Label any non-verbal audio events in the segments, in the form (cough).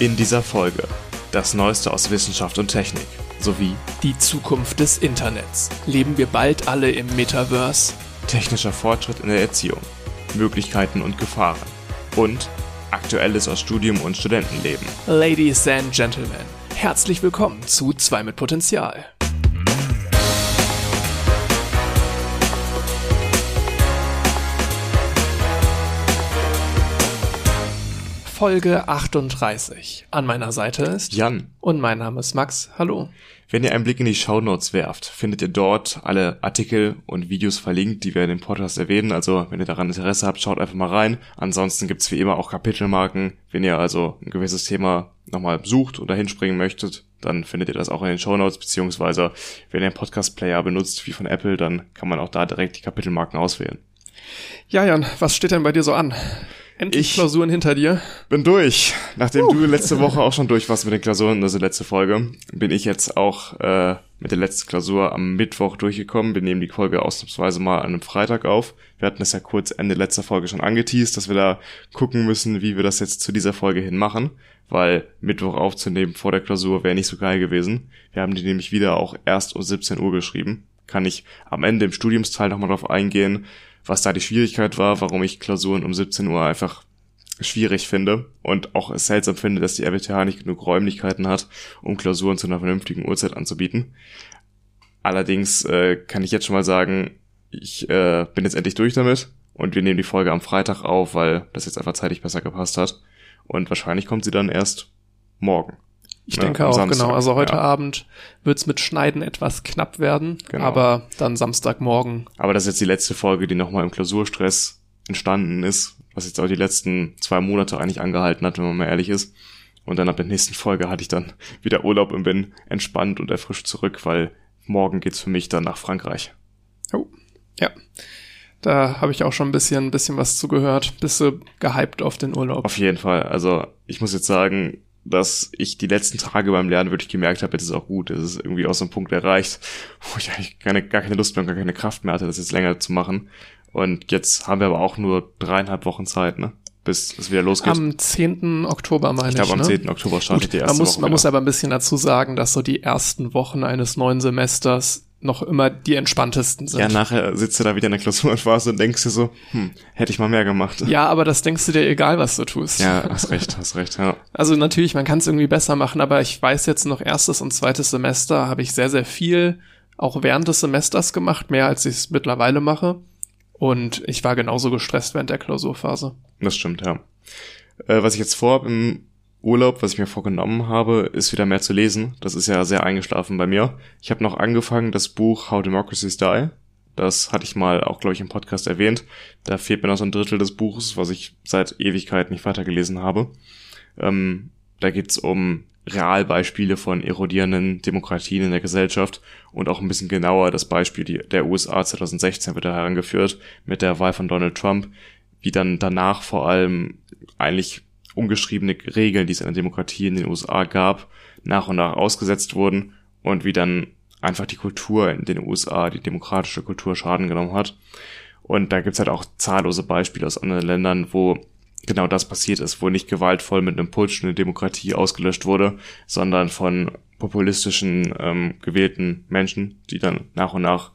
In dieser Folge das Neueste aus Wissenschaft und Technik sowie Die Zukunft des Internets. Leben wir bald alle im Metaverse? technischer Fortschritt in der Erziehung, Möglichkeiten und Gefahren und Aktuelles aus Studium und Studentenleben. Ladies and Gentlemen, herzlich willkommen zu 2 mit Potenzial. Folge 38. An meiner Seite ist Jan, und mein Name ist Max. Hallo. wenn ihr einen Blick in die Shownotes werft, findet ihr dort alle Artikel und Videos verlinkt, die wir in dem Podcast erwähnen. Also wenn ihr daran Interesse habt, schaut einfach mal rein. Ansonsten gibt's wie immer auch Kapitelmarken. Wenn ihr also ein gewisses Thema nochmal sucht und dahin springen möchtet, dann findet ihr das auch in den Shownotes, beziehungsweise wenn ihr einen Podcast-Player benutzt, wie von Apple, dann kann man auch da direkt die Kapitelmarken auswählen. Ja, Jan, was steht denn bei dir so an? Endlich Ich- Klausuren hinter dir. Bin durch. Nachdem du letzte Woche auch schon durch warst mit den Klausuren, also letzte Folge, bin ich jetzt auch äh, mit der letzten Klausur am Mittwoch durchgekommen. Wir nehmen die Folge ausnahmsweise mal an einem Freitag auf. Wir hatten es ja kurz Ende letzter Folge schon angeteased, dass wir da gucken müssen, wie wir das jetzt zu dieser Folge hin machen, weil Mittwoch aufzunehmen vor der Klausur wäre nicht so geil gewesen. Wir haben die nämlich wieder auch erst um 17 Uhr geschrieben. Kann ich am Ende im Studiumsteil nochmal drauf eingehen, was da die Schwierigkeit war, warum ich Klausuren um 17 Uhr einfach schwierig finde und auch seltsam finde, dass die RWTH nicht genug Räumlichkeiten hat, um Klausuren zu einer vernünftigen Uhrzeit anzubieten. Allerdings äh, kann ich jetzt schon mal sagen, ich äh, bin jetzt endlich durch damit und wir nehmen die Folge am Freitag auf, weil das jetzt einfach zeitlich besser gepasst hat. Und wahrscheinlich kommt sie dann erst morgen. Ich Ja, denke am auch, Samstag, genau. Also heute ja. Abend wird's mit Schneiden etwas knapp werden, Genau. aber dann Samstagmorgen. Aber das ist jetzt die letzte Folge, die nochmal im Klausurstress entstanden ist, was jetzt auch die letzten zwei Monate eigentlich angehalten hat, wenn man mal ehrlich ist. Und dann ab der nächsten Folge hatte ich dann (laughs) wieder Urlaub und bin entspannt und erfrischt zurück, weil morgen geht's für mich dann nach Frankreich. Oh, ja. Da habe ich auch schon ein bisschen, ein bisschen was zugehört. Bist du gehypt auf den Urlaub? Auf jeden Fall. Also ich muss jetzt sagen, dass ich die letzten Tage beim Lernen wirklich gemerkt habe, jetzt ist auch gut. Es ist irgendwie aus so einem Punkt erreicht, (laughs) wo ich eigentlich keine, gar keine Lust mehr und gar keine Kraft mehr hatte, das jetzt länger zu machen. Und jetzt haben wir aber auch nur dreieinhalb Wochen Zeit, ne? Bis es wieder losgeht. Am 10. Oktober meine ich ich, glaube, am ne? 10. Oktober startet Gut, die erste man muss, Woche man wieder. muss aber ein bisschen dazu sagen, dass so die ersten Wochen eines neuen Semesters noch immer die entspanntesten sind. Ja, nachher sitzt du da wieder in der Klausurenphase und denkst dir so, hm, hätte ich mal mehr gemacht. Ja, aber das denkst du dir egal, was du tust. Ja, hast recht, hast recht, ja. Also natürlich, man kann es irgendwie besser machen, aber ich weiß jetzt noch erstes und zweites Semester habe ich sehr, sehr viel auch während des Semesters gemacht, mehr als ich es mittlerweile mache. Und ich war genauso gestresst während der Klausurphase. Das stimmt, ja. Äh, was ich jetzt vorhab im Urlaub, was ich mir vorgenommen habe, ist wieder mehr zu lesen. Das ist ja sehr eingeschlafen bei mir. Ich habe noch angefangen, das Buch How Democracies Die. Das hatte ich mal auch, glaube ich, im Podcast erwähnt. Da fehlt mir noch so ein Drittel des Buches, was ich seit Ewigkeit nicht weitergelesen habe. Ähm, da geht's um Realbeispiele von erodierenden Demokratien in der Gesellschaft und auch ein bisschen genauer das Beispiel der USA 2016 wird da herangeführt mit der Wahl von Donald Trump, wie dann danach vor allem eigentlich umgeschriebene Regeln, die es in der Demokratie in den USA gab, nach und nach ausgesetzt wurden und wie dann einfach die Kultur in den USA, die demokratische Kultur Schaden genommen hat. Und da gibt's halt auch zahllose Beispiele aus anderen Ländern, wo genau das passiert ist, wo nicht gewaltvoll mit einem Putsch eine Demokratie ausgelöscht wurde, sondern von populistischen ähm, gewählten Menschen, die dann nach und nach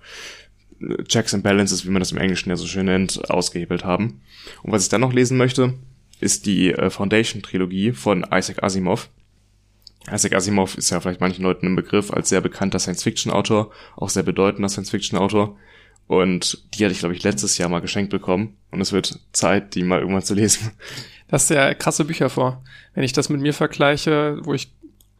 äh, Checks and Balances, wie man das im Englischen ja so schön nennt, ausgehebelt haben. Und was ich dann noch lesen möchte, ist die äh, Foundation-Trilogie von Isaac Asimov. Isaac Asimov ist ja vielleicht manchen Leuten ein Begriff als sehr bekannter Science-Fiction-Autor, auch sehr bedeutender Science-Fiction-Autor. Und die hatte ich, glaube ich, letztes Jahr mal geschenkt bekommen. Und es wird Zeit, die mal irgendwann zu lesen. (laughs) Das ist ja krasse Bücher vor. Wenn ich das mit mir vergleiche, wo ich,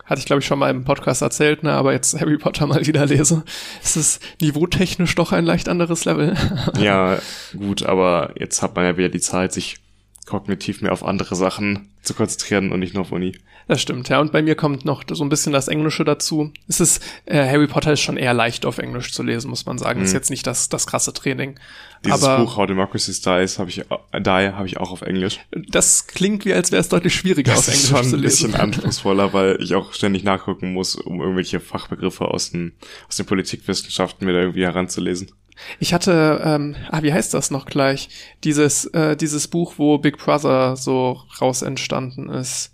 hatte ich glaube ich schon mal im Podcast erzählt, ne, aber jetzt (laughs) Harry Potter mal wieder lese, ist es niveautechnisch doch ein leicht anderes Level. (laughs) ja, gut, aber jetzt hat man ja wieder die Zeit, sich kognitiv mehr auf andere Sachen zu konzentrieren und nicht nur auf Uni. Das stimmt, ja. Und bei mir kommt noch so ein bisschen das Englische dazu. Es ist, äh, Harry Potter ist schon eher leicht auf Englisch zu lesen, muss man sagen. Ist jetzt nicht das, das krasse Training. Dieses Aber Buch How Democracy Dies habe ich, äh, Die habe ich auch auf Englisch. das klingt wie, als wäre es deutlich schwieriger Das auf ist Englisch schon zu ein bisschen lesen. (laughs) anspruchsvoller, weil ich auch ständig nachgucken muss, um irgendwelche Fachbegriffe aus den, aus den Politikwissenschaften wieder irgendwie heranzulesen. Ich hatte, ähm, ah, wie heißt das noch gleich? Dieses, äh, dieses Buch, wo Big Brother so raus entstanden ist.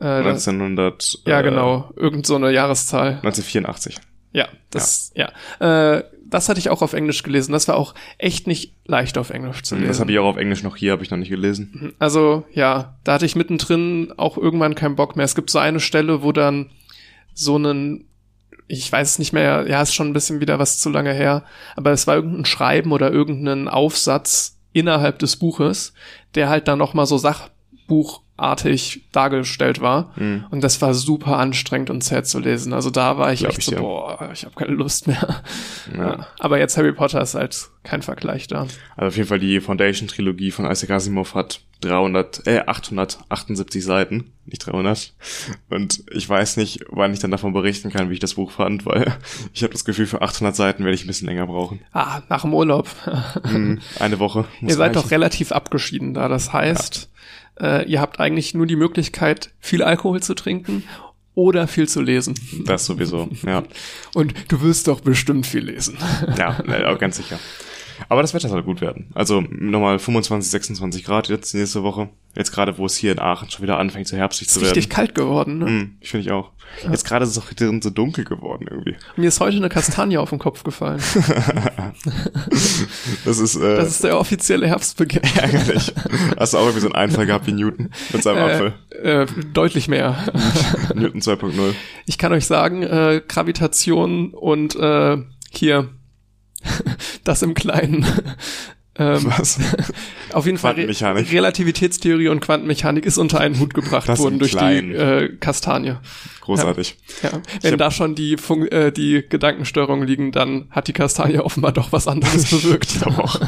Äh, das- 1900. ja, äh, genau. Irgend so eine Jahreszahl. 1984. Ja, das, ja. Äh, das hatte ich auch auf Englisch gelesen. Das war auch echt nicht leicht auf Englisch zu lesen. Das habe ich auch auf Englisch noch hier, habe ich noch nicht gelesen. Also ja, da hatte ich mittendrin auch irgendwann keinen Bock mehr. Es gibt so eine Stelle, wo dann so einen, ich weiß es nicht mehr, ja, ist schon ein bisschen wieder was zu lange her, aber es war irgendein Schreiben oder irgendein Aufsatz innerhalb des Buches, der halt dann noch mal so Sachbuchartig dargestellt war. Mhm. Und das war super anstrengend und zäh zu lesen. Also da war ich Glaub echt ich so, dir. boah, ich habe keine Lust mehr. Ja. Ja. Aber jetzt Harry Potter ist halt kein Vergleich da. Also auf jeden Fall die Foundation-Trilogie von Isaac Asimov hat 300, äh, 878 Seiten, nicht 300. Und ich weiß nicht, wann ich dann davon berichten kann, wie ich das Buch fand, weil (laughs) ich habe das Gefühl, für 800 Seiten werde ich ein bisschen länger brauchen. Ah, nach dem Urlaub. Hm, Eine Woche. (laughs) Ihr seid reichen. doch relativ abgeschieden da. Das heißt, äh, ihr habt eigentlich nur die Möglichkeit, viel Alkohol zu trinken oder viel zu lesen. Das sowieso, ja. Und du wirst doch bestimmt viel lesen. Ja, ne, auch ganz sicher. Aber das Wetter soll gut werden. Also nochmal 25, 26 Grad jetzt nächste Woche. Jetzt gerade, wo es hier in Aachen schon wieder anfängt, so herbstlich zu werden. richtig kalt geworden. Ne? Hm, ich finde ich auch. Jetzt gerade ist es auch drin so dunkel geworden irgendwie. Mir ist heute eine Kastanie auf den Kopf gefallen. (laughs) Das ist, äh, Das ist der offizielle Herbstbeginn. ärgerlich. Hast du auch irgendwie so einen Einfall gehabt wie Newton mit seinem Apfel? Äh, äh, deutlich mehr. (laughs) Newton 2.0. Ich kann euch sagen, äh, Gravitation und äh, hier das im Kleinen. (laughs) ähm, Was? (laughs) Auf jeden Fall Re. Relativitätstheorie und Quantenmechanik ist unter einen Hut gebracht Das worden durch Kleinen. die äh, Kastanie. Großartig. Ja. Wenn hab- da schon die, Fun äh, die Gedankenstörungen liegen, dann hat die Kastanie (laughs) offenbar doch was anderes bewirkt. Ich auch.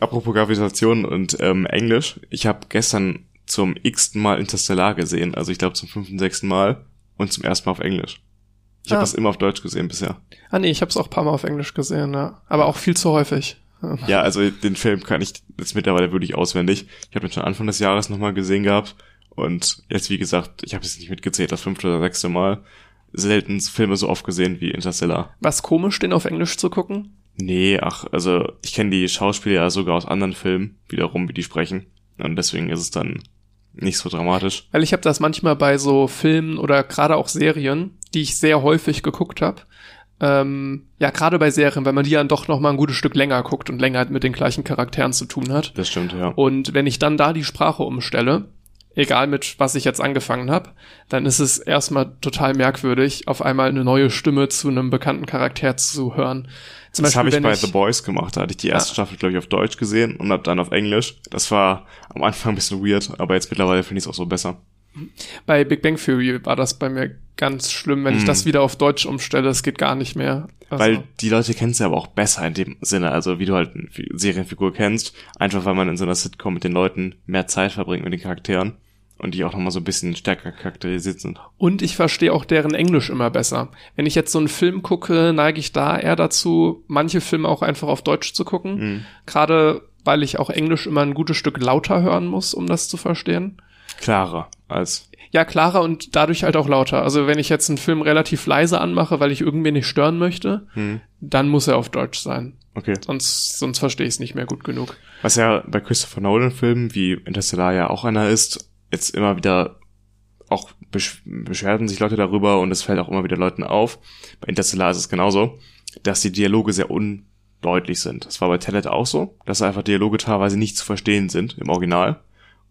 Apropos Gravitation und ähm, Englisch. Ich habe gestern zum x-ten Mal Interstellar gesehen. Also ich glaube zum fünften, sechsten Mal. Und zum ersten Mal auf Englisch. Ich habe Ah. das immer auf Deutsch gesehen bisher. ah nee, ich habe es auch ein paar Mal auf Englisch gesehen, ja. Aber auch viel zu häufig. (laughs) Ja, also den Film kann ich jetzt mittlerweile wirklich auswendig. Ich habe ihn schon Anfang des Jahres nochmal gesehen gehabt. Und jetzt, wie gesagt, ich habe es nicht mitgezählt, das fünfte oder sechste Mal. Selten Filme so oft gesehen wie Interstellar. Was komisch, den auf Englisch zu gucken? Nee, ach, also ich kenne die Schauspieler ja sogar aus anderen Filmen wiederum, wie die sprechen. Und deswegen ist es dann nicht so dramatisch. Weil ich habe das manchmal bei so Filmen oder gerade auch Serien, die ich sehr häufig geguckt habe. Ähm, ja, gerade bei Serien, weil man die dann doch noch mal ein gutes Stück länger guckt und länger mit den gleichen Charakteren zu tun hat. Das stimmt, ja. Und wenn ich dann da die Sprache umstelle, egal mit was ich jetzt angefangen habe, dann ist es erstmal total merkwürdig, auf einmal eine neue Stimme zu einem bekannten Charakter zu hören. Zum Das habe ich bei The Boys gemacht. Da hatte ich die erste Ah. Staffel, glaube ich, auf Deutsch gesehen und hab dann auf Englisch. Das war am Anfang ein bisschen weird, aber jetzt mittlerweile finde ich es auch so besser. Bei Big Bang Theory war das bei mir ganz schlimm, wenn ich Mm. das wieder auf Deutsch umstelle, es geht gar nicht mehr. Also, Weil die Leute kennst du aber auch besser in dem Sinne, also wie du halt eine Fi- Serienfigur kennst, einfach weil man in so einer Sitcom mit den Leuten mehr Zeit verbringt mit den Charakteren und die auch nochmal so ein bisschen stärker charakterisiert sind. Und ich verstehe auch deren Englisch immer besser. Wenn ich jetzt so einen Film gucke, neige ich da eher dazu, manche Filme auch einfach auf Deutsch zu gucken. Mhm. Gerade weil ich auch Englisch immer ein gutes Stück lauter hören muss, um das zu verstehen. Klarer als Ja, klarer und dadurch halt auch lauter. Also wenn ich jetzt einen Film relativ leise anmache, weil ich irgendwen nicht stören möchte, hm, dann muss er auf Deutsch sein. okay. Sonst, sonst verstehe ich es nicht mehr gut genug. Was ja bei Christopher Nolan Filmen, wie Interstellar ja auch einer ist, jetzt immer wieder auch besch beschwerden sich Leute darüber und es fällt auch immer wieder Leuten auf. Bei Interstellar ist es genauso, dass die Dialoge sehr undeutlich sind. Das war bei Tenet auch so, dass einfach Dialoge teilweise nicht zu verstehen sind im Original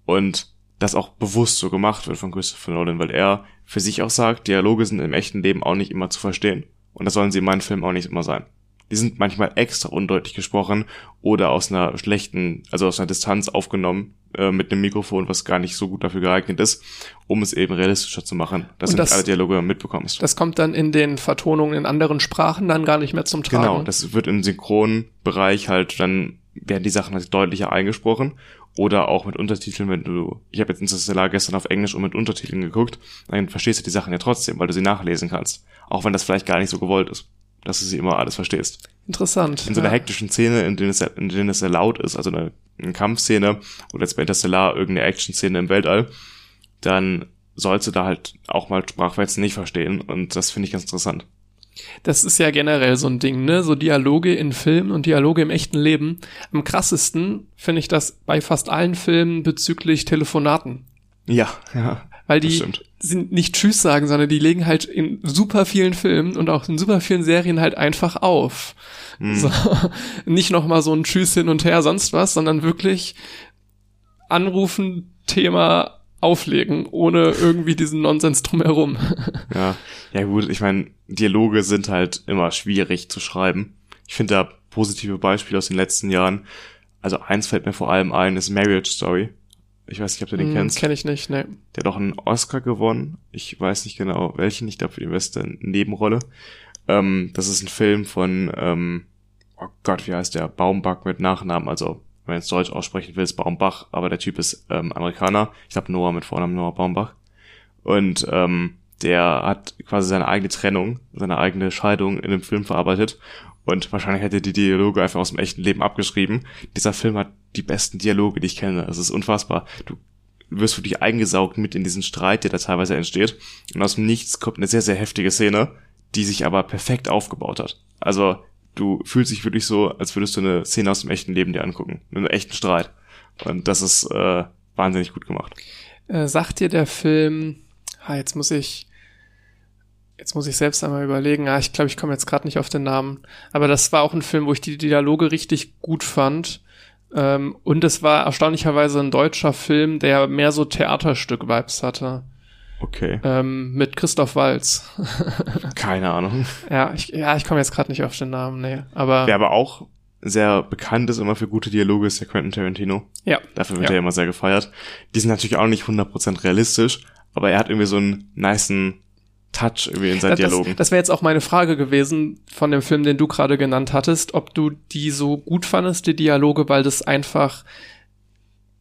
und das auch bewusst so gemacht wird von Christopher Nolan, weil er für sich auch sagt, Dialoge sind im echten Leben auch nicht immer zu verstehen. Und das sollen sie in meinen Filmen auch nicht immer sein. Die sind manchmal extra undeutlich gesprochen oder aus einer schlechten, also aus einer Distanz aufgenommen äh, mit einem Mikrofon, was gar nicht so gut dafür geeignet ist, um es eben realistischer zu machen, dass du das- nicht alle Dialoge mitbekommst. Das kommt dann in den Vertonungen in anderen Sprachen dann gar nicht mehr zum Tragen. Genau, das wird im Synchronbereich halt dann werden die Sachen halt deutlicher eingesprochen oder auch mit Untertiteln, wenn du ich habe jetzt Interstellar gestern auf Englisch und mit Untertiteln geguckt, dann verstehst du die Sachen ja trotzdem, weil du sie nachlesen kannst, auch wenn das vielleicht gar nicht so gewollt ist, dass du sie immer alles verstehst. Interessant. In so einer ja. hektischen Szene, in denen es, in denen es sehr laut ist, also eine, eine Kampfszene oder jetzt bei Interstellar irgendeine Action-Szene im Weltall, dann sollst du da halt auch mal Sprachwälzen nicht verstehen und das finde ich ganz interessant. Das ist ja generell so ein Ding, ne? So Dialoge in Filmen und Dialoge im echten Leben. Am krassesten finde ich das bei fast allen Filmen bezüglich Telefonaten. Ja, ja. Weil die sind nicht Tschüss sagen, sondern die legen halt in super vielen Filmen und auch in super vielen Serien halt einfach auf. Hm. So, (laughs) nicht nochmal so ein Tschüss hin und her, sonst was, sondern wirklich anrufen, Thema auflegen, ohne irgendwie diesen Nonsens drumherum. Ja, (laughs) ja gut, ich meine, Dialoge sind halt immer schwierig zu schreiben. Ich finde da positive Beispiele aus den letzten Jahren. Also eins fällt mir vor allem ein, ist Marriage Story. Ich weiß nicht, ob du den Hm, kennst. Kenn ich nicht, ne. Der hat auch einen Oscar gewonnen. Ich weiß nicht genau welchen. Ich glaube für die beste Nebenrolle. Ähm, das ist ein Film von, ähm, oh Gott, wie heißt der? Baumbach mit Nachnamen. Also, wenn man es Deutsch aussprechen will, ist Baumbach, aber der Typ ist ähm, Amerikaner. Ich glaube Noah mit Vornamen Noah Baumbach. Und ähm, der hat quasi seine eigene Trennung, seine eigene Scheidung in dem Film verarbeitet. Und wahrscheinlich hätte die Dialoge einfach aus dem echten Leben abgeschrieben. Dieser Film hat die besten Dialoge, die ich kenne. Es ist unfassbar. Du wirst wirklich eingesaugt mit in diesen Streit, der da teilweise entsteht. Und aus dem Nichts kommt eine sehr, sehr heftige Szene, die sich aber perfekt aufgebaut hat. Also du fühlst dich wirklich so, als würdest du eine Szene aus dem echten Leben dir angucken. Einen echten Streit. Und das ist äh, wahnsinnig gut gemacht. Äh, sagt dir der Film, ah, jetzt muss ich, jetzt muss ich selbst einmal überlegen, ah, ich glaube, ich komme jetzt gerade nicht auf den Namen, aber das war auch ein Film, wo ich die Dialoge richtig gut fand. Ähm, und es war erstaunlicherweise ein deutscher Film, der mehr so Theaterstück-Vibes hatte. Okay. Ähm, mit Christoph Walz. (laughs) Keine Ahnung. ja, ich, ja, ich komme jetzt gerade nicht auf den Namen, nee. Aber Wer aber auch sehr bekannt ist immer für gute Dialoge, ist der Quentin Tarantino. ja, Dafür wird Ja. er immer sehr gefeiert. Die sind natürlich auch nicht 100% realistisch, aber er hat irgendwie so einen nicen Touch irgendwie in seinen das, Dialogen. das wäre jetzt auch meine Frage gewesen von dem Film, den du gerade genannt hattest, ob du die so gut fandest, die Dialoge, weil das einfach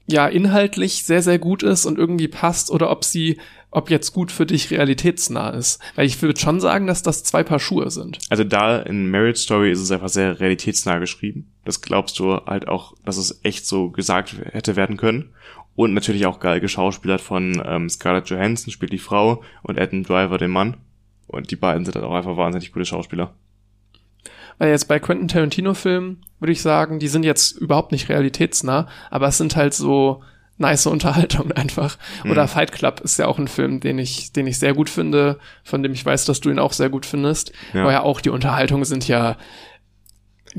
ja inhaltlich sehr, sehr gut ist und irgendwie passt oder ob sie, ob jetzt gut für dich realitätsnah ist. Weil ich würde schon sagen, dass das zwei Paar Schuhe sind. Also da in Marriage Story ist es einfach sehr realitätsnah geschrieben. Das glaubst du halt auch, dass es echt so gesagt hätte werden können. Und natürlich auch geil geschauspielert von ähm, Scarlett Johansson spielt die Frau und Adam Driver den Mann. Und die beiden sind halt auch einfach wahnsinnig gute Schauspieler. Weil jetzt bei Quentin Tarantino-Filmen würde ich sagen, die sind jetzt überhaupt nicht realitätsnah, aber es sind halt so nice Unterhaltung einfach. Oder Mhm. Fight Club ist ja auch ein Film, den ich, den ich sehr gut finde, von dem ich weiß, dass du ihn auch sehr gut findest. Ja. Aber ja auch die Unterhaltungen sind ja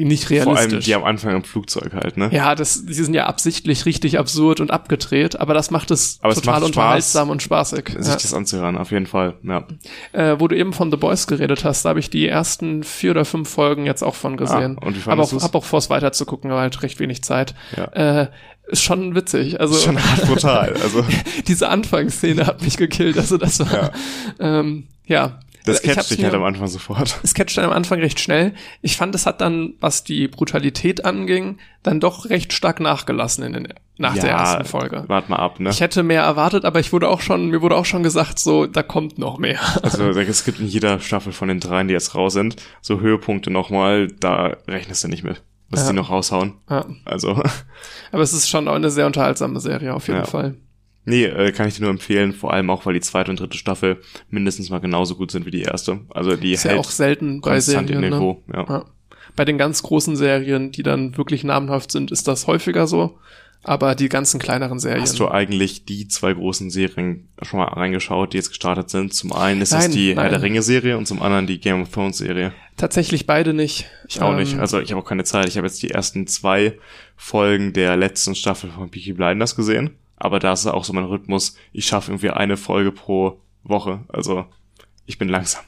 nicht Vor allem realistisch. die am Anfang im Flugzeug halt, ne? ja, das, die sind ja absichtlich richtig absurd und abgedreht, aber das macht es Aber es total macht Spaß, unterhaltsam und spaßig. Sich Ja. das anzuhören, auf jeden Fall. Ja. Äh, wo du eben von The Boys geredet hast, da habe ich die ersten vier oder fünf Folgen jetzt auch von gesehen. Ah, und wie aber fandest auch, du's? hab auch vor, es weiter zu gucken, aber halt recht wenig Zeit. Ja. Äh, ist schon witzig. Also Schon (laughs) hart brutal. Also (laughs) diese Anfangsszene hat mich gekillt. Also das war Ja. ähm, ja. Das catcht dich halt am Anfang sofort. es catcht dann am Anfang recht schnell. Ich fand, es hat dann, was die Brutalität anging, dann doch recht stark nachgelassen in den, nach der ersten Folge. Wart mal ab, ne? Ich hätte mehr erwartet, aber ich wurde auch schon, mir wurde auch schon gesagt, so, da kommt noch mehr. Also (laughs) es gibt in jeder Staffel von den dreien, die jetzt raus sind, so Höhepunkte nochmal, da rechnest du nicht mit, was Ja. die noch raushauen. Ja. Also, Aber es ist schon eine sehr unterhaltsame Serie, auf jeden Ja. Fall. Nee, äh, kann ich dir nur empfehlen, vor allem auch, weil die zweite und dritte Staffel mindestens mal genauso gut sind wie die erste. Also die Ist ja hält auch selten bei Serien. Ne? Niveau. Ja. Ja. Bei den ganz großen Serien, die dann wirklich namenhaft sind, ist das häufiger so. Aber die ganzen kleineren Serien. Hast du eigentlich die zwei großen Serien schon mal reingeschaut, die jetzt gestartet sind? Zum einen ist Nein, die Herr nein. der Ringe-Serie und zum anderen die Game of Thrones-Serie. Tatsächlich beide nicht. Ich auch Ähm, nicht. Also ich habe auch keine Zeit. Ich habe jetzt die ersten zwei Folgen der letzten Staffel von Peaky Blinders gesehen. Aber da ist auch so mein Rhythmus. Ich schaffe irgendwie eine Folge pro Woche. Also ich bin langsam.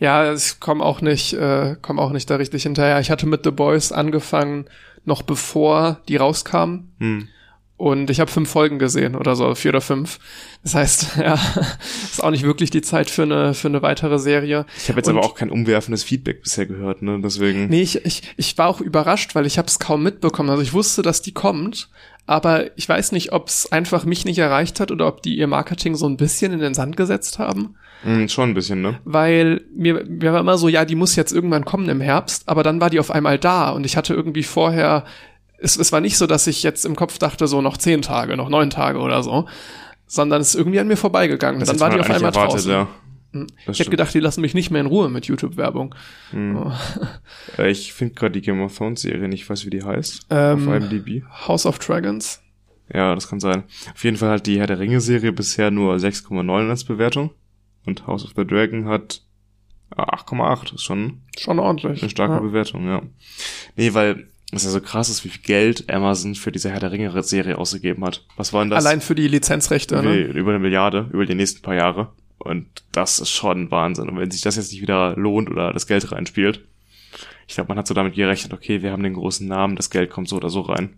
Ja, ich komme auch nicht, äh, komm auch nicht da richtig hinterher. Ich hatte mit The Boys angefangen, noch bevor die rauskamen. Hm. Und ich habe fünf Folgen gesehen oder so, vier oder fünf. Das heißt, (laughs) ja, ist auch nicht wirklich die Zeit für eine, für eine weitere Serie. Ich habe jetzt Und- aber auch kein umwerfendes Feedback bisher gehört, ne? Deswegen. Nee, ich, ich, ich war auch überrascht, weil ich habe es kaum mitbekommen. Also ich wusste, dass die kommt, aber ich weiß nicht, ob es einfach mich nicht erreicht hat oder ob die ihr Marketing so ein bisschen in den Sand gesetzt haben. Hm, schon ein bisschen, ne? Weil mir, mir war immer so, ja, die muss jetzt irgendwann kommen im Herbst, aber dann war die auf einmal da und ich hatte irgendwie vorher, es, es war nicht so, dass ich jetzt im Kopf dachte, so noch zehn Tage, noch neun Tage oder so, sondern es ist irgendwie an mir vorbeigegangen. Das dann war die auf einmal erwartet, draußen. Ja. Hm. Das Ich hätte gedacht, die lassen mich nicht mehr in Ruhe mit YouTube-Werbung. Äh, Ich finde gerade die Game of Thrones Serie nicht, ich weiß wie die heißt. Ähm, auf IMDb. House of Dragons. Ja, das kann sein. Auf jeden Fall hat die Herr der Ringe-Serie bisher nur 6,9 als Bewertung. Und House of the Dragon hat 8,8. Ist schon, Schon ordentlich. eine starke ja. Bewertung, ja. Nee, weil es ja so krass ist, wie viel Geld Amazon für diese Herr der Ringe-Serie ausgegeben hat. Was war denn das? Allein für die Lizenzrechte, ne? Über eine Milliarde über die nächsten paar Jahre. Und das ist schon Wahnsinn. Und wenn sich das jetzt nicht wieder lohnt oder das Geld reinspielt, ich glaube, man hat so damit gerechnet, okay, wir haben den großen Namen, das Geld kommt so oder so rein.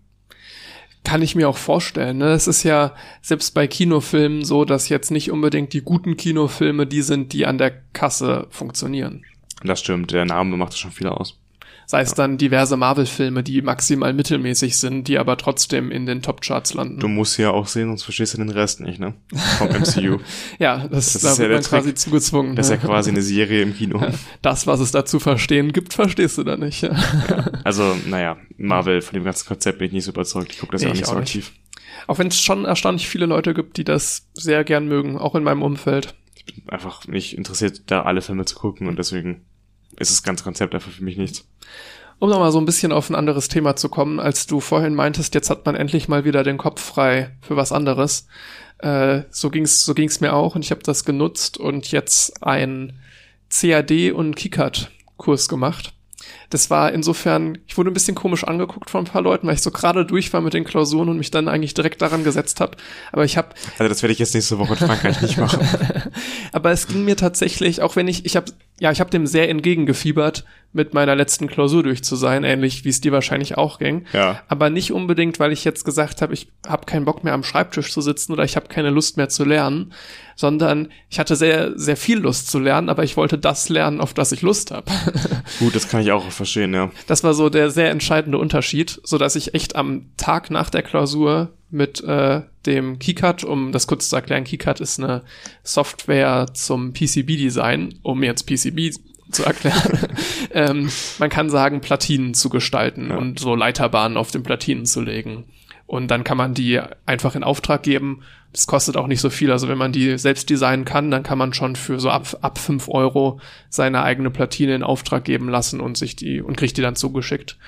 Kann ich mir auch vorstellen. Ne? Es ist ja selbst bei Kinofilmen so, dass jetzt nicht unbedingt die guten Kinofilme die sind, die an der Kasse funktionieren. Das stimmt, der Name macht schon viel aus. Sei es dann diverse Marvel-Filme, die maximal mittelmäßig sind, die aber trotzdem in den Top-Charts landen. Du musst ja auch sehen, sonst verstehst du den Rest nicht, ne? Vom (laughs) MCU. ja, das, Das da ist ja der quasi Trick. zugezwungen. Das ist ja ne? quasi eine Serie im Kino. das, was es da zu verstehen gibt, verstehst du da nicht. Ja. Also, (laughs) naja, Marvel, von dem ganzen Konzept bin ich nicht so überzeugt. Ich gucke das Nee, ja auch ich nicht so aktiv. Auch wenn es schon erstaunlich viele Leute gibt, die das sehr gern mögen, auch in meinem Umfeld. Ich bin einfach nicht interessiert, da alle Filme zu gucken und deswegen ist das ganze Konzept einfach für mich nichts. Um nochmal so ein bisschen auf ein anderes Thema zu kommen, als du vorhin meintest, jetzt hat man endlich mal wieder den Kopf frei für was anderes. Äh, so ging's, so ging's mir auch und ich habe das genutzt und jetzt ein CAD und KiCad Kurs gemacht. Das war insofern, ich wurde ein bisschen komisch angeguckt von ein paar Leuten, weil ich so gerade durch war mit den Klausuren und mich dann eigentlich direkt daran gesetzt habe. Aber ich habe Also das werde ich jetzt nächste Woche in Frankreich nicht machen. (laughs) aber es ging mir tatsächlich, auch wenn ich, ich habe, ja, ich habe dem sehr entgegengefiebert, mit meiner letzten Klausur durch zu sein, ähnlich wie es dir wahrscheinlich auch ging. Ja. Aber nicht unbedingt, weil ich jetzt gesagt habe, ich habe keinen Bock mehr am Schreibtisch zu sitzen oder ich habe keine Lust mehr zu lernen, sondern ich hatte sehr, sehr viel Lust zu lernen, aber ich wollte das lernen, auf das ich Lust habe. (laughs) Gut, das kann ich auch verstehen, ja. Das war so der sehr entscheidende Unterschied, so dass ich echt am Tag nach der Klausur mit äh, dem KiCad, um das kurz zu erklären, KiCad ist eine Software zum PCB-Design, um jetzt PCB zu erklären. (laughs) ähm, man kann sagen, Platinen zu gestalten Ja. und so Leiterbahnen auf den Platinen zu legen. Und dann kann man die einfach in Auftrag geben. Das kostet auch nicht so viel. Also wenn man die selbst designen kann, dann kann man schon für so ab, ab fünf Euro seine eigene Platine in Auftrag geben lassen und sich die und kriegt die dann zugeschickt.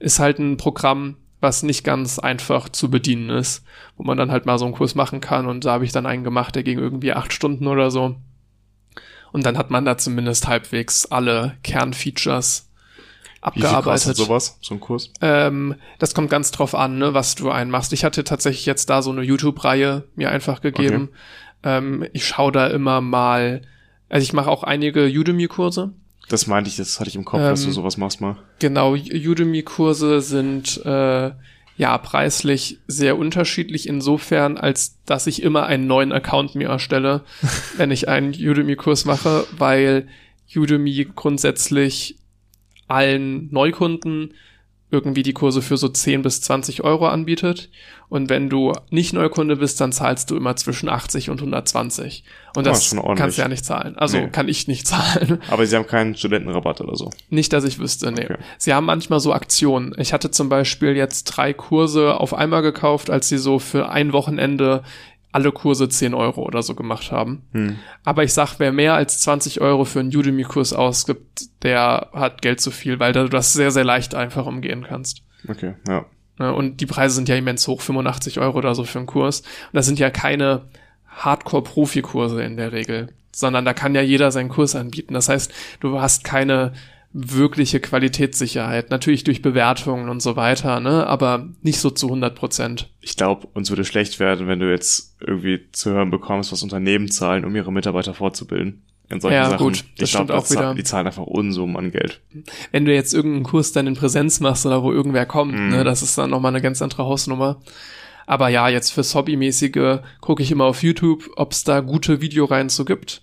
Ist halt ein Programm, was nicht ganz einfach zu bedienen ist, wo man dann halt mal so einen Kurs machen kann. Und da habe ich dann einen gemacht, der ging irgendwie acht Stunden oder so. Und dann hat man da zumindest halbwegs alle Kernfeatures Wie viel abgearbeitet. sowas, so ein Kurs? Ähm, das kommt ganz drauf an, ne, was du einmachst. Ich hatte tatsächlich jetzt da so eine YouTube-Reihe mir einfach gegeben. Ähm, ich schaue da immer mal, also ich mache auch einige Udemy-Kurse. Das meinte ich, das hatte ich im Kopf, dass du Ähm, sowas machst mal. Genau, Udemy-Kurse sind äh, ja preislich sehr unterschiedlich insofern, als dass ich immer einen neuen Account mir erstelle, (laughs) wenn ich einen Udemy-Kurs mache, weil Udemy grundsätzlich allen Neukunden irgendwie die Kurse für so 10 bis 20 Euro anbietet. Und wenn du nicht Neukunde bist, dann zahlst du immer zwischen 80 und 120. Und Ah, das ordentlich. kannst du ja nicht zahlen. Also Nee. kann ich nicht (laughs) zahlen. Aber sie haben keinen Studentenrabatt oder so. Nicht, dass ich wüsste, nee. Okay. Sie haben manchmal so Aktionen. Ich hatte zum Beispiel jetzt drei Kurse auf einmal gekauft, als sie so für ein Wochenende alle Kurse 10 Euro oder so gemacht haben. Hm. Aber ich sag, wer mehr als 20 Euro für einen Udemy-Kurs ausgibt, der hat Geld zu viel, weil du das sehr, sehr leicht einfach umgehen kannst. Okay, ja. Ne, Und die Preise sind ja immens hoch, 85 Euro oder so für einen Kurs. Und das sind ja keine Hardcore-Profi-Kurse in der Regel, sondern da kann ja jeder seinen Kurs anbieten. Das heißt, du hast keine wirkliche Qualitätssicherheit. Natürlich durch Bewertungen und so weiter, ne, aber nicht so zu 100 Prozent. Ich glaube, uns würde schlecht werden, wenn du jetzt irgendwie zu hören bekommst, was Unternehmen zahlen, um ihre Mitarbeiter fortzubilden. In solchen Ja, Sachen. gut, das ich stimmt glaube, auch wieder. die zahlen einfach Unsummen an Geld. Wenn du jetzt irgendeinen Kurs dann in Präsenz machst oder wo irgendwer kommt, Mhm. ne, das ist dann nochmal eine ganz andere Hausnummer. Aber ja, jetzt fürs Hobbymäßige gucke ich immer auf YouTube, ob es da gute Videoreihen zu gibt.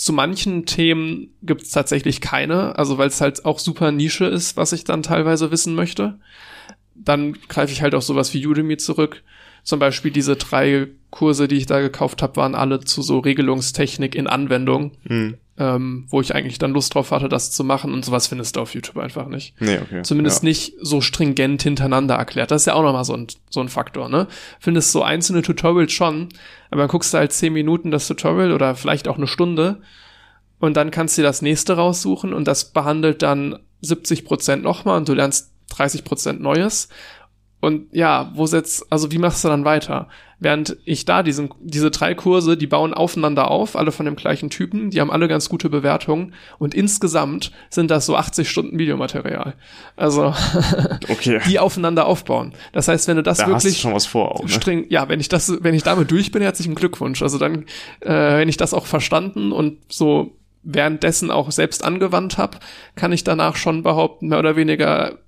Zu manchen Themen gibt es tatsächlich keine, also weil es halt auch super Nische ist, was ich dann teilweise wissen möchte. Dann greife ich halt auf sowas wie Udemy zurück. Zum Beispiel diese drei Kurse, die ich da gekauft habe, waren alle zu so Regelungstechnik in Anwendung, Hm. ähm, wo ich eigentlich dann Lust drauf hatte, das zu machen und sowas findest du auf YouTube einfach nicht. Nee, okay. Zumindest ja. nicht so stringent hintereinander erklärt. Das ist ja auch nochmal so ein, so ein Faktor, ne? Findest so einzelne Tutorials schon, aber dann guckst du halt zehn Minuten das Tutorial oder vielleicht auch eine Stunde und dann kannst du dir das nächste raussuchen und das behandelt dann 70 Prozent nochmal und du lernst 30 Prozent Neues. Und ja, wo setzt, also wie machst du dann weiter? Während ich da diesen, diese drei Kurse, die bauen aufeinander auf, alle von dem gleichen Typen, die haben alle ganz gute Bewertungen und insgesamt sind das so 80 Stunden Videomaterial. Also, (laughs) Okay. die aufeinander aufbauen. Das heißt, wenn du das da hast wirklich schon was vor auch, ne? streng, ja, wenn ich das, wenn ich damit durch bin, herzlichen Glückwunsch. Also dann, äh, wenn ich das auch verstanden und so währenddessen auch selbst angewandt habe, kann ich danach schon behaupten, mehr oder weniger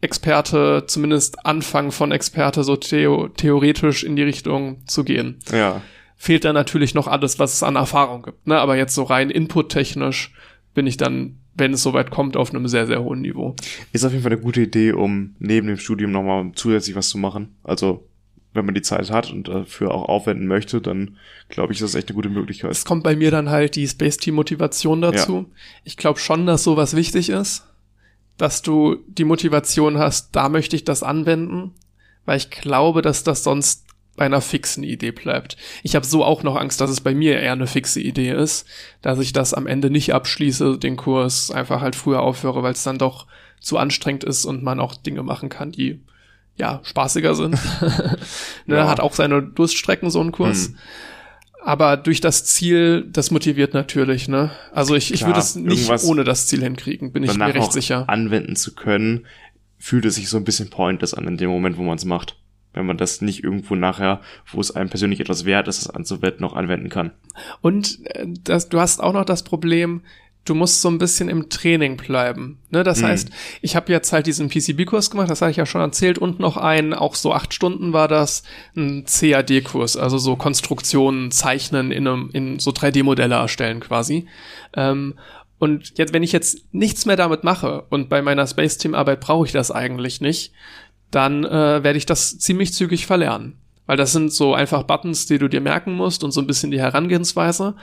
Experte, zumindest Anfang von Experte, so theo theoretisch in die Richtung zu gehen. Ja. Fehlt dann natürlich noch alles, was es an Erfahrung gibt. Ne? Aber jetzt so rein inputtechnisch bin ich dann, wenn es soweit kommt, auf einem sehr, sehr hohen Niveau. Ist auf jeden Fall eine gute Idee, um neben dem Studium nochmal zusätzlich was zu machen. Also, wenn man die Zeit hat und dafür auch aufwenden möchte, dann glaube ich, das ist echt eine gute Möglichkeit. Es kommt bei mir dann halt die Space Team Motivation dazu. Ich glaube schon, dass sowas wichtig ist, dass du die Motivation hast, da möchte ich das anwenden, weil ich glaube, dass das sonst bei einer fixen Idee bleibt. Ich habe so auch noch Angst, dass es bei mir eher eine fixe Idee ist, dass ich das am Ende nicht abschließe, den Kurs einfach halt früher aufhöre, weil es dann doch zu anstrengend ist und man auch Dinge machen kann, die ja spaßiger sind. (laughs) ne, Ja. Hat auch seine Durststrecken so ein Kurs. Hm. Aber durch das Ziel, das motiviert natürlich, ne? Also ich, ich würde es nicht ohne das Ziel hinkriegen, bin ich mir recht sicher. anwenden zu können, fühlt es sich so ein bisschen pointless an in dem Moment, wo man es macht. Wenn man das nicht irgendwo nachher, wo es einem persönlich etwas wert ist, es anzuwenden, noch anwenden kann. Und äh, das, du hast auch noch das Problem, du musst so ein bisschen im Training bleiben. Ne? Das Mhm. heißt, ich habe jetzt halt diesen PCB-Kurs gemacht, das habe ich ja schon erzählt, und noch einen, auch so acht Stunden war das, ein CAD-Kurs, also so Konstruktionen, Zeichnen in, einem, in so 3D-Modelle erstellen quasi. Ähm, und jetzt, wenn ich jetzt nichts mehr damit mache und bei meiner Space Team Arbeit brauche ich das eigentlich nicht, dann äh, werde ich das ziemlich zügig verlernen. Weil das sind so einfach Buttons, die du dir merken musst und so ein bisschen die Herangehensweise.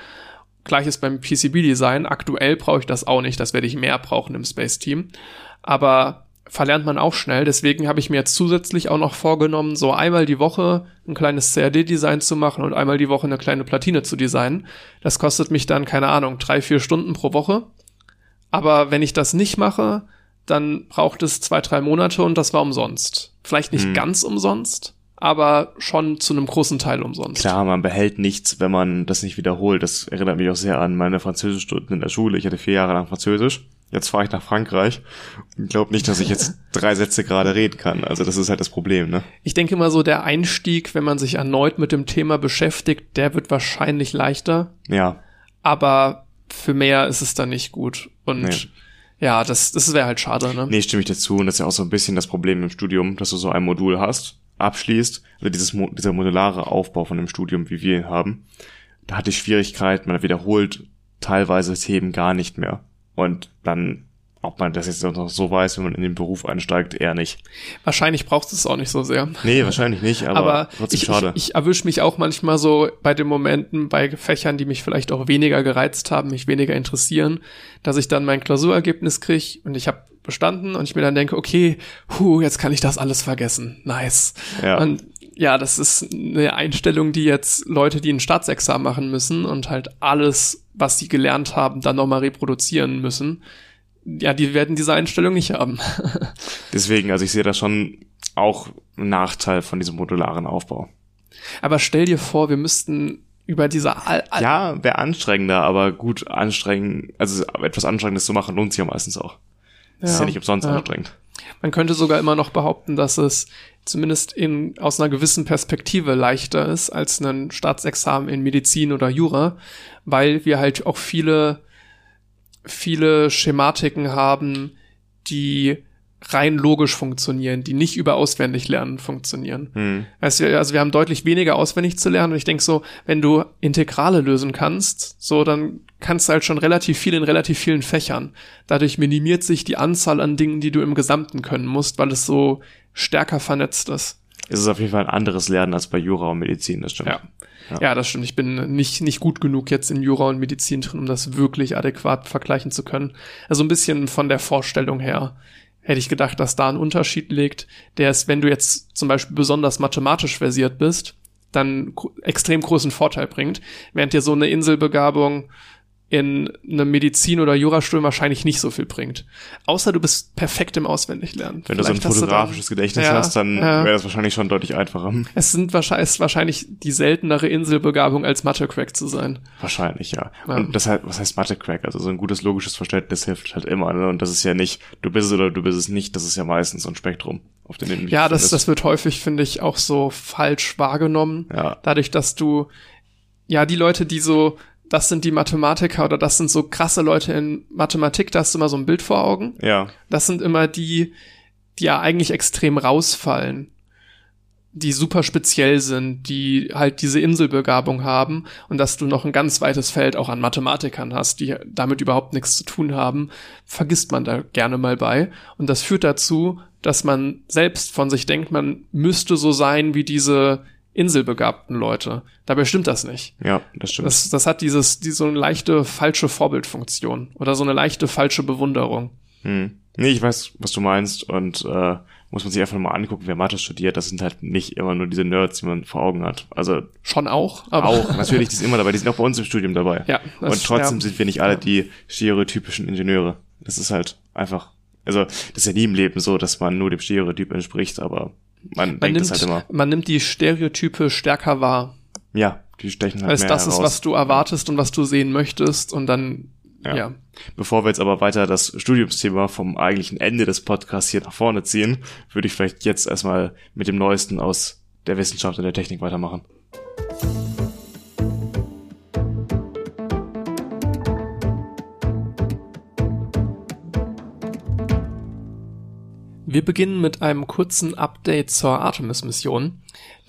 Gleiches beim PCB-Design. Aktuell brauche ich das auch nicht. Das werde ich mehr brauchen im Space Team. Aber verlernt man auch schnell. Deswegen habe ich mir jetzt zusätzlich auch noch vorgenommen, so einmal die Woche ein kleines CAD-Design zu machen und einmal die Woche eine kleine Platine zu designen. Das kostet mich dann, keine Ahnung, drei, vier Stunden pro Woche. Aber wenn ich das nicht mache, dann braucht es zwei, drei Monate und das war umsonst. Vielleicht nicht Hm. ganz umsonst, aber schon zu einem großen Teil umsonst. Klar, man behält nichts, wenn man das nicht wiederholt. Das erinnert mich auch sehr an meine Französischstunden in der Schule. Ich hatte vier Jahre lang Französisch. Jetzt fahre ich nach Frankreich und glaube nicht, dass ich jetzt (laughs) drei Sätze gerade reden kann. Also das ist halt das Problem, ne? Ich denke mal so, der Einstieg, wenn man sich erneut mit dem Thema beschäftigt, der wird wahrscheinlich leichter, Ja, aber für mehr ist es dann nicht gut. Und Nee. ja, das, das wäre halt schade, ne? nee, stimme ich dazu. Und das ist ja auch so ein bisschen das Problem im Studium, dass du so ein Modul hast, abschließt, also dieses, dieser modulare Aufbau von dem Studium, wie wir ihn haben. Da hatte ich Schwierigkeiten, man wiederholt teilweise Themen gar nicht mehr. Und dann, ob man das jetzt noch so weiß, wenn man in den Beruf einsteigt, eher nicht. Wahrscheinlich braucht es auch nicht so sehr. Nee, wahrscheinlich nicht, aber, Aber trotzdem ich, schade. ich, ich erwische mich auch manchmal so bei den Momenten, bei Fächern, die mich vielleicht auch weniger gereizt haben, mich weniger interessieren, dass ich dann mein Klausurergebnis kriege und ich habe bestanden und ich mir dann denke, okay, hu, jetzt kann ich das alles vergessen. Nice. Ja. Und ja, das ist eine Einstellung, die jetzt Leute, die ein Staatsexamen machen müssen und halt alles, was sie gelernt haben, dann nochmal reproduzieren müssen, ja, die werden diese Einstellung nicht haben. (laughs) Deswegen, also ich sehe da schon auch einen Nachteil von diesem modularen Aufbau. Aber stell dir vor, wir müssten über diese all, all, Ja, wäre anstrengender, aber gut anstrengend, also etwas Anstrengendes zu machen, lohnt sich ja meistens auch. Das ist ja nicht umsonst ja. anstrengend. Man könnte sogar immer noch behaupten, dass es zumindest in, aus einer gewissen Perspektive leichter ist als ein Staatsexamen in Medizin oder Jura, weil wir halt auch viele, viele Schematiken haben, die rein logisch funktionieren, die nicht über auswendig lernen funktionieren. Hm. Also wir, also wir haben deutlich weniger auswendig zu lernen und ich denke so, wenn du Integrale lösen kannst, so dann kannst du halt schon relativ viel in relativ vielen Fächern. Dadurch minimiert sich die Anzahl an Dingen, die du im Gesamten können musst, weil es so stärker vernetzt ist. Es ist auf jeden Fall ein anderes Lernen als bei Jura und Medizin, das stimmt. Ja. Ja. Ja, das stimmt. Ich bin nicht, nicht gut genug jetzt in Jura und Medizin drin, um das wirklich adäquat vergleichen zu können. Also ein bisschen von der Vorstellung her hätte ich gedacht, dass da ein Unterschied liegt, der ist, wenn du jetzt zum Beispiel besonders mathematisch versiert bist, dann extrem großen Vorteil bringt, während dir so eine Inselbegabung in einem Medizin- oder Jurastudium wahrscheinlich nicht so viel bringt. Außer du bist perfekt im Auswendiglernen. Wenn Vielleicht du so ein fotografisches dann, Gedächtnis ja, hast, dann ja. wäre das wahrscheinlich schon deutlich einfacher. Es sind wahrscheinlich, ist wahrscheinlich die seltenere Inselbegabung als Mathe-Crack zu sein. Wahrscheinlich, ja. ja. Und das heißt, was heißt Mathe-Crack? Also so ein gutes logisches Verständnis hilft halt immer. Ne? Und das ist ja nicht, du bist es oder du bist es nicht, das ist ja meistens so ein Spektrum, auf dem du Ja, das, das wird häufig, finde ich, auch so falsch wahrgenommen. Ja. Dadurch, dass du ja, die Leute, die so das sind die Mathematiker oder das sind so krasse Leute in Mathematik, da hast du immer so ein Bild vor Augen. Ja. Das sind immer die, die ja eigentlich extrem rausfallen, die super speziell sind, die halt diese Inselbegabung haben und dass du noch ein ganz weites Feld auch an Mathematikern hast, die damit überhaupt nichts zu tun haben, vergisst man da gerne mal bei. Und das führt dazu, dass man selbst von sich denkt, man müsste so sein wie diese inselbegabten Leute. Dabei stimmt das nicht. Ja, das stimmt. Das, das hat dieses, die, so eine leichte falsche Vorbildfunktion oder so eine leichte falsche Bewunderung. Hm. Nee, ich weiß, was du meinst und äh, muss man sich einfach mal angucken, wer Mathe studiert. Das sind halt nicht immer nur diese Nerds, die man vor Augen hat. Also schon auch, aber auch (laughs) natürlich, die sind immer dabei. Die sind auch bei uns im Studium dabei. Ja. Das, und trotzdem ja. sind wir nicht alle die stereotypischen Ingenieure. Das ist halt einfach. Also das ist ja nie im Leben so, dass man nur dem Stereotyp entspricht, aber man, man nimmt, halt. Man nimmt die Stereotype stärker wahr. Ja, die stechen halt Als mehr das heraus. ist, was du erwartest und was du sehen möchtest und dann, ja. ja. Bevor wir jetzt aber weiter das Studiumsthema vom eigentlichen Ende des Podcasts hier nach vorne ziehen, würde ich vielleicht jetzt erstmal mit dem Neuesten aus der Wissenschaft und der Technik weitermachen. Wir beginnen mit einem kurzen Update zur Artemis-Mission.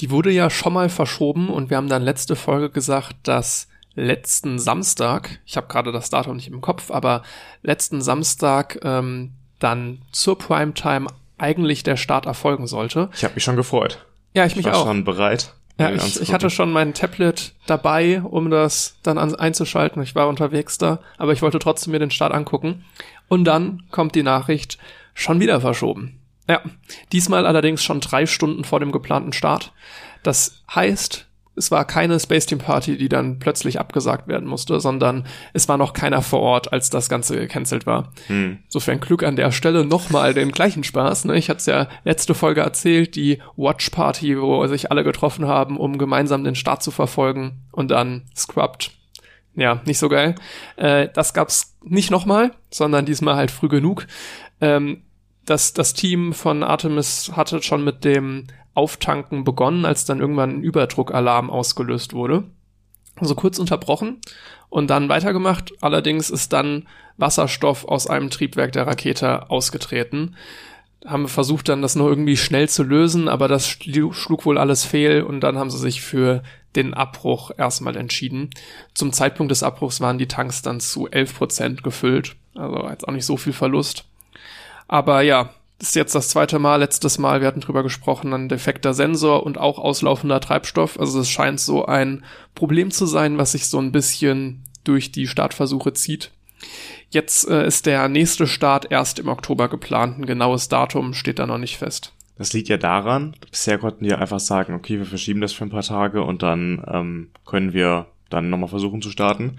Die wurde ja schon mal verschoben und wir haben dann letzte Folge gesagt, dass letzten Samstag, ich habe gerade das Datum nicht im Kopf, aber letzten Samstag ähm, dann zur Primetime eigentlich der Start erfolgen sollte. Ich habe mich schon gefreut. Ja, ich mich ich war auch. schon bereit. Ja, ich, ich hatte schon mein Tablet dabei, um das dann an, einzuschalten. Ich war unterwegs da, aber ich wollte trotzdem mir den Start angucken. Und dann kommt die Nachricht, schon wieder verschoben. Ja, diesmal allerdings schon drei Stunden vor dem geplanten Start. Das heißt, es war keine Space Team Party, die dann plötzlich abgesagt werden musste, sondern es war noch keiner vor Ort, als das Ganze gecancelt war. Hm. Sofern Glück an der Stelle nochmal den gleichen Spaß. Ne? Ich hatte es ja letzte Folge erzählt, die Watch Party, wo sich alle getroffen haben, um gemeinsam den Start zu verfolgen und dann Scrubbed. Ja, nicht so geil. Äh, das gab's nicht nochmal, sondern diesmal halt früh genug. Ähm, das, das Team von Artemis hatte schon mit dem Auftanken begonnen, als dann irgendwann ein Überdruckalarm ausgelöst wurde. Also kurz unterbrochen und dann weitergemacht. Allerdings ist dann Wasserstoff aus einem Triebwerk der Rakete ausgetreten. Haben wir versucht dann das noch irgendwie schnell zu lösen, aber das schlug wohl alles fehl und dann haben sie sich für den Abbruch erstmal entschieden. Zum Zeitpunkt des Abbruchs waren die Tanks dann zu 11 Prozent gefüllt. Also jetzt auch nicht so viel Verlust. Aber ja, ist jetzt das zweite Mal, letztes Mal, wir hatten drüber gesprochen, ein defekter Sensor und auch auslaufender Treibstoff. Also es scheint so ein Problem zu sein, was sich so ein bisschen durch die Startversuche zieht. Jetzt äh, ist der nächste Start erst im Oktober geplant. Ein genaues Datum steht da noch nicht fest. Das liegt ja daran, bisher konnten wir einfach sagen, okay, wir verschieben das für ein paar Tage und dann ähm, können wir dann nochmal versuchen zu starten.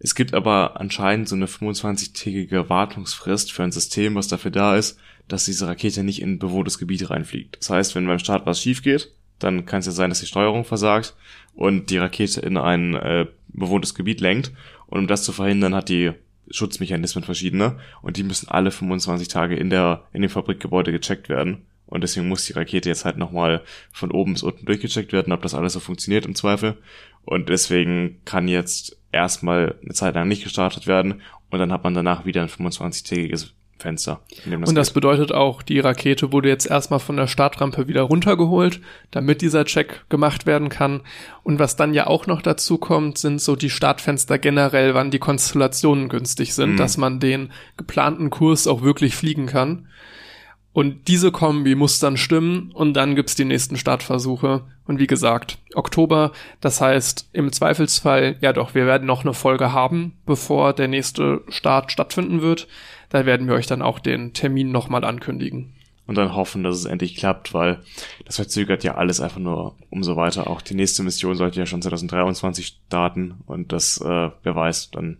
Es gibt aber anscheinend so eine 25-tägige Wartungsfrist für ein System, was dafür da ist, dass diese Rakete nicht in bewohntes Gebiet reinfliegt. Das heißt, wenn beim Start was schief geht, dann kann es ja sein, dass die Steuerung versagt und die Rakete in ein äh, bewohntes Gebiet lenkt. Und um das zu verhindern, hat die Schutzmechanismen verschiedene und die müssen alle 25 Tage in der in dem Fabrikgebäude gecheckt werden. Und deswegen muss die Rakete jetzt halt nochmal von oben bis unten durchgecheckt werden, ob das alles so funktioniert im Zweifel. Und deswegen kann jetzt erstmal eine Zeit lang nicht gestartet werden und dann hat man danach wieder ein 25-tägiges Fenster. Das und das geht. bedeutet auch, die Rakete wurde jetzt erstmal von der Startrampe wieder runtergeholt, damit dieser Check gemacht werden kann. Und was dann ja auch noch dazu kommt, sind so die Startfenster generell, wann die Konstellationen günstig sind, mhm. dass man den geplanten Kurs auch wirklich fliegen kann. Und diese Kombi muss dann stimmen und dann gibt's die nächsten Startversuche. Und wie gesagt, Oktober, das heißt im Zweifelsfall, ja doch, wir werden noch eine Folge haben, bevor der nächste Start stattfinden wird. Da werden wir euch dann auch den Termin nochmal ankündigen. Und dann hoffen, dass es endlich klappt, weil das verzögert ja alles einfach nur umso weiter. Auch die nächste Mission sollte ja schon 2023 starten und das, äh, wer weiß, dann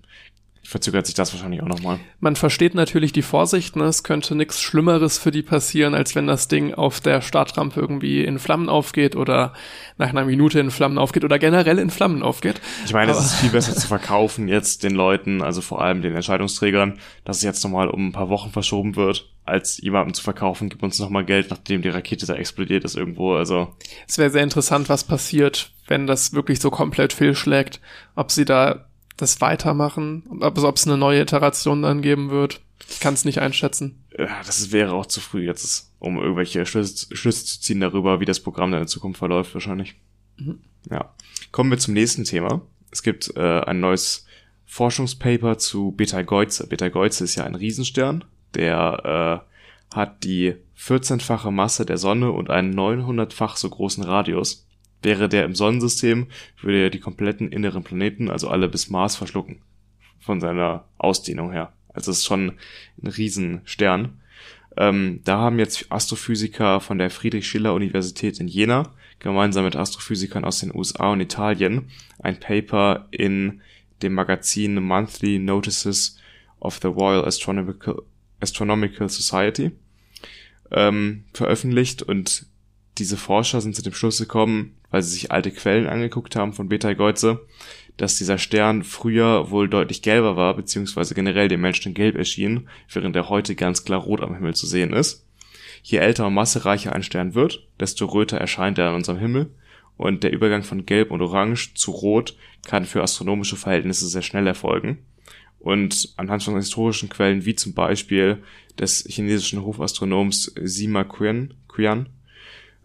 verzögert sich das wahrscheinlich auch nochmal. Man versteht natürlich die Vorsicht, ne? es könnte nichts Schlimmeres für die passieren, als wenn das Ding auf der Startrampe irgendwie in Flammen aufgeht oder nach einer Minute in Flammen aufgeht oder generell in Flammen aufgeht. Ich meine, es ist viel besser zu verkaufen jetzt den Leuten, also vor allem den Entscheidungsträgern, dass es jetzt nochmal um ein paar Wochen verschoben wird, als jemandem zu verkaufen, gib uns nochmal Geld, nachdem die Rakete da explodiert ist irgendwo. Also es wäre sehr interessant, was passiert, wenn das wirklich so komplett fehlschlägt, ob sie da das weitermachen, ob es, ob es eine neue Iteration dann geben wird. Ich kann es nicht einschätzen. Ja, das wäre auch zu früh jetzt, um irgendwelche Schlüsse, Schlüsse zu ziehen darüber, wie das Programm dann in Zukunft verläuft, wahrscheinlich. Mhm. Ja. Kommen wir zum nächsten Thema. Es gibt äh, ein neues Forschungspaper zu Betelgeuse. Betelgeuse ist ja ein Riesenstern, der äh, hat die 14-fache Masse der Sonne und einen 900-fach so großen Radius. Wäre der im Sonnensystem, würde er die kompletten inneren Planeten, also alle bis Mars, verschlucken. Von seiner Ausdehnung her. Also es ist schon ein Riesenstern. Ähm, da haben jetzt Astrophysiker von der Friedrich-Schiller-Universität in Jena gemeinsam mit Astrophysikern aus den USA und Italien ein Paper in dem Magazin Monthly Notices of the Royal Astronomical, Astronomical Society ähm, veröffentlicht und diese Forscher sind zu dem Schluss gekommen, weil sie sich alte Quellen angeguckt haben von Betelgeuse, dass dieser Stern früher wohl deutlich gelber war, beziehungsweise generell dem Menschen gelb erschien, während er heute ganz klar rot am Himmel zu sehen ist. Je älter und massereicher ein Stern wird, desto röter erscheint er an unserem Himmel und der Übergang von gelb und orange zu rot kann für astronomische Verhältnisse sehr schnell erfolgen. Und anhand von historischen Quellen wie zum Beispiel des chinesischen Hofastronoms Sima Qian, Qian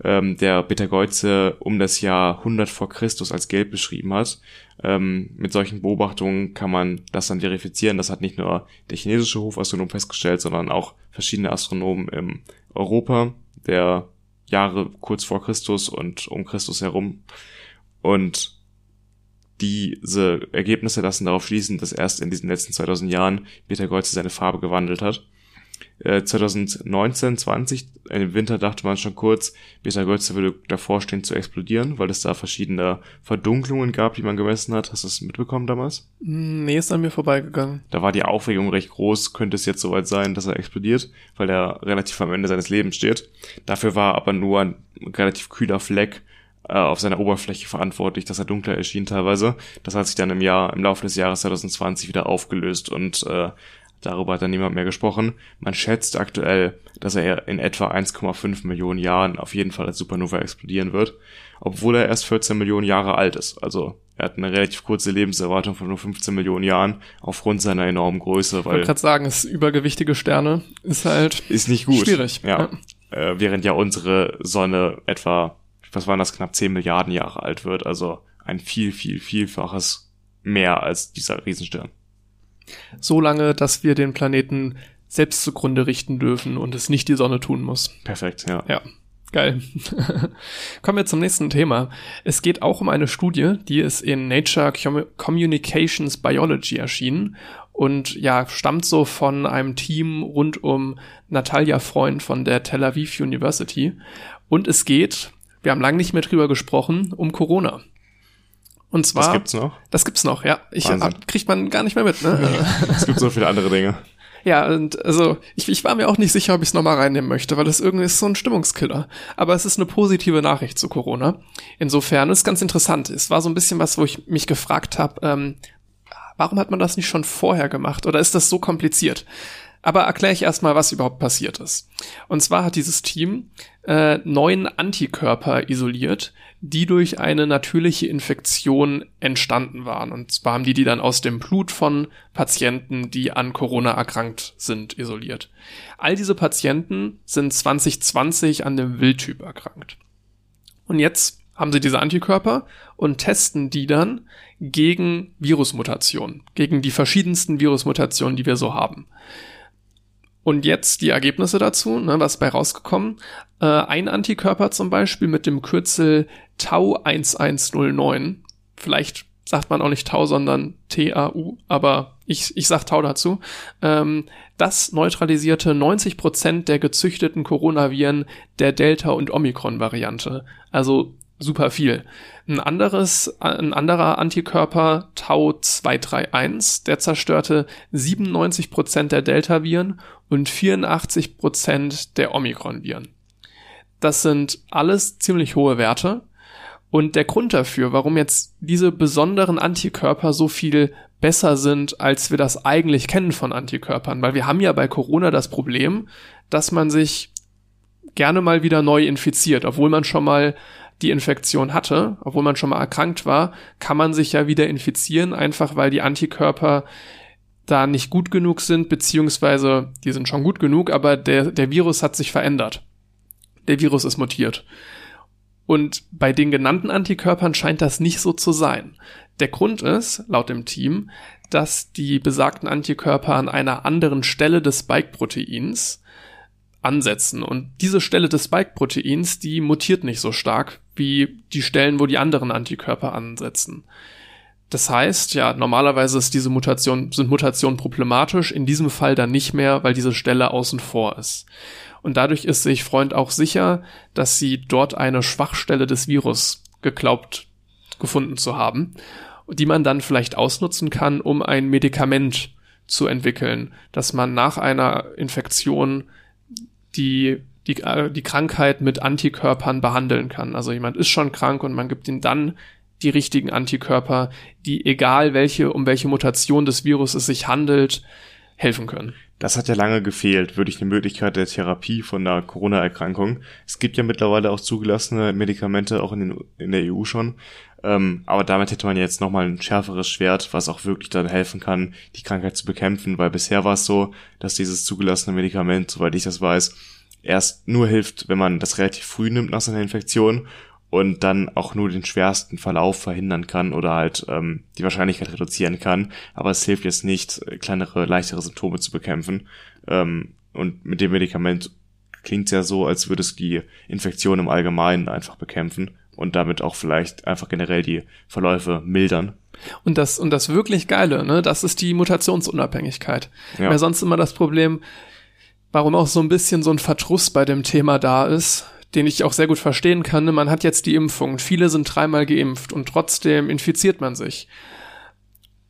ähm, der Betelgeuse um das Jahr 100 vor Christus als gelb beschrieben hat. Ähm, mit solchen Beobachtungen kann man das dann verifizieren. Das hat nicht nur der chinesische Hofastronom festgestellt, sondern auch verschiedene Astronomen im Europa der Jahre kurz vor Christus und um Christus herum. Und diese Ergebnisse lassen darauf schließen, dass erst in diesen letzten 2000 Jahren Betelgeuse seine Farbe gewandelt hat. 2019, äh, 20, im Winter dachte man schon kurz, Betelgeuse würde davor stehen zu explodieren, weil es da verschiedene Verdunklungen gab, die man gemessen hat. Hast du das mitbekommen damals? Hm, nee, ist an mir vorbeigegangen. Da war die Aufregung recht groß, könnte es jetzt soweit sein, dass er explodiert, weil er relativ am Ende seines Lebens steht. Dafür war aber nur ein relativ kühler Fleck äh, auf seiner Oberfläche verantwortlich, dass er dunkler erschien teilweise. Das hat sich dann im Jahr, im Laufe des Jahres 2020 wieder aufgelöst und äh, Darüber hat dann niemand mehr gesprochen. Man schätzt aktuell, dass er in etwa 1,5 Millionen Jahren auf jeden Fall als Supernova explodieren wird, obwohl er erst 14 Millionen Jahre alt ist. Also er hat eine relativ kurze Lebenserwartung von nur 15 Millionen Jahren aufgrund seiner enormen Größe. Weil ich wollte gerade sagen, es übergewichtige Sterne ist halt ist nicht gut. schwierig. Ja. ja. Äh, während ja unsere Sonne etwa, was waren das, knapp 10 Milliarden Jahre alt wird. Also ein viel, viel, vielfaches mehr als dieser Riesenstern so lange, dass wir den Planeten selbst zugrunde richten dürfen und es nicht die Sonne tun muss. Perfekt, ja. Ja. Geil. (laughs) Kommen wir zum nächsten Thema. Es geht auch um eine Studie, die ist in Nature Communications Biology erschienen und ja, stammt so von einem Team rund um Natalia Freund von der Tel Aviv University. Und es geht, wir haben lange nicht mehr drüber gesprochen, um Corona. Und zwar. Das gibt's noch? Das gibt's noch, ja. Ich, hab, kriegt man gar nicht mehr mit, ne? (laughs) es gibt so viele andere Dinge. Ja, und also ich, ich war mir auch nicht sicher, ob ich es nochmal reinnehmen möchte, weil es irgendwie ist so ein Stimmungskiller. Aber es ist eine positive Nachricht zu Corona. Insofern ist ganz interessant. Es war so ein bisschen was, wo ich mich gefragt habe, ähm, warum hat man das nicht schon vorher gemacht? Oder ist das so kompliziert? Aber erkläre ich erstmal, was überhaupt passiert ist. Und zwar hat dieses Team äh, neun Antikörper isoliert, die durch eine natürliche Infektion entstanden waren. Und zwar haben die die dann aus dem Blut von Patienten, die an Corona erkrankt sind, isoliert. All diese Patienten sind 2020 an dem Wildtyp erkrankt. Und jetzt haben sie diese Antikörper und testen die dann gegen Virusmutationen, gegen die verschiedensten Virusmutationen, die wir so haben. Und jetzt die Ergebnisse dazu, ne, was bei rausgekommen. Äh, ein Antikörper zum Beispiel mit dem Kürzel Tau 1109. Vielleicht sagt man auch nicht Tau, sondern T-A-U, aber ich, ich sag Tau dazu. Ähm, das neutralisierte 90% der gezüchteten Coronaviren der Delta- und Omikron-Variante. Also super viel. Ein anderes, ein anderer Antikörper, Tau 231, der zerstörte 97 Prozent der Delta-Viren und 84 Prozent der Omikron-Viren. Das sind alles ziemlich hohe Werte. Und der Grund dafür, warum jetzt diese besonderen Antikörper so viel besser sind, als wir das eigentlich kennen von Antikörpern, weil wir haben ja bei Corona das Problem, dass man sich gerne mal wieder neu infiziert, obwohl man schon mal die Infektion hatte, obwohl man schon mal erkrankt war, kann man sich ja wieder infizieren, einfach weil die Antikörper da nicht gut genug sind, beziehungsweise die sind schon gut genug, aber der, der Virus hat sich verändert. Der Virus ist mutiert. Und bei den genannten Antikörpern scheint das nicht so zu sein. Der Grund ist, laut dem Team, dass die besagten Antikörper an einer anderen Stelle des Spike-Proteins ansetzen. Und diese Stelle des Spike-Proteins, die mutiert nicht so stark wie die Stellen, wo die anderen Antikörper ansetzen. Das heißt, ja, normalerweise ist diese Mutation, sind Mutationen problematisch, in diesem Fall dann nicht mehr, weil diese Stelle außen vor ist. Und dadurch ist sich Freund auch sicher, dass sie dort eine Schwachstelle des Virus geglaubt gefunden zu haben, die man dann vielleicht ausnutzen kann, um ein Medikament zu entwickeln, dass man nach einer Infektion die, die, äh, die Krankheit mit Antikörpern behandeln kann. Also jemand ist schon krank und man gibt ihm dann die richtigen Antikörper, die egal welche, um welche Mutation des Virus es sich handelt, helfen können. Das hat ja lange gefehlt, wirklich eine Möglichkeit der Therapie von einer Corona-Erkrankung. Es gibt ja mittlerweile auch zugelassene Medikamente, auch in, den, in der EU schon. Ähm, aber damit hätte man jetzt nochmal ein schärferes Schwert, was auch wirklich dann helfen kann, die Krankheit zu bekämpfen, weil bisher war es so, dass dieses zugelassene Medikament, soweit ich das weiß, erst nur hilft, wenn man das relativ früh nimmt nach seiner Infektion und dann auch nur den schwersten Verlauf verhindern kann oder halt ähm, die Wahrscheinlichkeit reduzieren kann. Aber es hilft jetzt nicht, kleinere, leichtere Symptome zu bekämpfen. Ähm, und mit dem Medikament klingt es ja so, als würde es die Infektion im Allgemeinen einfach bekämpfen und damit auch vielleicht einfach generell die Verläufe mildern. Und das, und das wirklich Geile, ne, das ist die Mutationsunabhängigkeit. Ja. Weil sonst immer das Problem, warum auch so ein bisschen so ein Verdruss bei dem Thema da ist, den ich auch sehr gut verstehen kann. Man hat jetzt die Impfung. Viele sind dreimal geimpft und trotzdem infiziert man sich.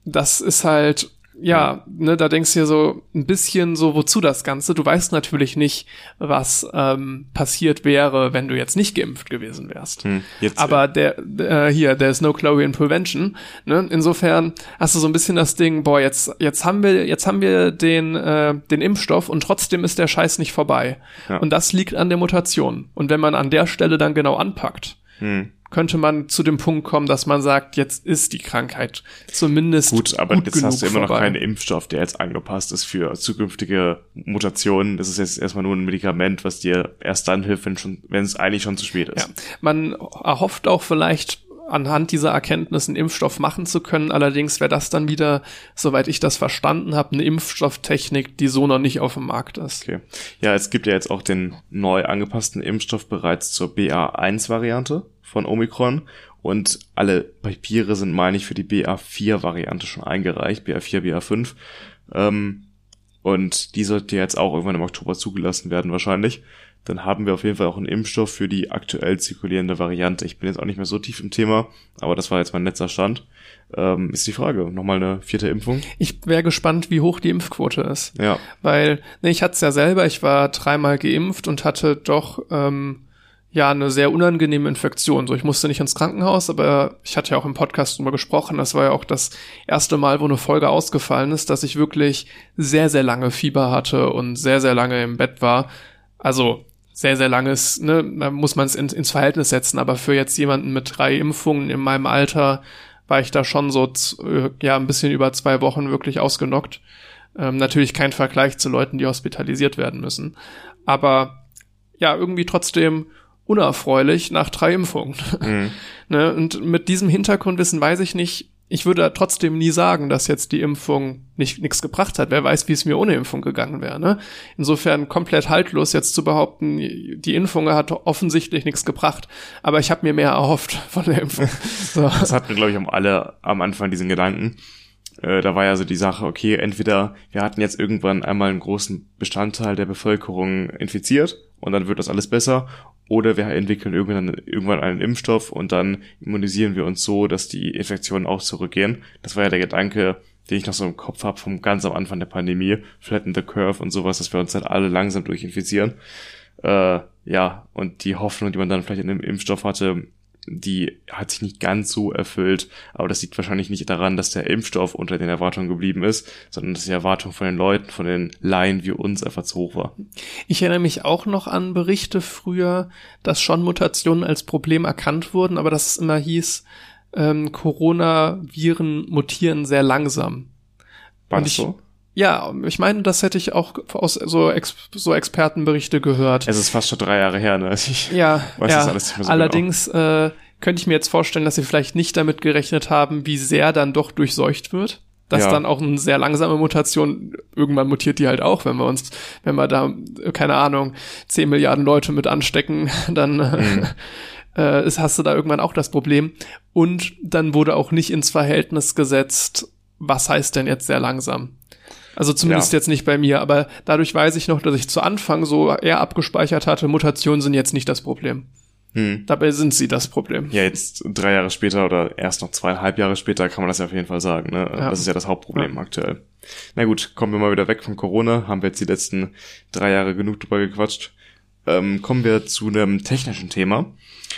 Das ist halt ja, ne, da denkst du dir so ein bisschen so, wozu das Ganze? Du weißt natürlich nicht, was ähm, passiert wäre, wenn du jetzt nicht geimpft gewesen wärst. Hm, jetzt, Aber der, äh, hier, there is no Chloe in Prevention. Ne? Insofern hast du so ein bisschen das Ding, boah, jetzt, jetzt haben wir, jetzt haben wir den, äh, den Impfstoff und trotzdem ist der Scheiß nicht vorbei. Ja. Und das liegt an der Mutation. Und wenn man an der Stelle dann genau anpackt, hm könnte man zu dem Punkt kommen, dass man sagt, jetzt ist die Krankheit zumindest gut, aber gut jetzt hast du immer vorbei. noch keinen Impfstoff, der jetzt angepasst ist für zukünftige Mutationen. Das ist jetzt erstmal nur ein Medikament, was dir erst dann hilft, wenn schon, wenn es eigentlich schon zu spät ist. Ja, man erhofft auch vielleicht anhand dieser Erkenntnis einen Impfstoff machen zu können. Allerdings wäre das dann wieder, soweit ich das verstanden habe, eine Impfstofftechnik, die so noch nicht auf dem Markt ist. Okay. Ja, es gibt ja jetzt auch den neu angepassten Impfstoff bereits zur BA1-Variante von Omikron und alle Papiere sind, meine ich, für die BA4-Variante schon eingereicht, BA4, BA5. Ähm, und die sollte jetzt auch irgendwann im Oktober zugelassen werden wahrscheinlich. Dann haben wir auf jeden Fall auch einen Impfstoff für die aktuell zirkulierende Variante. Ich bin jetzt auch nicht mehr so tief im Thema, aber das war jetzt mein letzter Stand. Ähm, ist die Frage, nochmal eine vierte Impfung? Ich wäre gespannt, wie hoch die Impfquote ist. Ja. Weil, ne, ich hatte es ja selber, ich war dreimal geimpft und hatte doch ähm, ja eine sehr unangenehme Infektion. So, ich musste nicht ins Krankenhaus, aber ich hatte ja auch im Podcast drüber gesprochen. Das war ja auch das erste Mal, wo eine Folge ausgefallen ist, dass ich wirklich sehr, sehr lange Fieber hatte und sehr, sehr lange im Bett war. Also sehr, sehr langes, ne, da muss man es in, ins Verhältnis setzen, aber für jetzt jemanden mit drei Impfungen in meinem Alter war ich da schon so, äh, ja, ein bisschen über zwei Wochen wirklich ausgenockt. Ähm, natürlich kein Vergleich zu Leuten, die hospitalisiert werden müssen. Aber ja, irgendwie trotzdem unerfreulich nach drei Impfungen. Mhm. (laughs) ne? Und mit diesem Hintergrundwissen weiß ich nicht, ich würde trotzdem nie sagen, dass jetzt die Impfung nicht nichts gebracht hat. Wer weiß, wie es mir ohne Impfung gegangen wäre. Ne? Insofern komplett haltlos jetzt zu behaupten, die Impfung hat offensichtlich nichts gebracht. Aber ich habe mir mehr erhofft von der Impfung. (laughs) So. Das hatten, glaube ich, um alle am Anfang diesen Gedanken. Äh, da war ja so die Sache, okay, entweder wir hatten jetzt irgendwann einmal einen großen Bestandteil der Bevölkerung infiziert und dann wird das alles besser. Oder wir entwickeln irgendwann, irgendwann einen Impfstoff und dann immunisieren wir uns so, dass die Infektionen auch zurückgehen. Das war ja der Gedanke, den ich noch so im Kopf habe vom ganz am Anfang der Pandemie, Flatten the Curve und sowas, dass wir uns dann alle langsam durchinfizieren. Äh, ja, und die Hoffnung, die man dann vielleicht in dem Impfstoff hatte, die hat sich nicht ganz so erfüllt, aber das liegt wahrscheinlich nicht daran, dass der Impfstoff unter den Erwartungen geblieben ist, sondern dass die Erwartung von den Leuten, von den Laien wie uns einfach zu hoch war. Ich erinnere mich auch noch an Berichte früher, dass schon Mutationen als Problem erkannt wurden, aber dass es immer hieß, ähm, Coronaviren mutieren sehr langsam. War das so? Ja, ich meine, das hätte ich auch aus so, Ex so Expertenberichte gehört. Es ist fast schon drei Jahre her, ne? Ich, Ja, weiß ja. das alles nicht mehr so allerdings äh, könnte ich mir jetzt vorstellen, dass sie vielleicht nicht damit gerechnet haben, wie sehr dann doch durchseucht wird. Dass Ja. dann auch eine sehr langsame Mutation, irgendwann mutiert die halt auch, wenn wir uns, wenn wir da, äh, keine Ahnung, 10 Milliarden Leute mit anstecken, (laughs) dann Mhm. äh, hast du da irgendwann auch das Problem. Und dann wurde auch nicht ins Verhältnis gesetzt, was heißt denn jetzt sehr langsam? Also zumindest Ja. jetzt nicht bei mir, aber dadurch weiß ich noch, dass ich zu Anfang so eher abgespeichert hatte, Mutationen sind jetzt nicht das Problem. Hm. Dabei sind sie das Problem. Ja, jetzt drei Jahre später oder erst noch zweieinhalb Jahre später kann man das ja auf jeden Fall sagen. Ne? Ja. Das ist ja das Hauptproblem aktuell. Na gut, kommen wir mal wieder weg von Corona. Haben wir jetzt die letzten drei Jahre genug drüber gequatscht. Ähm, kommen wir zu einem technischen Thema.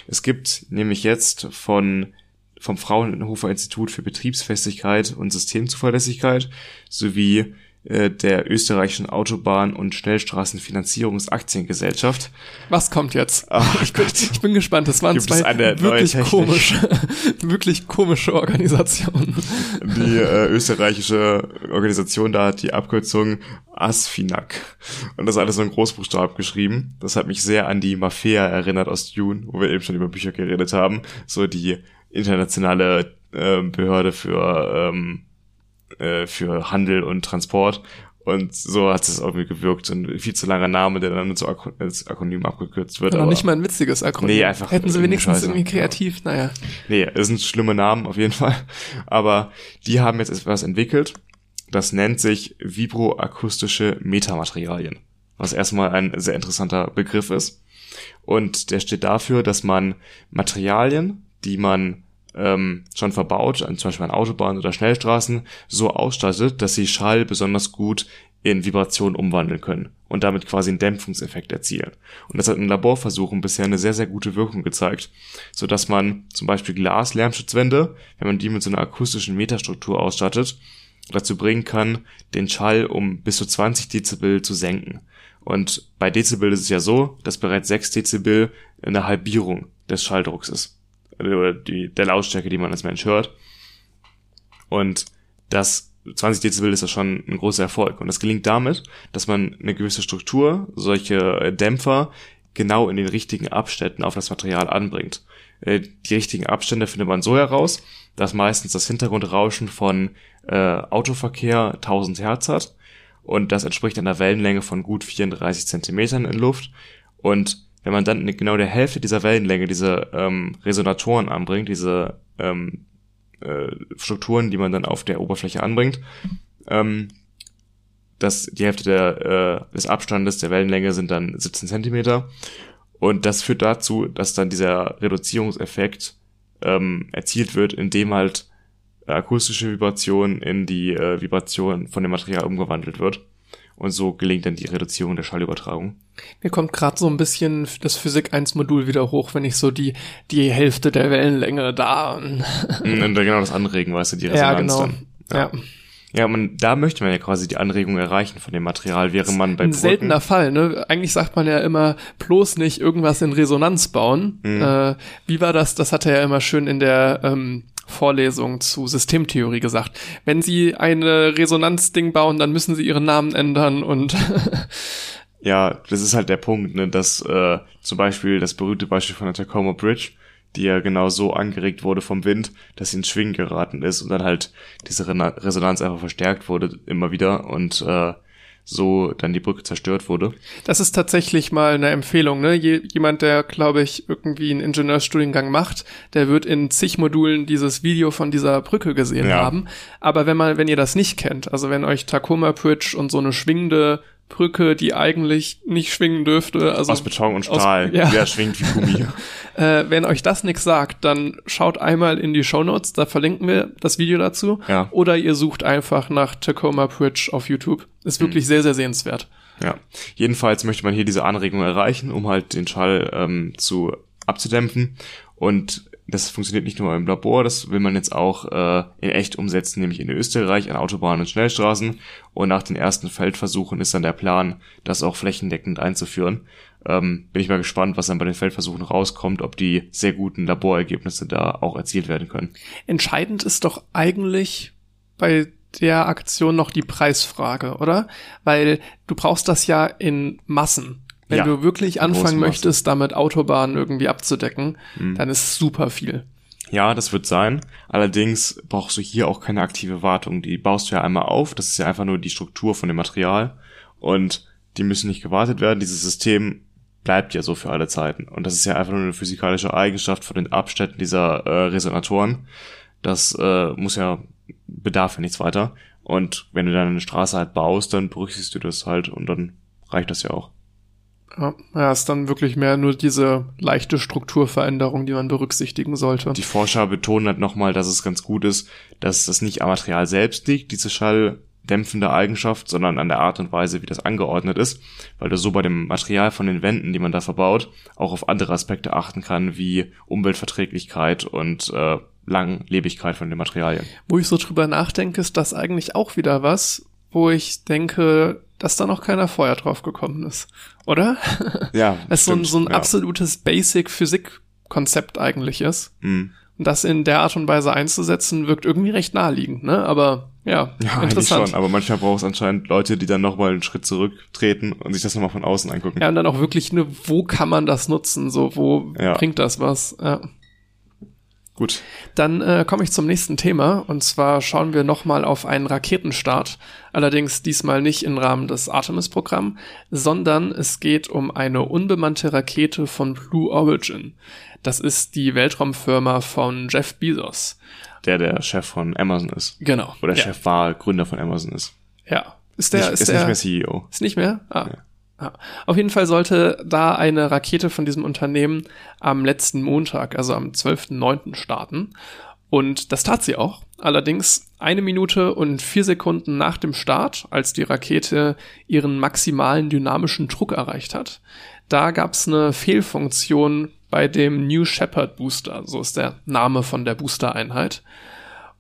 Es gibt nämlich jetzt von vom Fraunhofer Institut für Betriebsfestigkeit und Systemzuverlässigkeit sowie äh, der österreichischen Autobahn- und Schnellstraßenfinanzierungsaktiengesellschaft Was kommt jetzt? Ach (laughs) ich, bin, ich bin gespannt. Das waren Gibt zwei wirklich komische, (laughs) wirklich komische Organisationen. Die äh, österreichische Organisation da hat die Abkürzung ASFINAG. Und das ist alles so in Großbuchstaben geschrieben. Das hat mich sehr an die Mafia erinnert aus Dune, wo wir eben schon über Bücher geredet haben. So die internationale äh, Behörde für, ähm, äh, für Handel und Transport. Und so hat es irgendwie gewirkt. Ein viel zu langer Name, der dann so ak als Akronym abgekürzt wird. Noch aber- nicht mal ein witziges Akronym. Nee, einfach Hätten sie wenigstens Scheiße. irgendwie kreativ, naja. Nee, es sind schlimme Namen auf jeden (laughs) Fall. Aber die haben jetzt etwas entwickelt. Das nennt sich vibroakustische Metamaterialien. Was erstmal ein sehr interessanter Begriff ist. Und der steht dafür, dass man Materialien, die man ähm, schon verbaut, zum Beispiel an Autobahnen oder Schnellstraßen, so ausstattet, dass sie Schall besonders gut in Vibration umwandeln können und damit quasi einen Dämpfungseffekt erzielen. Und das hat in Laborversuchen bisher eine sehr, sehr gute Wirkung gezeigt, so dass man zum Beispiel Glas-Lärmschutzwände, wenn man die mit so einer akustischen Metastruktur ausstattet, dazu bringen kann, den Schall um bis zu 20 Dezibel zu senken. Und bei Dezibel ist es ja so, dass bereits 6 Dezibel eine Halbierung des Schalldrucks ist. Oder die, der Lautstärke, die man als Mensch hört. Und das 20 Dezibel ist ja schon ein großer Erfolg. Und das gelingt damit, dass man eine gewisse Struktur, solche äh, Dämpfer, genau in den richtigen Abständen auf das Material anbringt. Äh, Die richtigen Abstände findet man so heraus, dass meistens das Hintergrundrauschen von äh, Autoverkehr 1000 Hertz hat und das entspricht einer Wellenlänge von gut 34 Zentimetern in Luft. Und wenn man dann genau der Hälfte dieser Wellenlänge diese ähm, Resonatoren anbringt, diese ähm, äh, Strukturen, die man dann auf der Oberfläche anbringt, ähm, das, die Hälfte der, äh, des Abstandes der Wellenlänge sind dann 17 Zentimeter. Und das führt dazu, dass dann dieser Reduzierungseffekt ähm, erzielt wird, indem halt akustische Vibration in die äh, Vibration von dem Material umgewandelt wird. Und so gelingt dann die Reduzierung der Schallübertragung. Mir kommt gerade so ein bisschen das Physik 1 Modul wieder hoch, wenn ich so die, die Hälfte der Wellenlänge da. (laughs) und genau das Anregen, weißt du, die ja, Resonanz genau. dann. Ja. Ja, man, da möchte man ja quasi die Anregung erreichen von dem Material, während man bei Ein Brücken, seltener Fall, ne? Eigentlich sagt man ja immer, bloß nicht irgendwas in Resonanz bauen. Mhm. Äh, wie war das? Das hat er ja immer schön in der ähm, Vorlesung zu Systemtheorie gesagt. Wenn Sie eine Resonanzding bauen, dann müssen Sie Ihren Namen ändern und (laughs) Ja, das ist halt der Punkt, ne, dass äh, zum Beispiel das berühmte Beispiel von der Tacoma Bridge, die ja genau so angeregt wurde vom Wind, dass sie ins Schwingen geraten ist und dann halt diese Rena- Resonanz einfach verstärkt wurde immer wieder und äh, so dann die Brücke zerstört wurde. Das ist tatsächlich mal eine Empfehlung, ne? Je, jemand, der, glaube ich, irgendwie einen Ingenieursstudiengang macht, der wird in zig Modulen dieses Video von dieser Brücke gesehen Ja. haben. Aber wenn man, wenn ihr das nicht kennt, also wenn euch Tacoma Bridge und so eine schwingende Brücke, die eigentlich nicht schwingen dürfte. Also aus Beton und Stahl, aus, ja. der schwingt wie Gummi. (laughs) äh, wenn euch das nichts sagt, dann schaut einmal in die Show Notes, da verlinken wir das Video dazu. Ja. Oder ihr sucht einfach nach Tacoma Bridge auf YouTube. Ist wirklich mhm. sehr, sehr sehenswert. Ja, jedenfalls möchte man hier diese Anregung erreichen, um halt den Schall ähm, zu abzudämpfen. Und das funktioniert nicht nur im Labor, das will man jetzt auch äh, in echt umsetzen, nämlich in Österreich an Autobahnen und Schnellstraßen. Und nach den ersten Feldversuchen ist dann der Plan, das auch flächendeckend einzuführen. Ähm, bin ich mal gespannt, was dann bei den Feldversuchen rauskommt, ob die sehr guten Laborergebnisse da auch erzielt werden können. Entscheidend ist doch eigentlich bei der Aktion noch die Preisfrage, oder? Weil du brauchst das ja in Massen. Wenn ja, du wirklich anfangen möchtest, damit Autobahnen irgendwie abzudecken, mhm. dann ist super viel. Ja, das wird sein. Allerdings brauchst du hier auch keine aktive Wartung. Die baust du ja einmal auf. Das ist ja einfach nur die Struktur von dem Material. Und die müssen nicht gewartet werden. Dieses System bleibt ja so für alle Zeiten. Und das ist ja einfach nur eine physikalische Eigenschaft von den Abständen dieser äh, Resonatoren. Das äh, muss ja, bedarf ja nichts weiter. Und wenn du dann eine Straße halt baust, dann berücksichtigst du das halt und dann reicht das ja auch. Ja, ja, ist dann wirklich mehr nur diese leichte Strukturveränderung, die man berücksichtigen sollte. Die Forscher betonen halt nochmal, dass es ganz gut ist, dass das nicht am Material selbst liegt, diese schalldämpfende Eigenschaft, sondern an der Art und Weise, wie das angeordnet ist, weil du so bei dem Material von den Wänden, die man da verbaut, auch auf andere Aspekte achten kann, wie Umweltverträglichkeit und äh, Langlebigkeit von den Materialien. Wo ich so drüber nachdenke, ist das eigentlich auch wieder was, wo ich denke, dass da noch keiner vorher drauf gekommen ist. Oder? Ja. (laughs) das ist so ein, so ein ja. absolutes Basic-Physik-Konzept eigentlich ist. Mhm. Und das in der Art und Weise einzusetzen, wirkt irgendwie recht naheliegend, ne? Aber ja, ja interessant. schon, aber manchmal braucht es anscheinend Leute, die dann nochmal einen Schritt zurücktreten und sich das nochmal von außen angucken. Ja, und dann auch wirklich, ne, wo kann man das nutzen? So, wo ja. bringt das was? Ja. Gut. Dann äh, komme ich zum nächsten Thema und zwar schauen wir nochmal auf einen Raketenstart. Allerdings diesmal nicht im Rahmen des Artemis-Programms, sondern es geht um eine unbemannte Rakete von Blue Origin. Das ist die Weltraumfirma von Jeff Bezos. Der der Chef von Amazon ist. Genau. Oder ja. Chef war, Gründer von Amazon ist. Ja. Ist der, nicht, ist, ist der, nicht mehr CEO. Ist nicht mehr? Ah. Ja. Ja. Auf jeden Fall sollte da eine Rakete von diesem Unternehmen am letzten Montag, also am 12.09. starten. Und das tat sie auch. Allerdings eine Minute und vier Sekunden nach dem Start, als die Rakete ihren maximalen dynamischen Druck erreicht hat, da gab es eine Fehlfunktion bei dem New Shepard Booster, so ist der Name von der Booster-Einheit.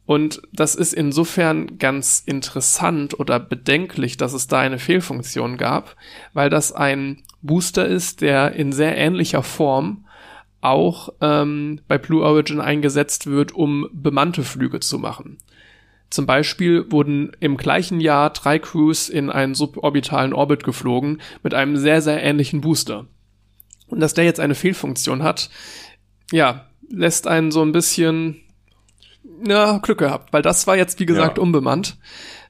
Und das ist insofern ganz interessant oder bedenklich, dass es da eine Fehlfunktion gab, weil das ein Booster ist, der in sehr ähnlicher Form auch ähm, bei Blue Origin eingesetzt wird, um bemannte Flüge zu machen. Zum Beispiel wurden im gleichen Jahr drei Crews in einen suborbitalen Orbit geflogen mit einem sehr, sehr ähnlichen Booster. Und dass der jetzt eine Fehlfunktion hat, ja, lässt einen so ein bisschen ja, Glück gehabt, weil das war jetzt, wie gesagt, ja. unbemannt.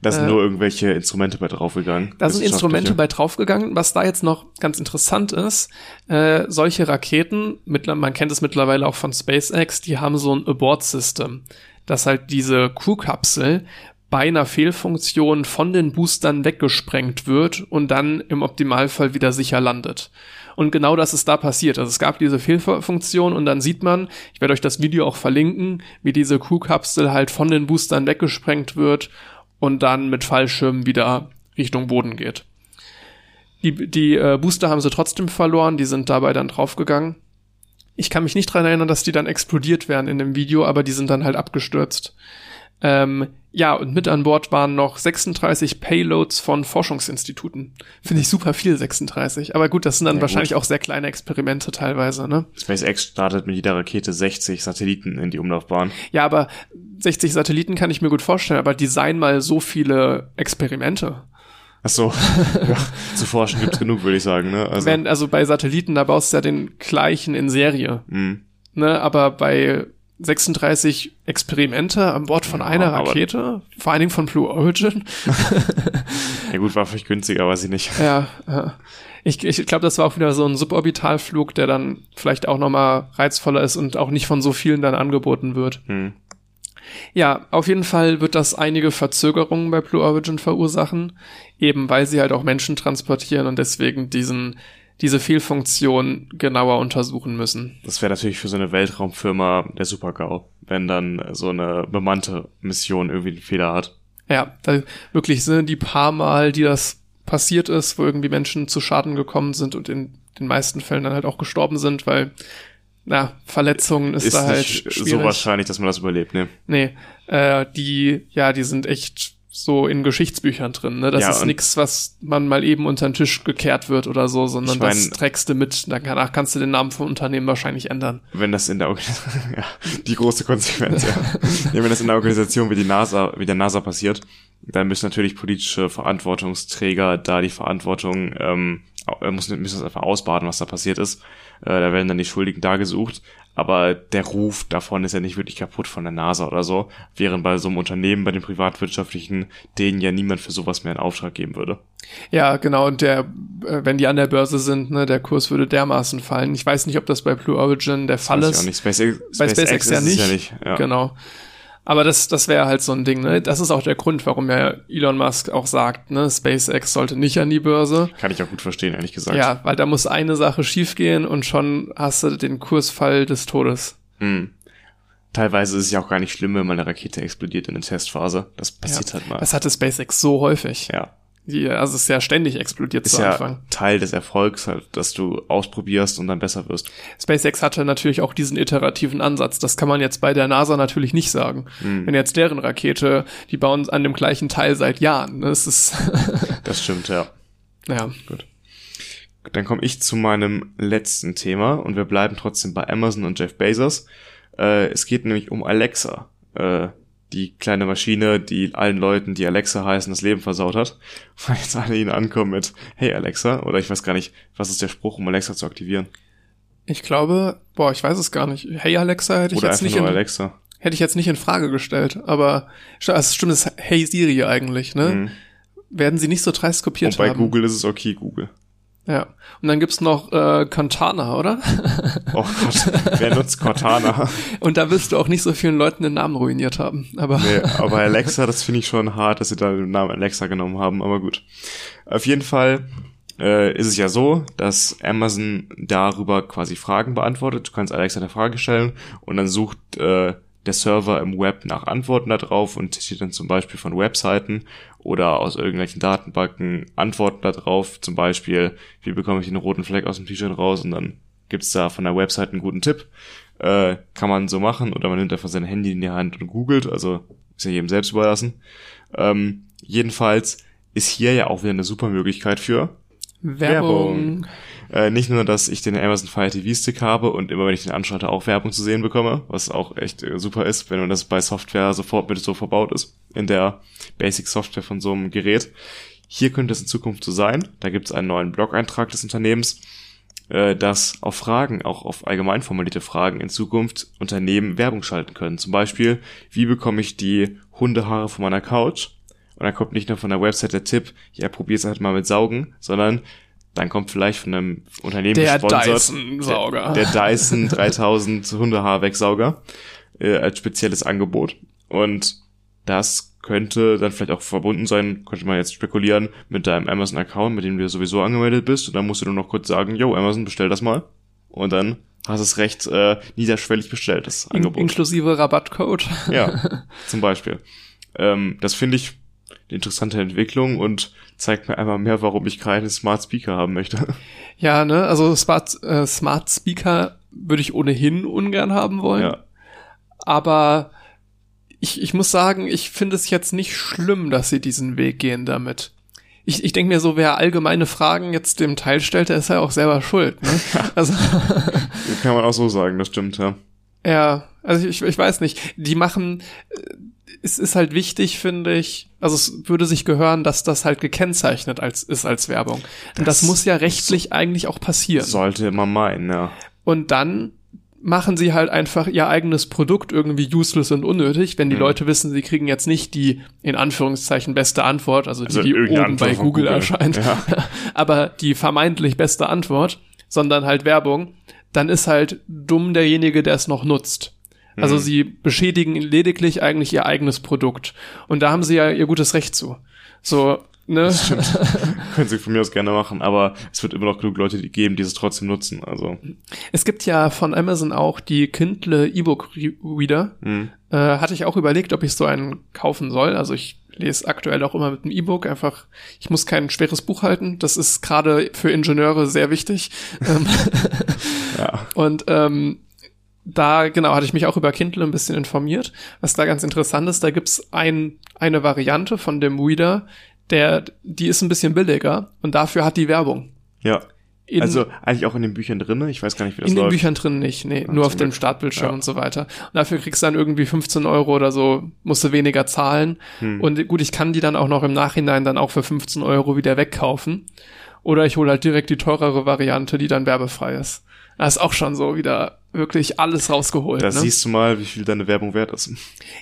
Da sind äh, nur irgendwelche Instrumente bei draufgegangen. Da sind Instrumente bei draufgegangen. Was da jetzt noch ganz interessant ist, äh, solche Raketen, man kennt es mittlerweile auch von SpaceX, die haben so ein Abort-System, dass halt diese Crew-Kapsel bei einer Fehlfunktion von den Boostern weggesprengt wird und dann im Optimalfall wieder sicher landet. Und genau das ist da passiert. Also es gab diese Fehlfunktion und dann sieht man, ich werde euch das Video auch verlinken, wie diese Crew-Kapsel halt von den Boostern weggesprengt wird und dann mit Fallschirmen wieder Richtung Boden geht. Die, die äh, Booster haben sie trotzdem verloren, die sind dabei dann draufgegangen. Ich kann mich nicht dran erinnern, dass die dann explodiert wären in dem Video, aber die sind dann halt abgestürzt. Ähm, ja, und mit an Bord waren noch 36 Payloads von Forschungsinstituten. Finde ich super viel, 36. Aber gut, das sind dann ja, wahrscheinlich gut. auch sehr kleine Experimente teilweise, ne? SpaceX startet mit jeder Rakete 60 Satelliten in die Umlaufbahn. Ja, aber 60 Satelliten kann ich mir gut vorstellen, aber design mal so viele Experimente. Ach so, (laughs) ja, zu forschen gibt's genug, würde ich sagen, ne? Also. Wenn, also bei Satelliten, da baust du ja den gleichen in Serie. Mhm. Ne, aber bei 36 Experimente an Bord von einer ja, Rakete, vor allen Dingen von Blue Origin. (laughs) ja gut, war vielleicht günstiger, weiß ich nicht. Ja, ja. ich, ich glaube, das war auch wieder so ein Suborbitalflug, der dann vielleicht auch nochmal reizvoller ist und auch nicht von so vielen dann angeboten wird. Hm. Ja, auf jeden Fall wird das einige Verzögerungen bei Blue Origin verursachen, eben weil sie halt auch Menschen transportieren und deswegen diesen diese Fehlfunktion genauer untersuchen müssen. Das wäre natürlich für so eine Weltraumfirma der Super-GAU, wenn dann so eine bemannte Mission irgendwie einen Fehler hat. Ja, wirklich sind die paar Mal, die das passiert ist, wo irgendwie Menschen zu Schaden gekommen sind und in den meisten Fällen dann halt auch gestorben sind, weil na, Verletzungen ist, ist da halt schwierig. so wahrscheinlich, dass man das überlebt, ne? Nee, äh, die, ja, die sind echt so in Geschichtsbüchern drin, ne? Das ja, ist nichts, was man mal eben unter den Tisch gekehrt wird oder so, sondern ich mein, das trägst du mit. Danach kannst du den Namen vom Unternehmen wahrscheinlich ändern. Wenn das in der Organisation, (laughs) ja, die große Konsequenz, ja. ja. Wenn das in der Organisation wie die NASA, wie der NASA passiert, dann müssen natürlich politische Verantwortungsträger da die Verantwortung ähm, müssen, müssen das einfach ausbaden, was da passiert ist. Äh, da werden dann die Schuldigen da gesucht. Aber der Ruf davon ist ja nicht wirklich kaputt von der NASA oder so, während bei so einem Unternehmen, bei den privatwirtschaftlichen, denen ja niemand für sowas mehr in Auftrag geben würde. Ja, genau. Und der, äh, wenn die an der Börse sind, ne, der Kurs würde dermaßen fallen. Ich weiß nicht, ob das bei Blue Origin der Fall ist. SpaceX, bei SpaceX, SpaceX ja, nicht. ja nicht. Ja. Genau. Aber das, das wäre halt so ein Ding, ne? Das ist auch der Grund, warum ja Elon Musk auch sagt, ne, SpaceX sollte nicht an die Börse. Kann ich auch gut verstehen, ehrlich gesagt. Ja, weil da muss eine Sache schiefgehen und schon hast du den Kursfall des Todes. Hm. Teilweise ist es ja auch gar nicht schlimm, wenn mal eine Rakete explodiert in der Testphase. Das passiert ja, halt mal. Das hatte SpaceX so häufig. Ja. Die, also es ist ja ständig explodiert ist zu ja Anfang. Teil des Erfolgs halt, dass du ausprobierst und dann besser wirst. SpaceX hatte natürlich auch diesen iterativen Ansatz. Das kann man jetzt bei der NASA natürlich nicht sagen. Hm. Wenn jetzt deren Rakete, die bauen an dem gleichen Teil seit Jahren. Das ist. (laughs) das stimmt, ja. Ja. Gut. Dann komme ich zu meinem letzten Thema und wir bleiben trotzdem bei Amazon und Jeff Bezos. Äh, es geht nämlich um Alexa. Äh, die kleine Maschine, die allen Leuten, die Alexa heißen, das Leben versaut hat. (laughs) Weil jetzt alle ihnen ankommen mit Hey Alexa, oder ich weiß gar nicht, was ist der Spruch, um Alexa zu aktivieren? Ich glaube, boah, ich weiß es gar nicht. Hey Alexa hätte ich oder jetzt nicht in, Alexa. hätte ich jetzt nicht in Frage gestellt, aber also stimmt, es ist Hey Siri eigentlich, ne? Mhm. Werden sie nicht so dreist kopiert Und bei haben. Google ist es okay Google. Ja. Und dann gibt's noch äh, Cortana, oder? Oh Gott, wer nutzt Cortana? (laughs) Und da wirst du auch nicht so vielen Leuten den Namen ruiniert haben. Aber, nee, (laughs) aber Alexa, das finde ich schon hart, dass sie da den Namen Alexa genommen haben, aber gut. Auf jeden Fall äh, ist es ja so, dass Amazon darüber quasi Fragen beantwortet. Du kannst Alexa eine Frage stellen und dann sucht äh, der Server im Web nach Antworten darauf und zieht dann zum Beispiel von Webseiten oder aus irgendwelchen Datenbanken Antworten darauf. Zum Beispiel, wie bekomme ich den roten Fleck aus dem T-Shirt raus und dann gibt's da von der Webseite einen guten Tipp. Äh, kann man so machen oder man nimmt einfach sein Handy in die Hand und googelt, also ist ja jedem selbst überlassen. Ähm, jedenfalls ist hier ja auch wieder eine super Möglichkeit für Werbung. Werbung. Äh, nicht nur, dass ich den Amazon Fire TV Stick habe und immer wenn ich den anschalte auch Werbung zu sehen bekomme, was auch echt äh, super ist, wenn man das bei Software sofort mit so verbaut ist, in der Basic Software von so einem Gerät. Hier könnte es in Zukunft so sein. Da gibt es einen neuen Blog-Eintrag des Unternehmens, äh, dass auf Fragen, auch auf allgemein formulierte Fragen in Zukunft Unternehmen Werbung schalten können. Zum Beispiel, wie bekomme ich die Hundehaare von meiner Couch? Und dann kommt nicht nur von der Website der Tipp, ja, probier's halt mal mit Saugen, sondern dann kommt vielleicht von einem Unternehmen der Dyson-Sauger. Der, der, Dyson 3000 Hundehaarwegsauger äh, als spezielles Angebot. Und das könnte dann vielleicht auch verbunden sein, könnte man jetzt spekulieren, mit deinem Amazon-Account, mit dem du sowieso angemeldet bist. Und dann musst du nur noch kurz sagen, yo, Amazon, bestell das mal. Und dann hast du es recht äh, niederschwellig bestellt, das Angebot. Inklusive Rabattcode. Ja, (laughs) zum Beispiel. Ähm, das finde ich eine interessante Entwicklung und zeigt mir einmal mehr, warum ich keinen Smart Speaker haben möchte. (laughs) Ja, ne, also Smart, äh, Smart Speaker würde ich ohnehin ungern haben wollen. Ja. Aber ich, ich muss sagen, ich finde es jetzt nicht schlimm, dass sie diesen Weg gehen damit. Ich, ich denke mir so, wer allgemeine Fragen jetzt dem Teil stellt, der ist ja auch selber schuld. Ne? (laughs) Also (laughs) kann man auch so sagen, das stimmt, ja. Ja, also ich, ich weiß nicht. Die machen, es ist halt wichtig, finde ich, also es würde sich gehören, dass das halt gekennzeichnet als, ist als Werbung. Und das, das muss ja rechtlich eigentlich auch passieren. Sollte man meinen, ja. Und dann machen sie halt einfach ihr eigenes Produkt irgendwie useless und unnötig, wenn die mhm. Leute wissen, sie kriegen jetzt nicht die in Anführungszeichen beste Antwort, also, also die, die oben Antwort bei Google, Google, erscheint, ja. (laughs) aber die vermeintlich beste Antwort, sondern halt Werbung, dann ist halt dumm derjenige, der es noch nutzt. Also Mhm. sie beschädigen lediglich eigentlich ihr eigenes Produkt. Und da haben sie ja ihr gutes Recht zu. So, ne? (laughs) Können sie von mir aus gerne machen, aber es wird immer noch genug Leute geben, die es trotzdem nutzen. Also, Es gibt ja von Amazon auch die Kindle E-Book Reader. hm. Äh, hatte ich auch überlegt, ob ich so einen kaufen soll. Also ich lese aktuell auch immer mit dem E-Book einfach. Ich muss kein schweres Buch halten. Das ist gerade für Ingenieure sehr wichtig. Ähm, (laughs) ja. (laughs) Und ähm, da, genau, hatte ich mich auch über Kindle ein bisschen informiert. Was da ganz interessant ist, da gibt's ein, eine Variante von dem Reader, der, die ist ein bisschen billiger und dafür hat die Werbung. Ja. In, also eigentlich auch in den Büchern drinne. Ich weiß gar nicht, wie das in den läuft. Büchern drin nicht, nee, Ah, nur auf dem. Startbildschirm Ja. und so weiter. Und dafür kriegst du dann irgendwie 15 Euro oder so, musst du weniger zahlen. Hm. Und gut, ich kann die dann auch noch im Nachhinein dann auch für 15 Euro wieder wegkaufen. Oder ich hole halt direkt die teurere Variante, die dann werbefrei ist. Da ist auch schon so wieder wirklich alles rausgeholt. Da ne? siehst du mal, wie viel deine Werbung wert ist.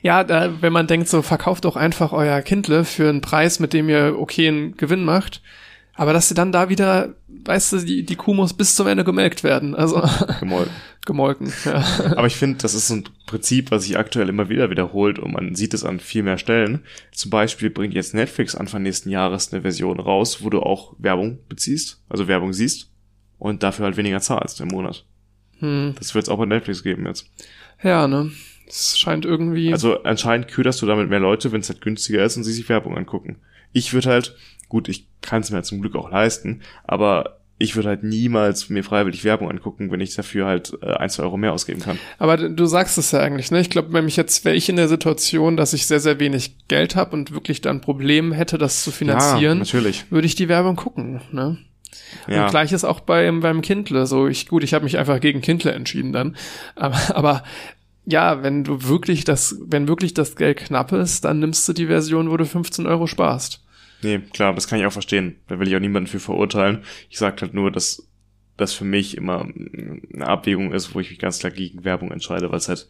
Ja, da, wenn man denkt, so verkauft doch einfach euer Kindle für einen Preis, mit dem ihr okayen Gewinn macht. Aber dass sie dann da wieder, weißt du, die, die Kuh muss bis zum Ende gemelkt werden. Also (laughs) Gemolken. gemolken. Ja. Aber ich finde, das ist ein Prinzip, was sich aktuell immer wieder wiederholt und man sieht es an viel mehr Stellen. Zum Beispiel bringt jetzt Netflix Anfang nächsten Jahres eine Version raus, wo du auch Werbung beziehst, also Werbung siehst und dafür halt weniger zahlst im Monat. Hm. Das wird es auch bei Netflix geben jetzt. ja, ne? Es scheint irgendwie. Also anscheinend köderst du damit mehr Leute, wenn es halt günstiger ist und sie sich Werbung angucken. Ich würde halt, gut, ich kann es mir zum Glück auch leisten, aber ich würde halt niemals mir freiwillig Werbung angucken, wenn ich dafür halt äh, ein, zwei Euro mehr ausgeben kann. aber du sagst es ja eigentlich, ne? Ich glaube, nämlich jetzt wäre ich in der Situation, dass ich sehr, sehr wenig Geld habe und wirklich dann Problem hätte, das zu Ja, finanzieren, natürlich. würde ich die Werbung gucken, ne? Ja. Und gleiches auch beim, beim Kindle. So, ich, gut, ich habe mich einfach gegen Kindle entschieden dann. Aber, aber ja, wenn du wirklich das, wenn wirklich das Geld knapp ist, dann nimmst du die Version, wo du 15 Euro sparst. Nee, klar, das kann ich auch verstehen. Da will ich auch niemanden für verurteilen. Ich sage halt nur, dass das für mich immer eine Abwägung ist, wo ich mich ganz klar gegen Werbung entscheide, weil es halt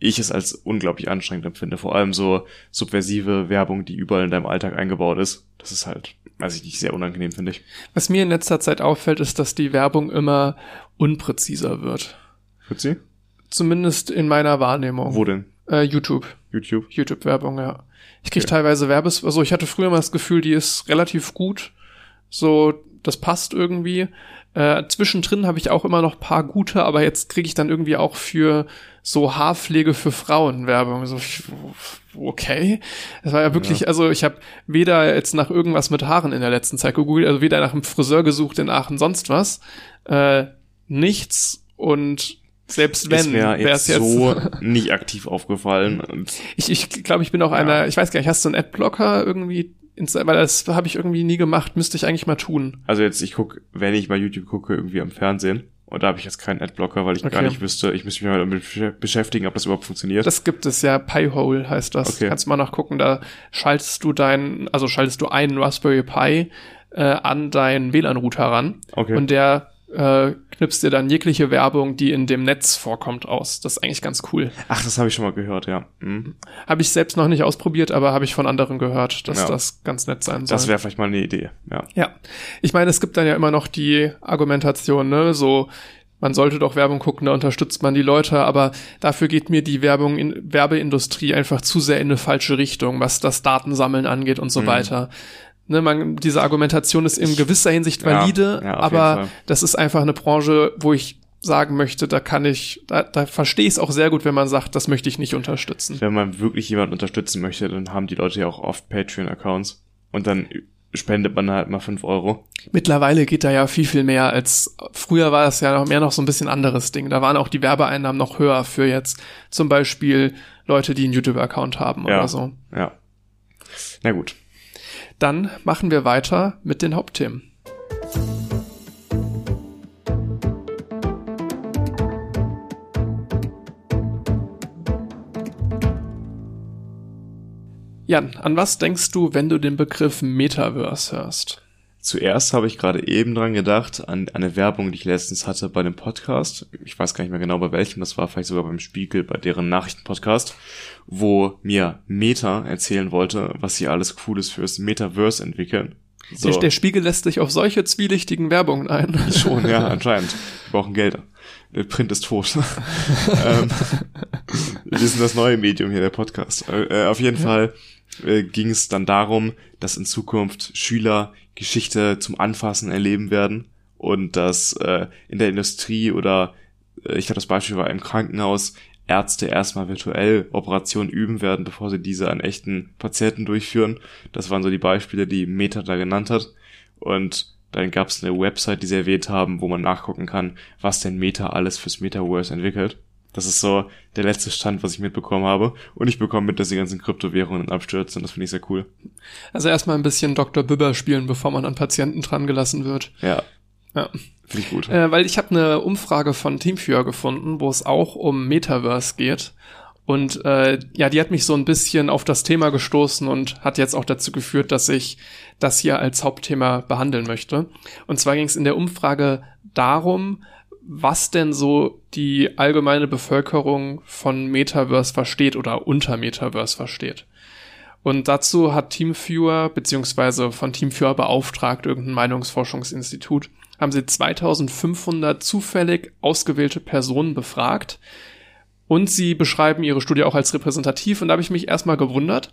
ich es als unglaublich anstrengend empfinde. Vor allem so subversive Werbung, die überall in deinem Alltag eingebaut ist. Das ist halt, weiß ich nicht, sehr unangenehm, finde ich. Was mir in letzter Zeit auffällt, ist, dass die Werbung immer unpräziser wird. Wird sie? Zumindest in meiner Wahrnehmung. Wo denn? Äh, YouTube. YouTube? YouTube-Werbung, ja. Ich krieg Okay. teilweise Werbes, also ich hatte früher mal das Gefühl, die ist relativ gut. So, das passt irgendwie. Äh, zwischendrin habe ich auch immer noch paar gute, aber jetzt kriege ich dann irgendwie auch für so Haarpflege für Frauen Werbung. So, okay. Das war ja wirklich, also ich habe weder jetzt nach irgendwas mit Haaren in der letzten Zeit gegoogelt, also weder nach einem Friseur gesucht in Aachen, sonst was. Äh, nichts und selbst wenn, wäre es jetzt so (laughs) nicht aktiv aufgefallen. Ich, ich glaube, ich bin auch Ja. einer, ich weiß gar nicht, hast du einen Adblocker irgendwie, weil das habe ich irgendwie nie gemacht, müsste ich eigentlich mal tun. also jetzt, ich guck, wenn ich mal YouTube gucke, irgendwie am Fernsehen. Und da habe ich jetzt keinen Adblocker, weil ich gar Okay. nicht wüsste, ich müsste mich mal damit besch- beschäftigen, ob das überhaupt funktioniert. Das gibt es ja, Pi-hole heißt das. Okay. Kannst du mal nachgucken, da schaltest du dein, also schaltest du einen Raspberry Pi äh, an deinen WLAN-Router ran okay. und der äh, knipst dir dann jegliche Werbung, die in dem Netz vorkommt, aus. Das ist eigentlich ganz cool. Ach, das habe ich schon mal gehört, ja. Hm. Habe ich selbst noch nicht ausprobiert, aber habe ich von anderen gehört, dass Ja. das ganz nett sein soll. Das wäre vielleicht mal eine Idee, ja. Ja, ich meine, es gibt dann ja immer noch die Argumentation, ne, so man sollte doch Werbung gucken, da unterstützt man die Leute, aber dafür geht mir die Werbung in Werbeindustrie einfach zu sehr in eine falsche Richtung, was das Datensammeln angeht und so Mhm. weiter. Ne, man, diese Argumentation ist in gewisser Hinsicht Ja, valide, ja, jeden aber das ist einfach eine Branche, wo ich sagen möchte, da kann ich, da, da verstehe ich es auch sehr gut, wenn man sagt, das möchte ich nicht unterstützen. Wenn man wirklich jemanden unterstützen möchte, dann haben die Leute ja auch oft Patreon-Accounts. Und dann spendet man halt mal fünf Euro. Mittlerweile geht da ja viel, viel mehr als früher war es ja noch mehr noch so ein bisschen anderes Ding. Da waren auch die Werbeeinnahmen noch höher für jetzt zum Beispiel Leute, die einen YouTube-Account haben Ja. oder so. Ja. Na gut. Dann machen wir weiter mit den Hauptthemen. Jan, an was denkst du, wenn du den Begriff Metaverse hörst? Zuerst habe ich gerade eben dran gedacht, an eine Werbung, die ich letztens hatte bei dem Podcast. Ich weiß gar nicht mehr genau bei welchem, das war vielleicht sogar beim Spiegel, bei deren Nachrichtenpodcast, wo mir Meta erzählen wollte, was sie alles Cooles fürs Metaverse entwickeln. So. Der, der, Spiegel lässt sich auf solche zwielichtigen Werbungen ein. (laughs) Schon, ja, (laughs) anscheinend. Wir brauchen Gelder. Der Print ist tot. (laughs) ähm, wir sind das neue Medium hier, der Podcast. Äh, auf jeden ja. Fall äh, ging es dann darum, dass in Zukunft Schüler Geschichte zum Anfassen erleben werden und dass äh, in der Industrie oder äh, ich glaube das Beispiel war im Krankenhaus Ärzte erstmal virtuell Operationen üben werden, bevor sie diese an echten Patienten durchführen. Das waren so die Beispiele, die Meta da genannt hat. Und dann gab es eine Website, die sie erwähnt haben, wo man nachgucken kann, was denn Meta alles fürs Metaverse entwickelt. Das ist so der letzte Stand, was ich mitbekommen habe. Und ich bekomme mit, dass die ganzen Kryptowährungen abstürzen. Das finde ich sehr cool. Also erstmal ein bisschen Dr. Bibber spielen, bevor man an Patienten dran gelassen wird. Ja. Ja. Finde ich gut. Äh, weil ich habe eine Umfrage von Teamviewer gefunden, wo es auch um Metaverse geht. Und äh, ja, die hat mich so ein bisschen auf das Thema gestoßen und hat jetzt auch dazu geführt, dass ich das hier als Hauptthema behandeln möchte. Und zwar ging es in der Umfrage darum, was denn so die allgemeine Bevölkerung von Metaverse versteht oder unter Metaverse versteht. Und dazu hat Teamviewer beziehungsweise von Teamviewer beauftragt irgendein Meinungsforschungsinstitut haben sie 2500 zufällig ausgewählte Personen befragt und sie beschreiben ihre Studie auch als repräsentativ und da habe ich mich erstmal gewundert,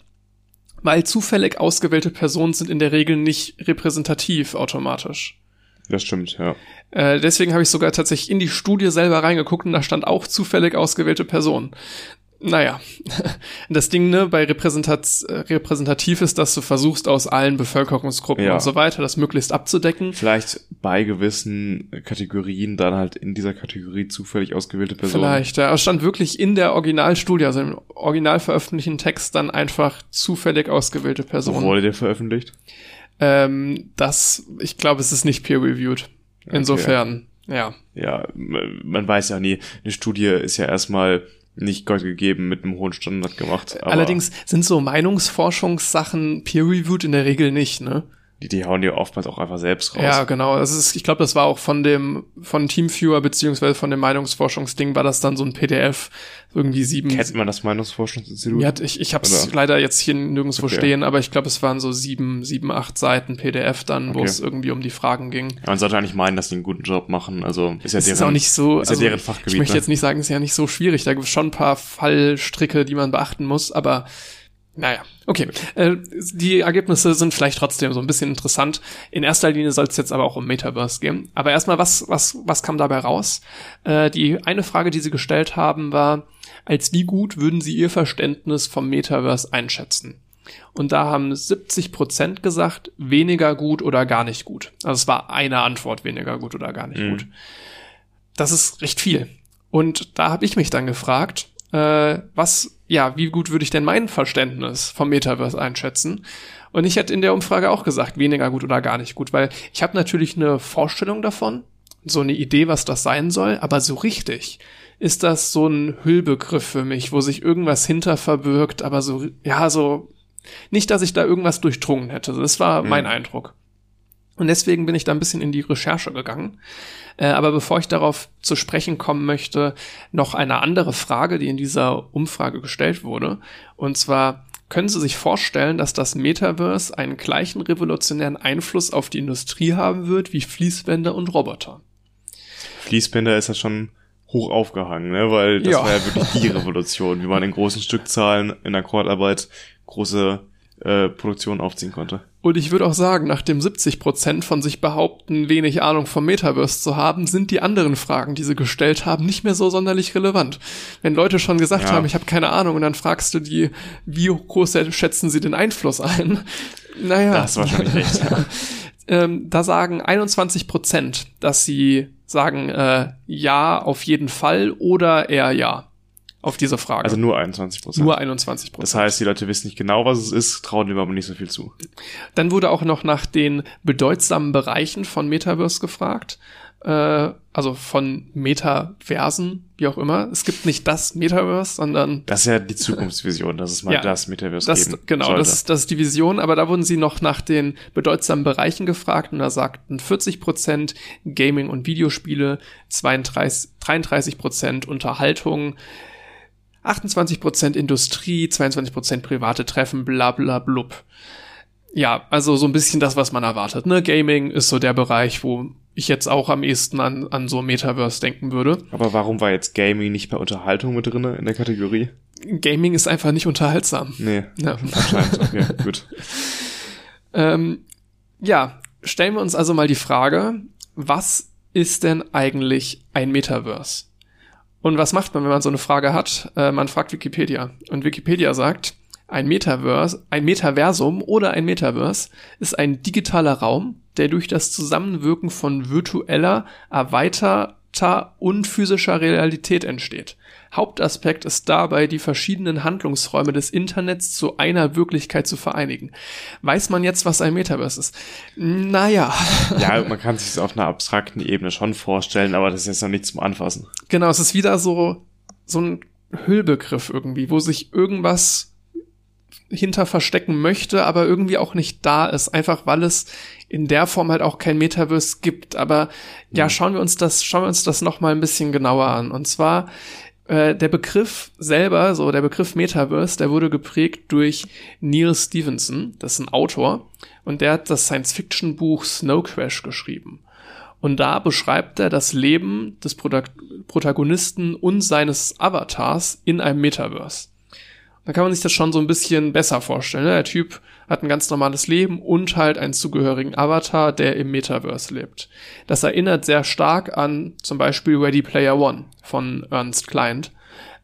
weil zufällig ausgewählte Personen sind in der Regel nicht repräsentativ automatisch. Das stimmt, ja. Äh, deswegen habe ich sogar tatsächlich in die Studie selber reingeguckt und da stand auch zufällig ausgewählte Personen naja, (laughs) das Ding ne, bei Repräsentat repräsentativ ist, dass du versuchst, aus allen Bevölkerungsgruppen ja. und so weiter das möglichst abzudecken. Vielleicht bei gewissen Kategorien dann halt in dieser Kategorie zufällig ausgewählte Personen. Vielleicht, ja. Es stand wirklich in der Originalstudie, also im original veröffentlichten Text dann einfach zufällig ausgewählte Personen. Wo wurde der veröffentlicht? Ähm, das, ich glaube, es ist nicht peer-reviewed. Insofern, okay. ja. Ja, man weiß ja nie. Eine Studie ist ja erstmal nicht Gott gegeben mit einem hohen Standard gemacht. Allerdings sind so Meinungsforschungssachen peer-reviewed in der Regel nicht, ne? Die, die hauen die oftmals auch einfach selbst raus. Ja, genau. Das ist, ich glaube, das war auch von dem, von Teamviewer beziehungsweise von dem Meinungsforschungsding war das dann so ein PDF, irgendwie sieben. Kennt man das Meinungsforschungsinstitut? Ja, ich, ich habe es leider jetzt hier nirgendwo okay. stehen, aber ich glaube, es waren so sieben, sieben, acht Seiten PDF dann, okay. wo es irgendwie um die Fragen ging. Ja, man sollte eigentlich meinen, dass die einen guten Job machen. Also ist ja es deren, ist auch nicht so, ist ja also, deren Fachgebiet. Ich möchte ne? jetzt nicht sagen, es ist ja nicht so schwierig. Da gibt es schon ein paar Fallstricke, die man beachten muss, aber naja, okay. Äh, die Ergebnisse sind vielleicht trotzdem so ein bisschen interessant. In erster Linie soll es jetzt aber auch um Metaverse gehen. Aber erstmal, was, was, was kam dabei raus? Äh, die eine Frage, die sie gestellt haben, war, als wie gut würden sie ihr Verständnis vom Metaverse einschätzen? Und da haben 70 Prozent gesagt, weniger gut oder gar nicht gut. Also es war eine Antwort, weniger gut oder gar nicht mhm. gut. Das ist recht viel. Und da habe ich mich dann gefragt, äh, was, ja, wie gut würde ich denn mein Verständnis vom Metaverse einschätzen? Und ich hätte in der Umfrage auch gesagt, weniger gut oder gar nicht gut, weil ich habe natürlich eine Vorstellung davon, so eine Idee, was das sein soll, aber so richtig ist das so ein Hüllbegriff für mich, wo sich irgendwas hinter verbirgt, aber so, ja, so, nicht, dass ich da irgendwas durchdrungen hätte. Das war mhm. mein Eindruck. Und deswegen bin ich da ein bisschen in die Recherche gegangen. Äh, aber bevor ich darauf zu sprechen kommen möchte, noch eine andere Frage, die in dieser Umfrage gestellt wurde. Und zwar, können Sie sich vorstellen, dass das Metaverse einen gleichen revolutionären Einfluss auf die Industrie haben wird wie Fließbänder und Roboter? Fließbänder ist ja schon hoch aufgehangen, ne? weil das ja. war ja wirklich die Revolution, wie man in großen Stückzahlen in Akkordarbeit große äh, Produktion aufziehen konnte. Und ich würde auch sagen, nachdem 70 Prozent von sich behaupten, wenig Ahnung vom Metaverse zu haben, sind die anderen Fragen, die sie gestellt haben, nicht mehr so sonderlich relevant. Wenn Leute schon gesagt ja. haben, ich habe keine Ahnung, und dann fragst du die, wie groß schätzen sie den Einfluss ein? (laughs) Naja. Das ist wahrscheinlich (laughs) echt. Ja. ähm, da sagen 21 Prozent, dass sie sagen, äh, ja, auf jeden Fall oder eher ja auf diese Frage. Also nur 21 Prozent. Nur 21 Prozent. Das heißt, die Leute wissen nicht genau, was es ist, trauen dem aber nicht so viel zu. Dann wurde auch noch nach den bedeutsamen Bereichen von Metaverse gefragt. Äh, also von Metaversen, wie auch immer. Es gibt nicht das Metaverse, sondern. Das ist ja die Zukunftsvision, dass es mal ja, das Metaverse das, geben Genau, das, das ist die Vision, aber da wurden sie noch nach den bedeutsamen Bereichen gefragt und da sagten 40 Prozent Gaming und Videospiele, 32, 33 Prozent Unterhaltung, 28% Industrie, 22% private Treffen, bla bla blub. Ja, also so ein bisschen das, was man erwartet. Ne? Gaming ist so der Bereich, wo ich jetzt auch am ehesten an, an so Metaverse denken würde. Aber warum war jetzt Gaming nicht bei Unterhaltung mit drinne in der Kategorie? Gaming ist einfach nicht unterhaltsam. Nee, (laughs) Ja. Okay, gut. (laughs) Ähm, ja, stellen wir uns also mal die Frage, was ist denn eigentlich ein Metaverse? Und was macht man, wenn man so eine Frage hat? Äh, man fragt Wikipedia. Und Wikipedia sagt, ein Metaverse, ein Metaversum oder ein Metaverse ist ein digitaler Raum, der durch das Zusammenwirken von virtueller, erweiterter und physischer Realität entsteht. Hauptaspekt ist dabei, die verschiedenen Handlungsräume des Internets zu einer Wirklichkeit zu vereinigen. Weiß man jetzt, was ein Metaverse ist? Naja. (laughs) Ja, man kann sich das auf einer abstrakten Ebene schon vorstellen, aber das ist jetzt noch nicht zum Anfassen. Genau, es ist wieder so, so ein Hüllbegriff irgendwie, wo sich irgendwas hinter verstecken möchte, aber irgendwie auch nicht da ist, einfach weil es in der Form halt auch kein Metaverse gibt. Aber ja, schauen wir uns das, schauen wir uns das noch mal ein bisschen genauer an. Und zwar äh, der Begriff selber, so der Begriff Metaverse, der wurde geprägt durch Neil Stevenson, das ist ein Autor, und der hat das Science-Fiction-Buch Snow Crash geschrieben. Und da beschreibt er das Leben des Prota- Protagonisten und seines Avatars in einem Metaverse. Da kann man sich das schon so ein bisschen besser vorstellen. Ne? Der Typ hat ein ganz normales Leben und halt einen zugehörigen Avatar, der im Metaverse lebt. Das erinnert sehr stark an zum Beispiel Ready Player One von Ernst Klein.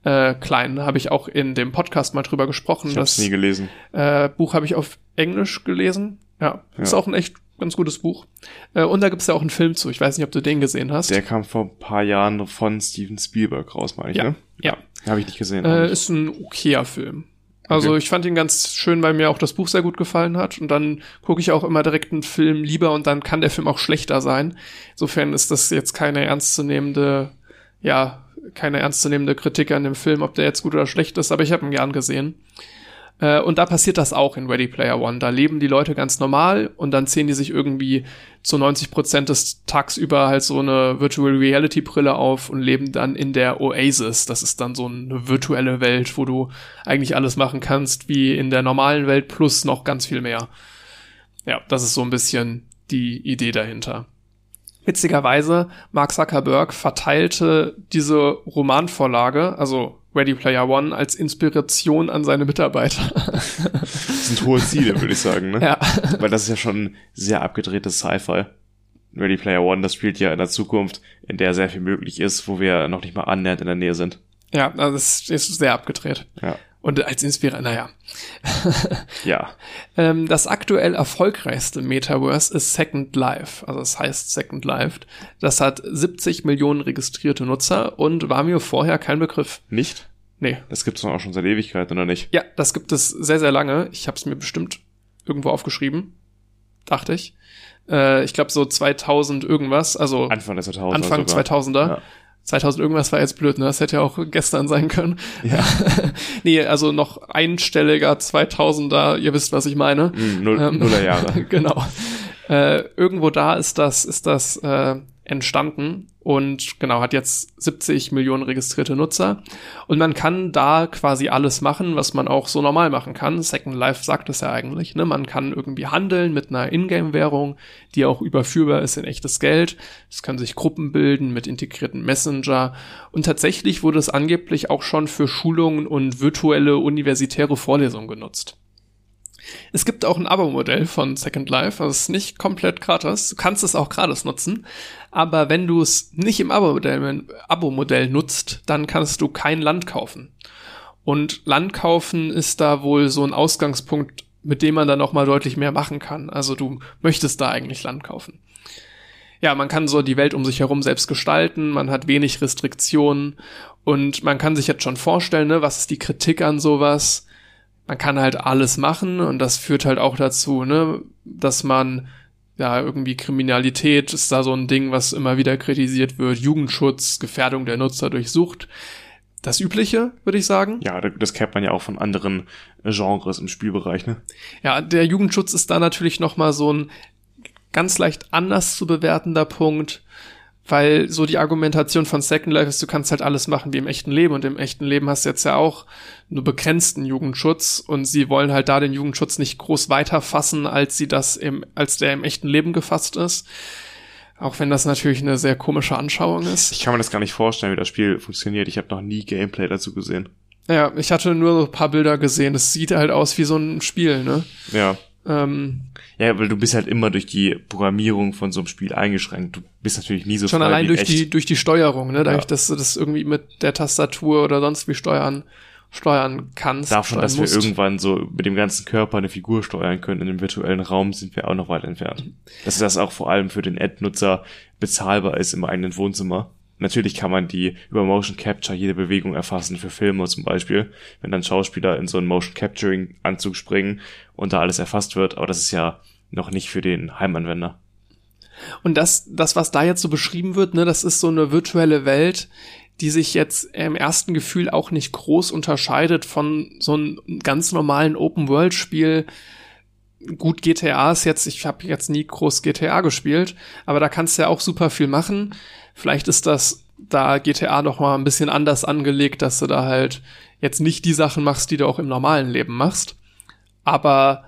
Äh, Klein habe ich auch in dem Podcast mal drüber gesprochen. Ich habe nie gelesen. äh, Buch habe ich auf Englisch gelesen. Ja, ist Ja. auch ein echt ganz gutes Buch. Äh, und da gibt's ja auch einen Film zu. Ich weiß nicht, ob du den gesehen hast. Der kam vor ein paar Jahren von Steven Spielberg raus, meine ich, ja, ne? ja. Habe ich nicht gesehen. Äh, Äh, ist ein okayer Film. Also Okay. ich fand ihn ganz schön, weil mir auch das Buch sehr gut gefallen hat. Und dann gucke ich auch immer direkt einen Film lieber und dann kann der Film auch schlechter sein. Insofern ist das jetzt keine ernstzunehmende, ja, keine ernstzunehmende Kritik an dem Film, ob der jetzt gut oder schlecht ist, aber ich habe ihn gern gesehen. Äh, und da passiert das auch in Ready Player One. Da leben die Leute ganz normal und dann ziehen die sich irgendwie zu 90 Prozent des tagsüber halt so eine Virtual Reality Brille auf und leben dann in der Oasis. Das ist dann so eine virtuelle Welt, wo du eigentlich alles machen kannst wie in der normalen Welt plus noch ganz viel mehr. Ja, das ist so ein bisschen die Idee dahinter. Witzigerweise, Mark Zuckerberg verteilte diese Romanvorlage, also Ready Player One, als Inspiration an seine Mitarbeiter. (laughs) das sind hohe Ziele, würde ich sagen, ne? ja. Weil das ist ja schon sehr abgedrehtes Sci-Fi. Ready Player One, das spielt ja in der Zukunft, in der sehr viel möglich ist, wo wir noch nicht mal annähernd in der Nähe sind. Ja, also es ist sehr abgedreht. Ja. Und als Inspiration, naja. (laughs) Ja. Ähm, das aktuell erfolgreichste Metaverse ist Second Life. Also es heißt Second Life. Das hat 70 Millionen registrierte Nutzer und war mir vorher kein Begriff. Nicht? Nee. Das gibt's doch auch schon seit Ewigkeit, oder nicht? Ja, das gibt es sehr, sehr lange. Ich habe es mir bestimmt irgendwo aufgeschrieben. Dachte ich. Äh, ich glaube so 2000 irgendwas. Also Anfang des 2000er Anfang sogar. 2000er. Ja. 2000 irgendwas war jetzt blöd, ne? Das hätte ja auch gestern sein können. Ja. (laughs) nee, also noch einstelliger 2000er, ihr wisst, was ich meine. Mm, Null, Ähm, Nullerjahre. (laughs) genau. Äh, irgendwo da ist das, ist das äh, entstanden und genau, hat jetzt 70 Millionen registrierte Nutzer. Und man kann da quasi alles machen, was man auch so normal machen kann. Second Life sagt es ja eigentlich. Ne? Man kann irgendwie handeln mit einer Ingame-Währung, die auch überführbar ist in echtes Geld. Es können sich Gruppen bilden mit integrierten Messenger. Und tatsächlich wurde es angeblich auch schon für Schulungen und virtuelle universitäre Vorlesungen genutzt. Es gibt auch ein Abo-Modell von Second Life, also es ist nicht komplett gratis. Du kannst es auch gratis nutzen, aber wenn du es nicht im Abo-Modell Abo-Modell nutzt, dann kannst du kein Land kaufen. Und Land kaufen ist da wohl so ein Ausgangspunkt, mit dem man dann noch mal deutlich mehr machen kann. Also du möchtest da eigentlich Land kaufen. Ja, man kann so die Welt um sich herum selbst gestalten, man hat wenig Restriktionen und man kann sich jetzt schon vorstellen, ne, was ist die Kritik an sowas? Man kann halt alles machen und das führt halt auch dazu, ne, dass man ja irgendwie Kriminalität ist da so ein Ding, was immer wieder kritisiert wird, Jugendschutz, Gefährdung der Nutzer durch Sucht. Das übliche, würde ich sagen. Ja, das kennt man ja auch von anderen Genres im Spielbereich, ne? Ja, der Jugendschutz ist da natürlich noch mal so ein ganz leicht anders zu bewertender Punkt. Weil so die Argumentation von Second Life ist, du kannst halt alles machen wie im echten Leben und im echten Leben hast du jetzt ja auch nur begrenzten Jugendschutz und sie wollen halt da den Jugendschutz nicht groß weiterfassen, als sie das im, als der im echten Leben gefasst ist. Auch wenn das natürlich eine sehr komische Anschauung ist. Ich kann mir das gar nicht vorstellen, wie das Spiel funktioniert. Ich habe noch nie Gameplay dazu gesehen. Ja, ich hatte nur so ein paar Bilder gesehen. Es sieht halt aus wie so ein Spiel, ne? Ja. Ähm, Ja, weil du bist halt immer durch die Programmierung von so einem Spiel eingeschränkt. Du bist natürlich nie so schon frei allein durch echt. die, durch die Steuerung, ne? Dadurch, Ja. dass du das irgendwie mit der Tastatur oder sonst wie steuern, steuern kannst. Davon, steuern dass wir musst. irgendwann so mit dem ganzen Körper eine Figur steuern können in dem virtuellen Raum, sind wir auch noch weit entfernt. Dass das auch vor allem für den Ad-Nutzer bezahlbar ist im eigenen Wohnzimmer. Natürlich kann man die über Motion Capture jede Bewegung erfassen für Filme zum Beispiel, wenn dann Schauspieler in so einen Motion Capturing Anzug springen und da alles erfasst wird, aber das ist ja noch nicht für den Heimanwender. Und das, das, was da jetzt so beschrieben wird, ne, das ist so eine virtuelle Welt, die sich jetzt im ersten Gefühl auch nicht groß unterscheidet von so einem ganz normalen Open-World-Spiel. Gut, GTA ist jetzt, ich habe jetzt nie groß GTA gespielt, aber da kannst du ja auch super viel machen. Vielleicht ist das da GTA noch mal ein bisschen anders angelegt, dass du da halt jetzt nicht die Sachen machst, die du auch im normalen Leben machst. Aber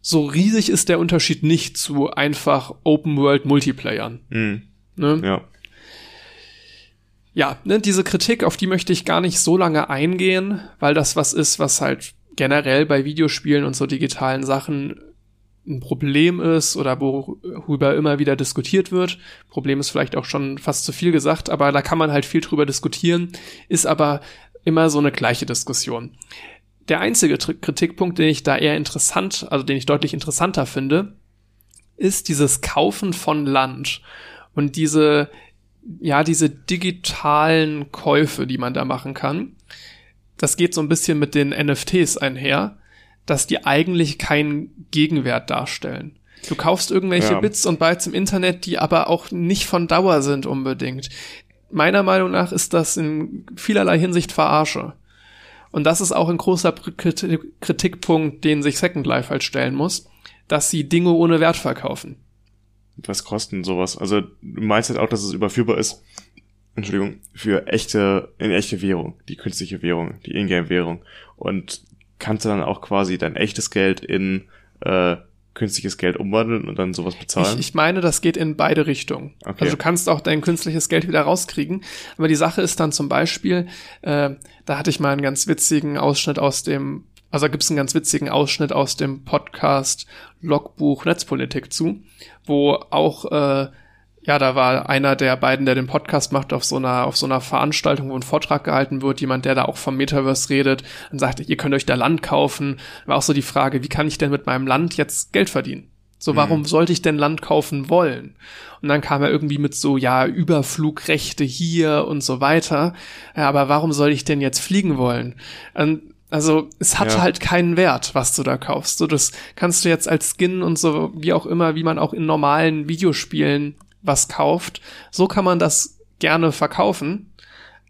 so riesig ist der Unterschied nicht zu einfach Open World Multiplayern. Mhm. Ne? Ja. Ja, ne, diese Kritik, auf die möchte ich gar nicht so lange eingehen, weil das was ist, was halt generell bei Videospielen und so digitalen Sachen ein Problem ist oder worüber immer wieder diskutiert wird. Problem ist vielleicht auch schon fast zu viel gesagt, aber da kann man halt viel drüber diskutieren, ist aber immer so eine gleiche Diskussion. Der einzige Kritikpunkt, den ich da eher interessant, also den ich deutlich interessanter finde, ist dieses Kaufen von Land und diese, ja, diese digitalen Käufe, die man da machen kann. Das geht so ein bisschen mit den NFTs einher, dass die eigentlich keinen Gegenwert darstellen. Du kaufst irgendwelche Ja. Bits und Bytes im Internet, die aber auch nicht von Dauer sind unbedingt. Meiner Meinung nach ist das in vielerlei Hinsicht Verarsche. Und das ist auch ein großer Kriti- Kritikpunkt, den sich Second Life halt stellen muss, dass sie Dinge ohne Wert verkaufen. Was kosten sowas? Also du meinst halt auch, dass es überführbar ist, Entschuldigung, für echte, in echte Währung, die künstliche Währung, die Ingame-Währung. Und kannst du dann auch quasi dein echtes Geld in äh, künstliches Geld umwandeln und dann sowas bezahlen? Ich, ich meine, das geht in beide Richtungen. Okay. Also du kannst auch dein künstliches Geld wieder rauskriegen. Aber die Sache ist dann zum Beispiel, äh, da hatte ich mal einen ganz witzigen Ausschnitt aus dem, also da gibt's einen ganz witzigen Ausschnitt aus dem Podcast Logbuch Netzpolitik zu, wo auch äh, ja, da war einer der beiden, der den Podcast macht, auf so einer, auf so einer Veranstaltung, wo ein Vortrag gehalten wird, jemand, der da auch vom Metaverse redet und sagt, ihr könnt euch da Land kaufen. War auch so die Frage, wie kann ich denn mit meinem Land jetzt Geld verdienen? So, warum sollte ich denn Land kaufen wollen? Und dann kam er irgendwie mit so, ja, Überflugrechte hier und so weiter. Ja, aber warum soll ich denn jetzt fliegen wollen? Ähm, also, es hat Ja. halt keinen Wert, was du da kaufst. So, das kannst du jetzt als Skin und so, wie auch immer, wie man auch in normalen Videospielen was kauft. So kann man das gerne verkaufen.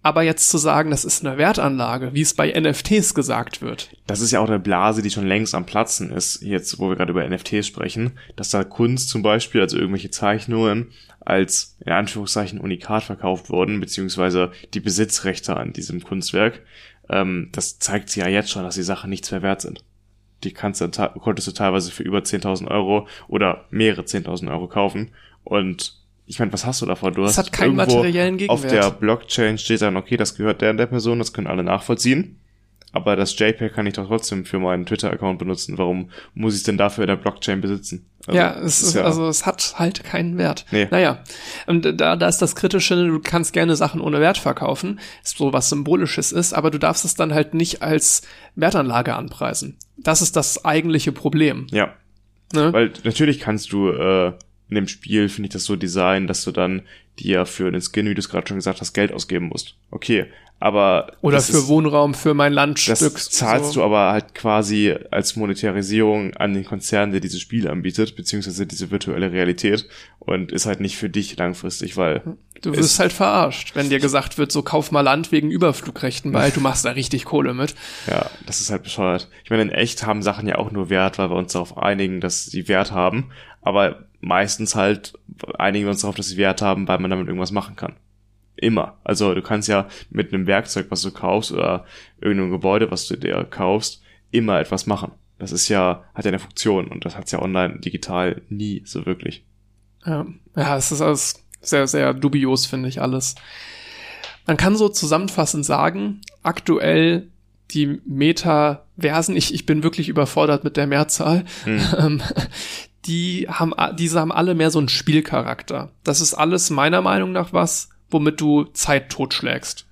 Aber jetzt zu sagen, das ist eine Wertanlage, wie es bei NFTs gesagt wird. das ist ja auch eine Blase, die schon längst am Platzen ist, jetzt wo wir gerade über NFTs sprechen, dass da Kunst zum Beispiel, also irgendwelche Zeichnungen, als in Anführungszeichen Unikat verkauft wurden, beziehungsweise die Besitzrechte an diesem Kunstwerk. Ähm, das zeigt sie ja jetzt schon, dass die Sachen nichts mehr wert sind. Die kannst du, konntest du teilweise für über 10.000 Euro oder mehrere 10.000 Euro kaufen. Und ich meine, was hast du davon? Du Es hast hat keinen irgendwo materiellen Auf Gegenwert. der Blockchain steht dann, okay, das gehört der und der Person, das können alle nachvollziehen. Aber das JPEG kann ich doch trotzdem für meinen Twitter-Account benutzen. Warum muss ich es denn dafür in der Blockchain besitzen? Also, ja, es das ist, also es hat halt keinen Wert. Nee. Naja, und da, da ist das Kritische, du kannst gerne Sachen ohne Wert verkaufen, so was Symbolisches ist, aber du darfst es dann halt nicht als Wertanlage anpreisen. Das ist das eigentliche Problem. ja, Ne? weil natürlich kannst du äh, in dem Spiel, finde ich das so designen, dass du dann dir für den Skin, wie du es gerade schon gesagt hast, Geld ausgeben musst. Okay, aber Oder für ist, Wohnraum, für mein Landstück. Das zahlst so. du aber halt quasi als Monetarisierung an den Konzern, der dieses Spiel anbietet, beziehungsweise diese virtuelle Realität und ist halt nicht für dich langfristig, weil Du es- wirst halt verarscht, wenn dir gesagt wird, so kauf mal Land wegen Überflugrechten, weil du machst da richtig Kohle mit. (laughs) Ja, das ist halt bescheuert. Ich meine, in echt haben Sachen ja auch nur Wert, weil wir uns darauf einigen, dass sie Wert haben. Aber meistens halt einigen wir uns darauf, dass sie Wert haben, weil man damit irgendwas machen kann. Immer. Also du kannst ja mit einem Werkzeug, was du kaufst, oder irgendeinem Gebäude, was du dir kaufst, immer etwas machen. Das ist ja, hat ja eine Funktion und das hat's ja online digital nie so wirklich. Ja, ja es ist alles sehr, sehr dubios, finde ich alles. Man kann so zusammenfassend sagen, aktuell die Metaversen, ich, ich bin wirklich überfordert mit der Mehrzahl, hm. (laughs) die haben, diese haben alle mehr so einen Spielcharakter. Das ist alles meiner Meinung nach was, womit du Zeit totschlägst.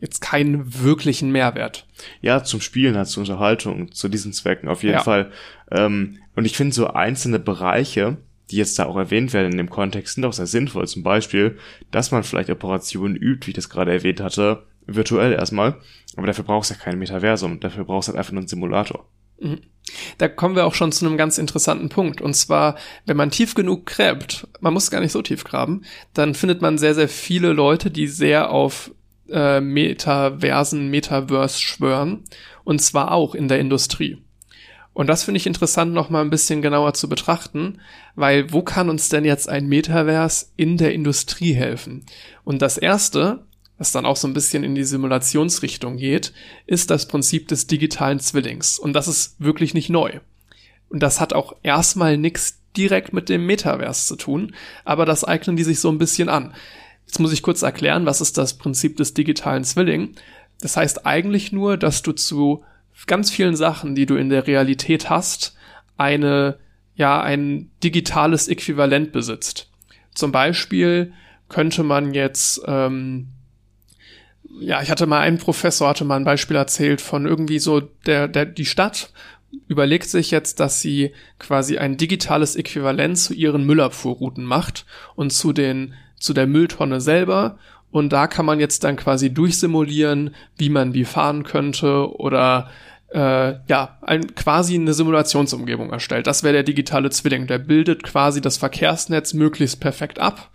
Jetzt keinen wirklichen Mehrwert. Ja, zum Spielen halt, zur Unterhaltung, zu diesen Zwecken auf jeden ja. Fall. Ähm, und ich finde so einzelne Bereiche, die jetzt da auch erwähnt werden in dem Kontext, sind auch sehr sinnvoll. Zum Beispiel, dass man vielleicht Operationen übt, wie ich das gerade erwähnt hatte, virtuell erstmal. Aber dafür brauchst du ja kein Metaversum. Dafür brauchst du halt einfach nur einen Simulator. Da kommen wir auch schon zu einem ganz interessanten Punkt. Und zwar, wenn man tief genug gräbt, man muss gar nicht so tief graben, dann findet man sehr, sehr viele Leute, die sehr auf äh, Metaversen, Metaverse schwören. Und zwar auch in der Industrie. Und das finde ich interessant, noch mal ein bisschen genauer zu betrachten, weil wo kann uns denn jetzt ein Metaverse in der Industrie helfen? Und das erste, was dann auch so ein bisschen in die Simulationsrichtung geht, ist das Prinzip des digitalen Zwillings. Und das ist wirklich nicht neu. Und das hat auch erstmal nichts direkt mit dem Metaverse zu tun, aber das eignen die sich so ein bisschen an. Jetzt muss ich kurz erklären, was ist das Prinzip des digitalen Zwilling. Das heißt eigentlich nur, dass du zu ganz vielen Sachen, die du in der Realität hast, eine, ja, ein digitales Äquivalent besitzt. Zum Beispiel könnte man jetzt ähm, ja, ich hatte mal einen Professor, hatte mal ein Beispiel erzählt von irgendwie so der, der, die Stadt überlegt sich jetzt, dass sie quasi ein digitales Äquivalent zu ihren Müllabfuhrrouten macht und zu den, zu der Mülltonne selber. Und da kann man jetzt dann quasi durchsimulieren, wie man wie fahren könnte oder äh, ja, ein, quasi eine Simulationsumgebung erstellt. Das wäre der digitale Zwilling. Der bildet quasi das Verkehrsnetz möglichst perfekt ab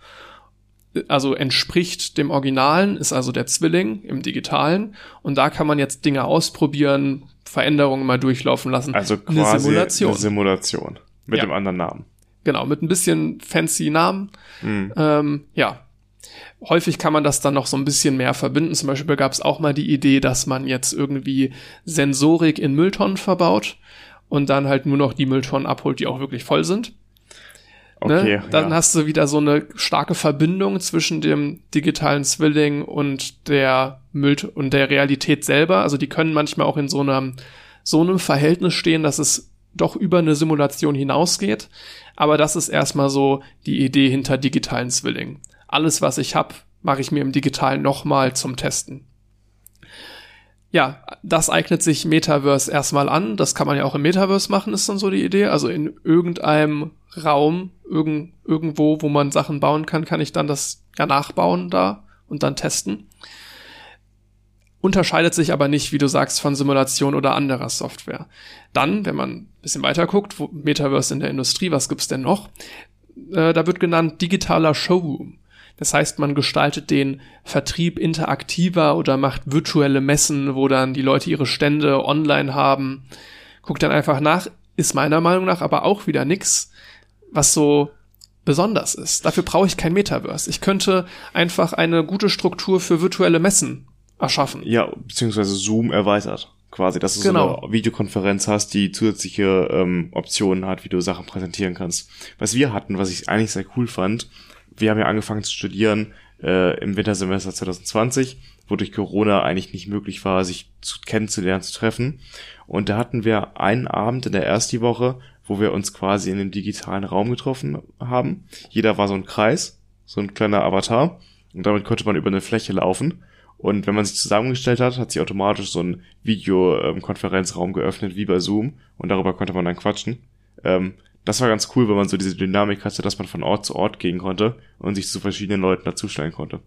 also entspricht dem Originalen, ist also der Zwilling im Digitalen. Und da kann man jetzt Dinge ausprobieren, Veränderungen mal durchlaufen lassen. Also quasi eine Simulation. Eine Simulation mit ja. dem anderen Namen. Genau, mit ein bisschen fancy Namen. Mhm. Ähm, ja. Häufig kann man das dann noch so ein bisschen mehr verbinden. Zum Beispiel gab es auch mal die Idee, dass man jetzt irgendwie Sensorik in Mülltonnen verbaut und dann halt nur noch die Mülltonnen abholt, die auch wirklich voll sind. Ne? Okay, ne? Dann ja. hast du wieder so eine starke Verbindung zwischen dem digitalen Zwilling und der Müll und der Realität selber. Also die können manchmal auch in so einem so einem Verhältnis stehen, dass es doch über eine Simulation hinausgeht. Aber das ist erstmal so die Idee hinter digitalen Zwilling. Alles, was ich habe, mache ich mir im Digitalen nochmal zum Testen ja, das eignet sich Metaverse erstmal an. Das kann man ja auch im Metaverse machen, ist dann so die Idee. Also in irgendeinem Raum, irgend, irgendwo, wo man Sachen bauen kann, kann ich dann das ja nachbauen da und dann testen. Unterscheidet sich aber nicht, wie du sagst, von Simulation oder anderer Software. Dann, wenn man ein bisschen weiter guckt, wo Metaverse in der Industrie, was gibt's denn noch? Äh, da wird genannt digitaler Showroom. Das heißt, man gestaltet den Vertrieb interaktiver oder macht virtuelle Messen, wo dann die Leute ihre Stände online haben. Guckt dann einfach nach, ist meiner Meinung nach aber auch wieder nix, was so besonders ist. Dafür brauche ich kein Metaverse. Ich könnte einfach eine gute Struktur für virtuelle Messen erschaffen. Ja, beziehungsweise Zoom erweitert quasi, dass du genau. so eine Videokonferenz hast, die zusätzliche ähm, Optionen hat, wie du Sachen präsentieren kannst. Was wir hatten, was ich eigentlich sehr cool fand, wir haben ja angefangen zu studieren äh, im Wintersemester 2020, wo durch Corona eigentlich nicht möglich war, sich zu kennenzulernen, zu treffen. Und da hatten wir einen Abend in der ersten Woche, wo wir uns quasi in dem digitalen Raum getroffen haben. Jeder war so ein Kreis, so ein kleiner Avatar. Und damit konnte man über eine Fläche laufen. Und wenn man sich zusammengestellt hat, hat sich automatisch so ein Videokonferenzraum geöffnet, wie bei Zoom. Und darüber konnte man dann quatschen. Ähm, das war ganz cool, weil man so diese Dynamik hatte, dass man von Ort zu Ort gehen konnte und sich zu verschiedenen Leuten dazustellen konnte.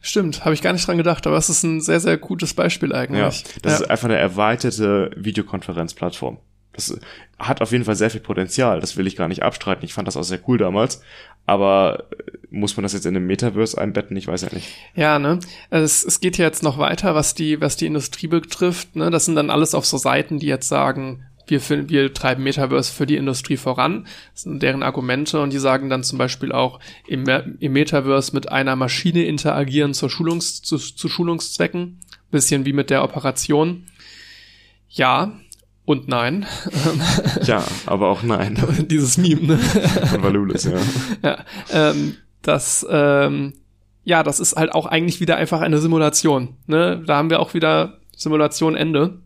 Stimmt, habe ich gar nicht dran gedacht, aber es ist ein sehr, sehr gutes Beispiel eigentlich. Ja, das ja. ist einfach eine erweiterte Videokonferenzplattform. Das hat auf jeden Fall sehr viel Potenzial, das will ich gar nicht abstreiten. Ich fand das auch sehr cool damals. Aber muss man das jetzt in einem Metaverse einbetten? Ich weiß ja nicht. Ja, ne? Es, es geht ja jetzt noch weiter, was die, was die Industrie betrifft. Ne? Das sind dann alles auf so Seiten, die jetzt sagen, wir, wir treiben Metaverse für die Industrie voran. Das sind deren Argumente und die sagen dann zum Beispiel auch, im, im Metaverse mit einer Maschine interagieren zur Schulungs, zu, zu Schulungszwecken. Bisschen wie mit der Operation. Ja, und nein. (laughs) ja, aber auch nein. (laughs) Dieses Meme, ne? Von Valulis, ja. (laughs) ja ähm, das, ähm, ja, das ist halt auch eigentlich wieder einfach eine Simulation. Ne? Da haben wir auch wieder Simulation Ende.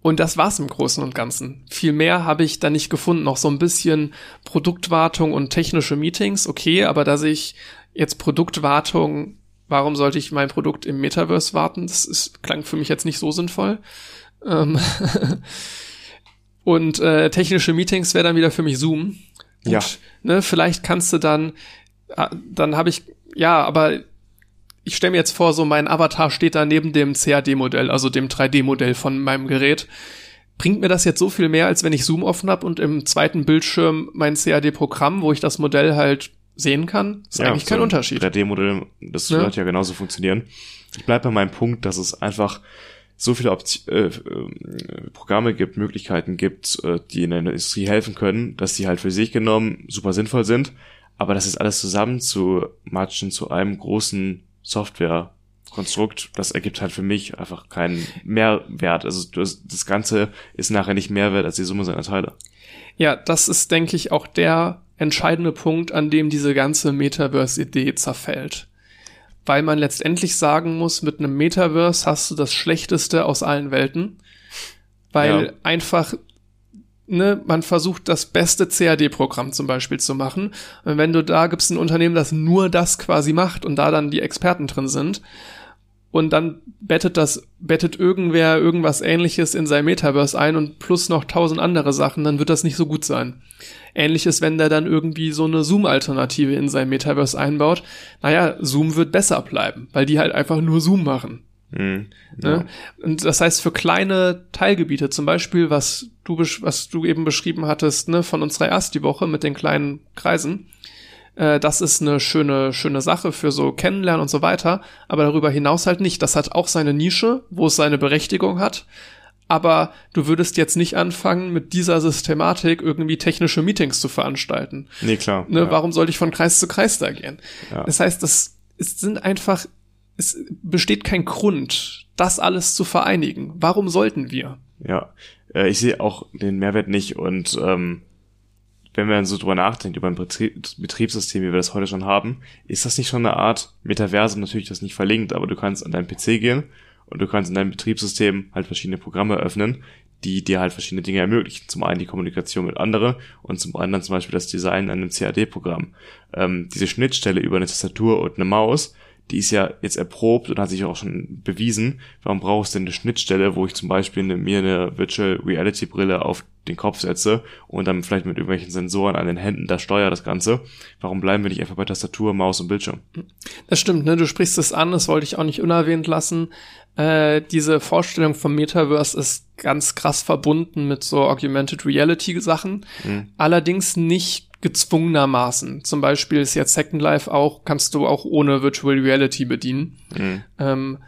Und das war's im Großen und Ganzen. Viel mehr habe ich da nicht gefunden. Noch so ein bisschen Produktwartung und technische Meetings, okay, aber da sehe ich jetzt Produktwartung, warum sollte ich mein Produkt im Metaverse warten? Das ist, klang für mich jetzt nicht so sinnvoll. Ähm (laughs) und äh, technische Meetings wäre dann wieder für mich Zoom. Gut, ja. Ne, vielleicht kannst du dann, äh, dann habe ich, ja, aber ich stelle mir jetzt vor, so mein Avatar steht da neben dem CAD-Modell, also dem 3D-Modell von meinem Gerät. Bringt mir das jetzt so viel mehr, als wenn ich Zoom offen habe und im zweiten Bildschirm mein CAD-Programm, wo ich das Modell halt sehen kann? Ist ja, eigentlich kein so Unterschied. 3D-Modell, das ja. wird ja genauso funktionieren. Ich bleibe bei meinem Punkt, dass es einfach so viele Opt äh, äh, Programme gibt, Möglichkeiten gibt, äh, die in der Industrie helfen können, dass die halt für sich genommen super sinnvoll sind. Aber das ist alles zusammen zu matchen zu einem großen Software-Konstrukt, das ergibt halt für mich einfach keinen Mehrwert. Also das, das Ganze ist nachher nicht Mehrwert als die Summe seiner Teile. Ja, das ist, denke ich, auch der entscheidende Punkt, an dem diese ganze Metaverse-Idee zerfällt. Weil man letztendlich sagen muss, mit einem Metaverse hast du das Schlechteste aus allen Welten. Weil ja. einfach ne, man versucht das beste CAD-Programm zum Beispiel zu machen. Und wenn du da gibst ein Unternehmen, das nur das quasi macht und da dann die Experten drin sind, und dann bettet das, bettet irgendwer irgendwas ähnliches in sein Metaverse ein und plus noch tausend andere Sachen, dann wird das nicht so gut sein. Ähnliches, wenn der dann irgendwie so eine Zoom-Alternative in sein Metaverse einbaut. Naja, Zoom wird besser bleiben, weil die halt einfach nur Zoom machen. Mhm, ja. Und das heißt, für kleine Teilgebiete, zum Beispiel, was du, was du eben beschrieben hattest, ne, von unserer erst die Woche mit den kleinen Kreisen, äh, das ist eine schöne, schöne Sache für so Kennenlernen und so weiter, aber darüber hinaus halt nicht. Das hat auch seine Nische, wo es seine Berechtigung hat. Aber du würdest jetzt nicht anfangen, mit dieser Systematik irgendwie technische Meetings zu veranstalten. Nee, klar. Ne, ja. Warum sollte ich von Kreis zu Kreis da gehen? Ja. Das heißt, das es sind einfach es besteht kein Grund, das alles zu vereinigen. Warum sollten wir? Ja, äh, ich sehe auch den Mehrwert nicht und ähm, wenn man so drüber nachdenkt, über ein Betriebssystem, wie wir das heute schon haben, ist das nicht schon eine Art Metaversum, natürlich das nicht verlinkt, aber du kannst an deinen PC gehen und du kannst in deinem Betriebssystem halt verschiedene Programme öffnen, die dir halt verschiedene Dinge ermöglichen. Zum einen die Kommunikation mit anderen und zum anderen zum Beispiel das Design an einem CAD-Programm. Ähm, diese Schnittstelle über eine Tastatur und eine Maus die ist ja jetzt erprobt und hat sich auch schon bewiesen. Warum brauchst du denn eine Schnittstelle, wo ich zum Beispiel eine, mir eine Virtual Reality Brille auf den Kopf setze und dann vielleicht mit irgendwelchen Sensoren an den Händen da steuere das Ganze? Warum bleiben wir nicht einfach bei Tastatur, Maus und Bildschirm? Das stimmt, ne? Du sprichst es an, das wollte ich auch nicht unerwähnt lassen. Äh, diese Vorstellung vom Metaverse ist ganz krass verbunden mit so Augmented Reality Sachen. Mhm. Allerdings nicht gezwungenermaßen. Zum Beispiel ist jetzt Second Life auch, kannst du auch ohne Virtual Reality bedienen. Mhm. Ähm,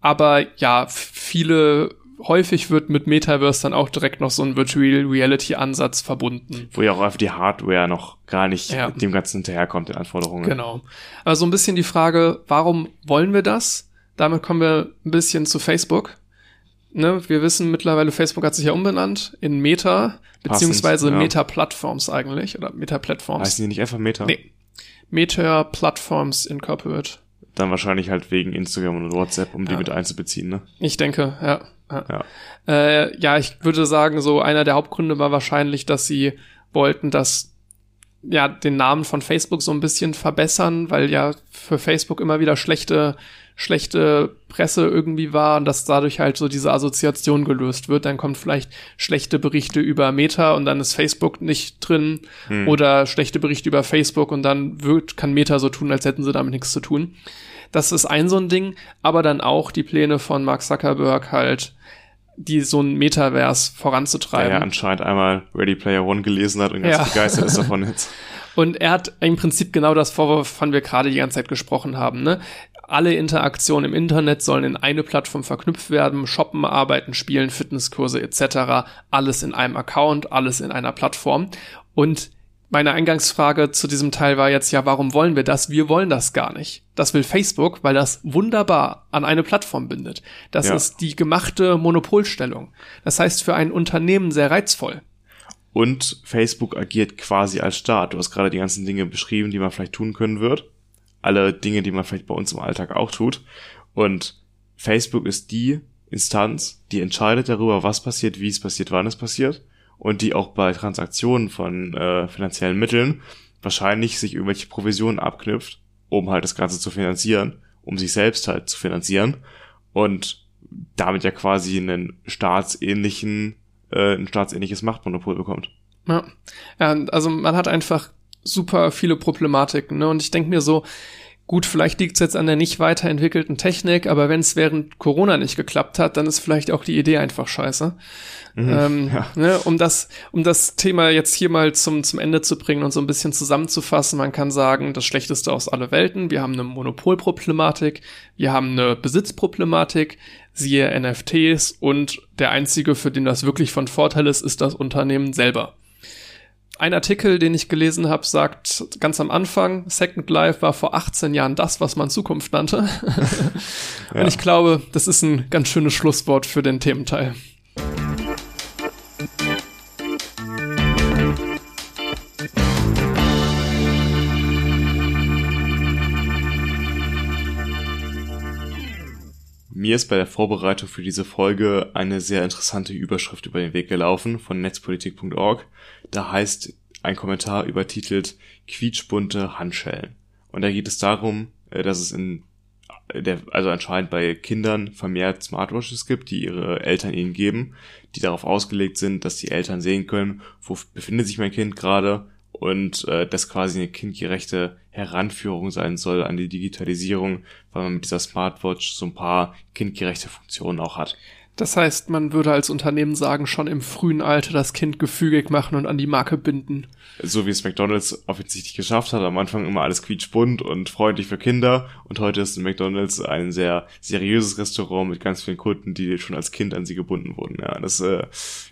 aber ja, viele, häufig wird mit Metaverse dann auch direkt noch so ein Virtual Reality Ansatz verbunden. Wo ja auch einfach die Hardware noch gar nicht ja. dem Ganzen hinterherkommt, den Anforderungen. Genau. Also ein bisschen die Frage, warum wollen wir das? Damit kommen wir ein bisschen zu Facebook ne, wir wissen mittlerweile, Facebook hat sich ja umbenannt in Meta, beziehungsweise ja. Meta-Plattforms eigentlich, oder Meta-Plattforms. Heißen die nicht einfach Meta? Nee. Meta-Plattforms Incorporate. Dann wahrscheinlich halt wegen Instagram und WhatsApp, um ja. die mit einzubeziehen, ne? Ich denke, ja. Ja. Ja. Äh, ja, ich würde sagen, so einer der Hauptgründe war wahrscheinlich, dass sie wollten, dass ja den Namen von Facebook so ein bisschen verbessern, weil ja für Facebook immer wieder schlechte schlechte Presse irgendwie war und dass dadurch halt so diese Assoziation gelöst wird. Dann kommt vielleicht schlechte Berichte über Meta und dann ist Facebook nicht drin hm. oder schlechte Berichte über Facebook und dann wird, kann Meta so tun, als hätten sie damit nichts zu tun. Das ist ein so ein Ding, aber dann auch die Pläne von Mark Zuckerberg halt die so ein Metaverse voranzutreiben. Der ja anscheinend einmal Ready Player One gelesen hat und ganz ja. begeistert ist davon (laughs) jetzt. Und er hat im Prinzip genau das vor, wovon wir gerade die ganze Zeit gesprochen haben. Ne? Alle Interaktionen im Internet sollen in eine Plattform verknüpft werden, shoppen, arbeiten, spielen, Fitnesskurse etc. Alles in einem Account, alles in einer Plattform. Und meine Eingangsfrage zu diesem Teil war jetzt ja, warum wollen wir das? Wir wollen das gar nicht. Das will Facebook, weil das wunderbar an eine Plattform bindet. Das ja. ist die gemachte Monopolstellung. Das heißt für ein Unternehmen sehr reizvoll. Und Facebook agiert quasi als Staat. Du hast gerade die ganzen Dinge beschrieben, die man vielleicht tun können wird. Alle Dinge, die man vielleicht bei uns im Alltag auch tut. Und Facebook ist die Instanz, die entscheidet darüber, was passiert, wie es passiert, wann es passiert und die auch bei Transaktionen von äh, finanziellen Mitteln wahrscheinlich sich irgendwelche Provisionen abknüpft, um halt das Ganze zu finanzieren, um sich selbst halt zu finanzieren und damit ja quasi einen staatsähnlichen, äh, ein staatsähnliches Machtmonopol bekommt. Ja. ja, also man hat einfach super viele Problematiken, ne? Und ich denke mir so, Gut, vielleicht liegt es jetzt an der nicht weiterentwickelten Technik, aber wenn es während Corona nicht geklappt hat, dann ist vielleicht auch die Idee einfach scheiße. Mhm, ähm, ja. ne, um das, um das Thema jetzt hier mal zum, zum Ende zu bringen und so ein bisschen zusammenzufassen, man kann sagen, das Schlechteste aus alle Welten. Wir haben eine Monopolproblematik, wir haben eine Besitzproblematik, siehe NFTs und der einzige, für den das wirklich von Vorteil ist, ist das Unternehmen selber ein Artikel, den ich gelesen habe, sagt ganz am Anfang, Second Life war vor 18 Jahren das, was man Zukunft nannte. (laughs) ja. Und ich glaube, das ist ein ganz schönes Schlusswort für den Thementeil. Mir ist bei der Vorbereitung für diese Folge eine sehr interessante Überschrift über den Weg gelaufen von netzpolitik.org. Da heißt ein Kommentar übertitelt Quietschbunte Handschellen. Und da geht es darum, äh, dass es in äh, der, also anscheinend bei Kindern vermehrt Smartwatches gibt, die ihre Eltern ihnen geben, die darauf ausgelegt sind, dass die Eltern sehen können, wo befindet sich mein Kind gerade und äh, das quasi eine kindgerechte Heranführung sein soll an die Digitalisierung, weil man mit dieser Smartwatch so ein paar kindgerechte Funktionen auch hat. Das heißt, man würde als Unternehmen sagen, schon im frühen Alter das Kind gefügig machen und an die Marke binden. So wie es McDonalds offensichtlich geschafft hat, am Anfang immer alles quietschbunt und freundlich für Kinder und heute ist McDonalds ein sehr seriöses Restaurant mit ganz vielen Kunden, die schon als Kind an sie gebunden wurden. Ja, das äh,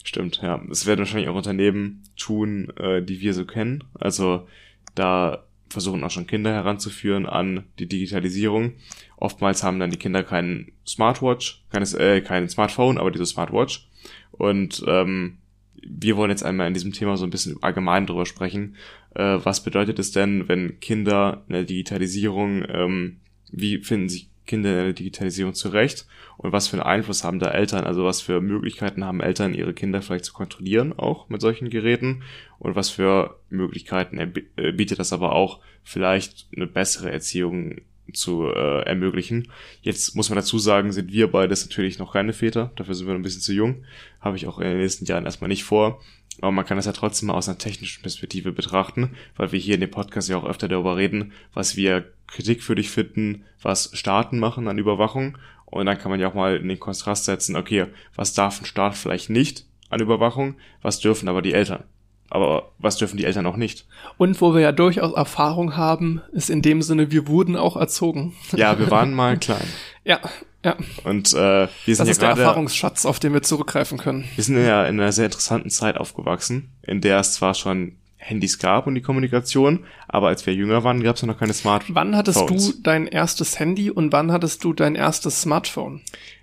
stimmt, ja. Das werden wahrscheinlich auch Unternehmen tun, äh, die wir so kennen. Also da versuchen auch schon Kinder heranzuführen an die Digitalisierung. Oftmals haben dann die Kinder keinen Smartwatch, keines, äh, kein Smartphone, aber diese Smartwatch. Und ähm, wir wollen jetzt einmal in diesem Thema so ein bisschen allgemein drüber sprechen. Äh, was bedeutet es denn, wenn Kinder in der Digitalisierung, ähm, wie finden sich Kinder in der Digitalisierung zurecht und was für einen Einfluss haben da Eltern, also was für Möglichkeiten haben Eltern, ihre Kinder vielleicht zu kontrollieren, auch mit solchen Geräten und was für Möglichkeiten äh, bietet das aber auch, vielleicht eine bessere Erziehung zu äh, ermöglichen. Jetzt muss man dazu sagen, sind wir beides natürlich noch keine Väter, dafür sind wir ein bisschen zu jung, habe ich auch in den nächsten Jahren erstmal nicht vor. Aber man kann das ja trotzdem mal aus einer technischen Perspektive betrachten, weil wir hier in dem Podcast ja auch öfter darüber reden, was wir kritikwürdig finden, was Staaten machen an Überwachung. Und dann kann man ja auch mal in den Kontrast setzen, okay, was darf ein Staat vielleicht nicht an Überwachung, was dürfen aber die Eltern? Aber was dürfen die Eltern auch nicht? Und wo wir ja durchaus Erfahrung haben, ist in dem Sinne, wir wurden auch erzogen. Ja, wir waren mal klein. (laughs) ja, ja. Und äh, wir sind das ja ist der Erfahrungsschatz, auf den wir zurückgreifen können. Wir sind ja in einer sehr interessanten Zeit aufgewachsen, in der es zwar schon Handys gab und die Kommunikation, aber als wir jünger waren, gab es ja noch keine Smartphones. Wann hattest du dein erstes Handy und wann hattest du dein erstes Smartphone?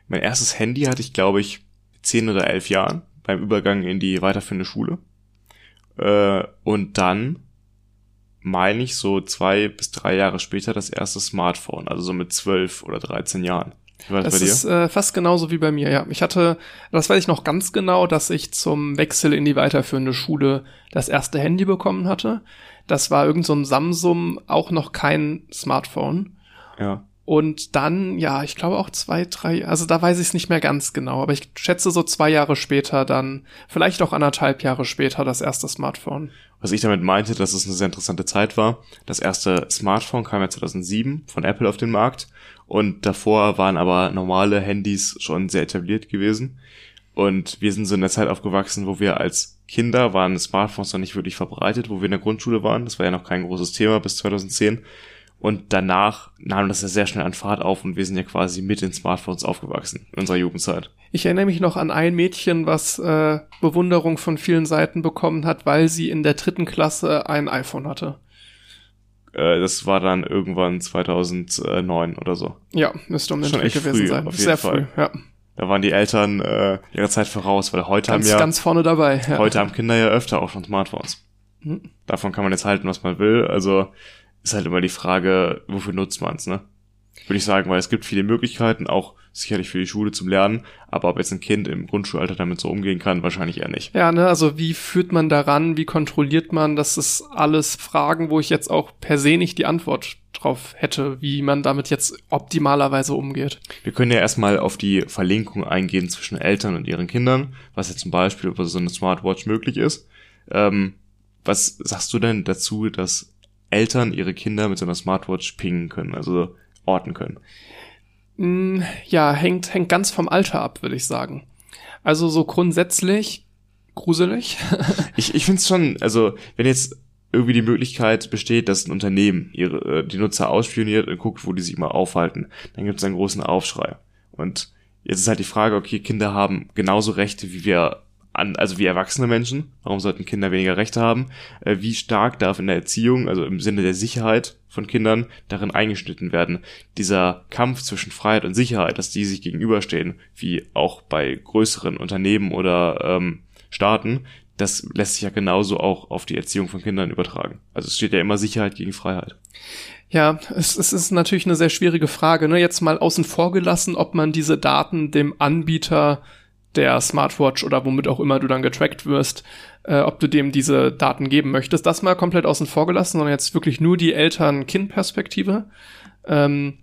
Mein erstes Handy hatte ich, glaube ich, zehn oder elf Jahren beim Übergang in die weiterführende Schule. Äh, und dann meine ich so zwei bis drei Jahre später das erste Smartphone, also so mit zwölf oder dreizehn Jahren. Wie war das, das ist äh, fast genauso wie bei mir, ja. Ich hatte, das weiß ich noch ganz genau, dass ich zum Wechsel in die weiterführende Schule das erste Handy bekommen hatte. Das war irgend so ein Samsung, auch noch kein Smartphone. Ja. Und dann, ja, ich glaube auch zwei, drei, also da weiß ich es nicht mehr ganz genau, aber ich schätze so zwei Jahre später dann, vielleicht auch anderthalb Jahre später das erste Smartphone. Was ich damit meinte, dass es eine sehr interessante Zeit war. Das erste Smartphone kam ja 2007 von Apple auf den Markt und davor waren aber normale Handys schon sehr etabliert gewesen. Und wir sind so in der Zeit aufgewachsen, wo wir als Kinder waren Smartphones noch nicht wirklich verbreitet, wo wir in der Grundschule waren. Das war ja noch kein großes Thema bis 2010. Und danach nahm das ja sehr schnell an Fahrt auf und wir sind ja quasi mit den Smartphones aufgewachsen in unserer Jugendzeit. Ich erinnere mich noch an ein Mädchen, was äh, Bewunderung von vielen Seiten bekommen hat, weil sie in der dritten Klasse ein iPhone hatte. Äh, das war dann irgendwann 2009 oder so. Ja, müsste um den Schon Dreh gewesen früh, sein. auf jeden Sehr Fall. früh, ja. Da waren die Eltern äh, ihrer Zeit voraus, weil heute Ganz, haben ja ganz vorne dabei. Ja. heute haben Kinder ja öfter auch schon Smartphones. Hm. Davon kann man jetzt halten, was man will. Also ist halt immer die Frage, wofür nutzt man es, ne? Würde ich sagen, weil es gibt viele Möglichkeiten, auch sicherlich für die Schule zum Lernen, aber ob jetzt ein Kind im Grundschulalter damit so umgehen kann, wahrscheinlich eher nicht. Ja, ne, also wie führt man daran, wie kontrolliert man, das ist alles Fragen, wo ich jetzt auch per se nicht die Antwort drauf hätte, wie man damit jetzt optimalerweise umgeht. Wir können ja erstmal auf die Verlinkung eingehen zwischen Eltern und ihren Kindern, was jetzt zum Beispiel über so eine Smartwatch möglich ist. Ähm, was sagst du denn dazu, dass Eltern ihre Kinder mit so einer Smartwatch pingen können, also orten können? Mm, Ja, hängt, hängt ganz vom Alter ab, würde ich sagen. Also so grundsätzlich gruselig. (laughs) Ich, ich finde es schon, also wenn jetzt irgendwie die Möglichkeit besteht, dass ein Unternehmen ihre, äh, die Nutzer ausspioniert und guckt, wo die sich mal aufhalten, dann gibt es einen großen Aufschrei. Und jetzt ist halt die Frage, okay, Kinder haben genauso Rechte wie wir an, also wie erwachsene Menschen. Warum sollten Kinder weniger Rechte haben? Äh, wie stark darf in der Erziehung, also im Sinne der Sicherheit von Kindern, darin eingeschnitten werden? Dieser Kampf zwischen Freiheit und Sicherheit, dass die sich gegenüberstehen, wie auch bei größeren Unternehmen oder ähm, Staaten, das lässt sich ja genauso auch auf die Erziehung von Kindern übertragen. Also es steht ja immer Sicherheit gegen Freiheit. Ja, es, es ist natürlich eine sehr schwierige Frage. Ne? Jetzt mal außen vor gelassen, ob man diese Daten dem Anbieter der Smartwatch oder womit auch immer du dann getrackt wirst, äh, ob du dem diese Daten geben möchtest. Das mal komplett außen vor gelassen, sondern jetzt wirklich nur die Eltern-Kind-Perspektive. Ähm,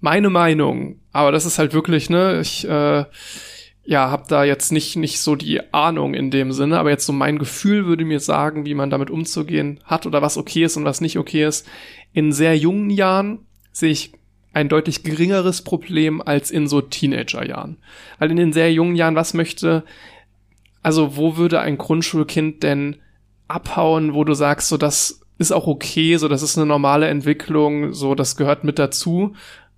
meine Meinung, aber das ist halt wirklich, ne, ich äh, ja, hab da jetzt nicht nicht so die Ahnung in dem Sinne, aber jetzt so mein Gefühl würde mir sagen, wie man damit umzugehen hat oder was okay ist und was nicht okay ist. In sehr jungen Jahren sehe ich ein deutlich geringeres Problem als in so Teenagerjahren. Weil in den sehr jungen Jahren, was möchte, also wo würde ein Grundschulkind denn abhauen, wo du sagst, so das ist auch okay, so das ist eine normale Entwicklung, so das gehört mit dazu,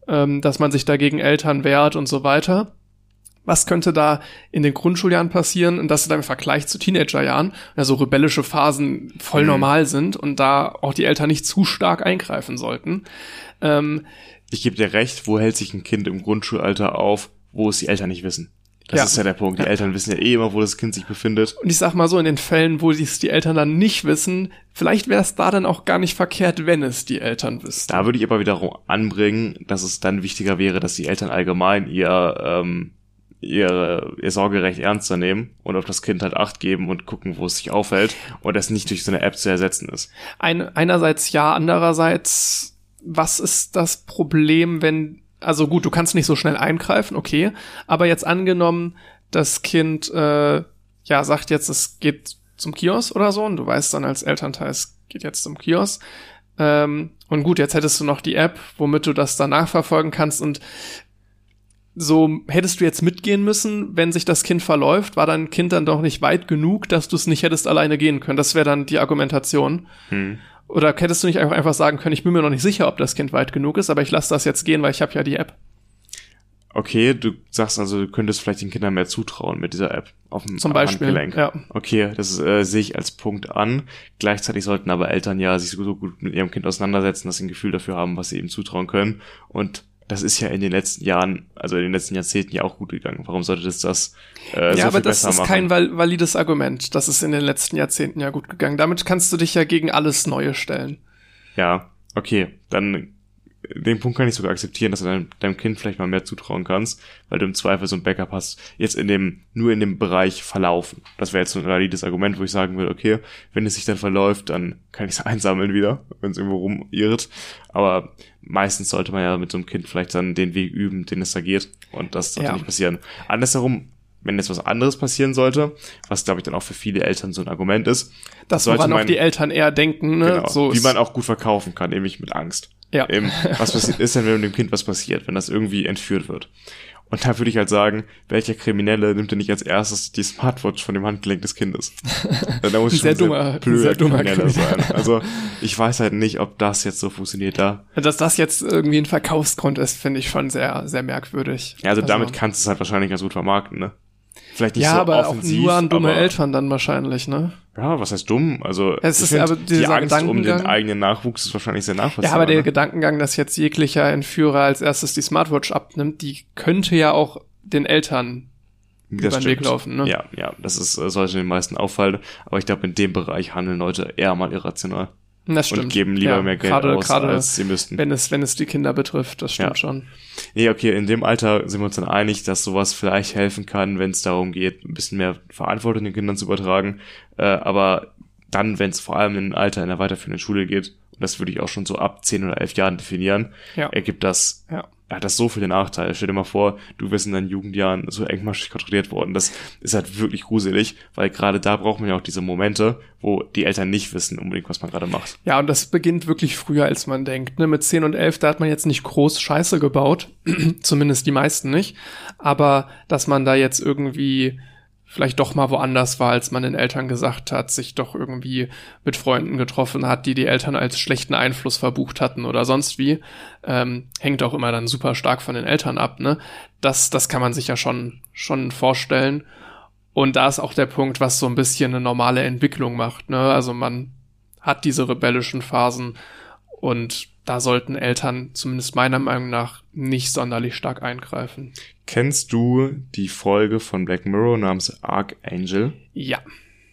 ähm, dass man sich dagegen Eltern wehrt und so weiter. Was könnte da in den Grundschuljahren passieren und das dann im Vergleich zu Teenagerjahren, also rebellische Phasen voll Mhm. normal sind und da auch die Eltern nicht zu stark eingreifen sollten. Ähm, Ich gebe dir recht, wo hält sich ein Kind im Grundschulalter auf, wo es die Eltern nicht wissen? Das Ja. ist ja der Punkt. Die. Eltern wissen ja eh immer, wo das Kind sich befindet. Und ich sag mal so, in den Fällen, wo es die Eltern dann nicht wissen, vielleicht wäre es da dann auch gar nicht verkehrt, wenn es die Eltern wüssten. Da würde ich aber wiederum anbringen, dass es dann wichtiger wäre, dass die Eltern allgemein ihr, ähm, ihr, ihr Sorgerecht ernster nehmen und auf das Kind halt Acht geben und gucken, wo es sich aufhält und das nicht durch so eine App zu ersetzen ist. Ein, einerseits ja, andererseits, was ist das Problem, wenn, also gut, du kannst nicht so schnell eingreifen, okay, aber jetzt angenommen, das Kind, äh, ja, sagt jetzt, es geht zum Kiosk oder so und du weißt dann als Elternteil, es geht jetzt zum Kiosk. Ähm, und gut, jetzt hättest du noch die App, womit du das dann nachverfolgen kannst und so hättest du jetzt mitgehen müssen, wenn sich das Kind verläuft, war dein Kind dann doch nicht weit genug, dass du es nicht hättest alleine gehen können. Das wäre dann die Argumentation. Hm. Oder hättest du nicht einfach, einfach sagen können, ich bin mir noch nicht sicher, ob das Kind weit genug ist, aber ich lasse das jetzt gehen, weil ich habe ja die App. Okay, du sagst also, du könntest vielleicht den Kindern mehr zutrauen mit dieser App auf dem Zum Beispiel. Handgelenk. Ja. Okay, das äh, sehe ich als Punkt an. Gleichzeitig sollten aber Eltern ja sich so gut mit ihrem Kind auseinandersetzen, dass sie ein Gefühl dafür haben, was sie ihm zutrauen können. Und das ist ja in den letzten Jahren, also in den letzten Jahrzehnten ja auch gut gegangen. Warum sollte das das äh, so ja, aber das ist machen? kein val valides Argument. Das ist in den letzten Jahrzehnten ja gut gegangen. Damit kannst du dich ja gegen alles Neue stellen. Ja, okay, dann den Punkt kann ich sogar akzeptieren, dass du deinem, deinem Kind vielleicht mal mehr zutrauen kannst, weil du im Zweifel so ein Backup hast, jetzt in dem, nur in dem Bereich verlaufen. Das wäre jetzt so ein valides Argument, wo ich sagen würde, okay, wenn es sich dann verläuft, dann kann ich es (laughs) einsammeln wieder, wenn es irgendwo rumirrt. Aber meistens sollte man ja mit so einem Kind vielleicht dann den Weg üben, den es da geht. Und das sollte Ja. nicht passieren. Andersherum, wenn jetzt was anderes passieren sollte, was glaube ich dann auch für viele Eltern so ein Argument ist, Das, sollte woran auch man- die Eltern eher denken, ne? genau, so wie man auch gut verkaufen kann, nämlich mit Angst. ja. Eben, was (laughs) passiert ist denn, wenn mit dem Kind was passiert, wenn das irgendwie entführt wird? Und da würde ich halt sagen, welcher Kriminelle nimmt denn nicht als erstes die Smartwatch von dem Handgelenk des Kindes? (laughs) da muss sehr schon dummer, sehr sehr dummer Krimineller Krimineller. sein. Also ich weiß halt nicht, ob das jetzt so funktioniert da. Dass das jetzt irgendwie ein Verkaufsgrund ist, finde ich schon sehr, sehr merkwürdig. Ja, also, damit kannst du es halt wahrscheinlich ganz gut vermarkten, ne? Vielleicht nicht ja, so aber offensiv, auch nur an dumme aber, Eltern dann wahrscheinlich, ne? Ja, was heißt dumm? Also Es ist aber die Angst um den eigenen Nachwuchs ist wahrscheinlich sehr nachvollziehbar. Ja, aber der ne? Gedankengang, dass jetzt jeglicher Entführer als erstes die Smartwatch abnimmt, die könnte ja auch den Eltern Das über den Weg laufen, ne? Ja, ja, das ist, äh, sollte den meisten auffallen. Aber ich glaube, in dem Bereich handeln Leute eher mal irrational Das stimmt. und geben lieber ja, mehr Geld gerade, aus, gerade als sie müssten. wenn es, wenn es die Kinder betrifft, das stimmt Ja. schon. Nee, okay, in dem Alter sind wir uns dann einig, dass sowas vielleicht helfen kann, wenn es darum geht, ein bisschen mehr Verantwortung den Kindern zu übertragen. Äh, aber dann, wenn es vor allem in ein Alter in der weiterführenden Schule geht, und das würde ich auch schon so ab 10 oder 11 Jahren definieren, Ja. ergibt das, Ja. Hat das so viele Nachteile. Stell dir mal vor, du wirst in deinen Jugendjahren so engmaschig kontrolliert worden. Das ist halt wirklich gruselig, weil gerade da braucht man ja auch diese Momente, wo die Eltern nicht wissen unbedingt, was man gerade macht. Ja, und das beginnt wirklich früher, als man denkt. Ne? Mit 10 und 11, da hat man jetzt nicht groß Scheiße gebaut. (clears throat) Zumindest die meisten nicht. Aber dass man da jetzt irgendwie vielleicht doch mal woanders war, als man den Eltern gesagt hat, sich doch irgendwie mit Freunden getroffen hat, die die Eltern als schlechten Einfluss verbucht hatten oder sonst wie, ähm, hängt auch immer dann super stark von den Eltern ab. Ne? Das, das kann man sich ja schon, schon vorstellen. Und da ist auch der Punkt, was so ein bisschen eine normale Entwicklung macht. Ne? Also man hat diese rebellischen Phasen und da sollten Eltern zumindest meiner Meinung nach nicht sonderlich stark eingreifen. Kennst du die Folge von Black Mirror namens Archangel? Ja,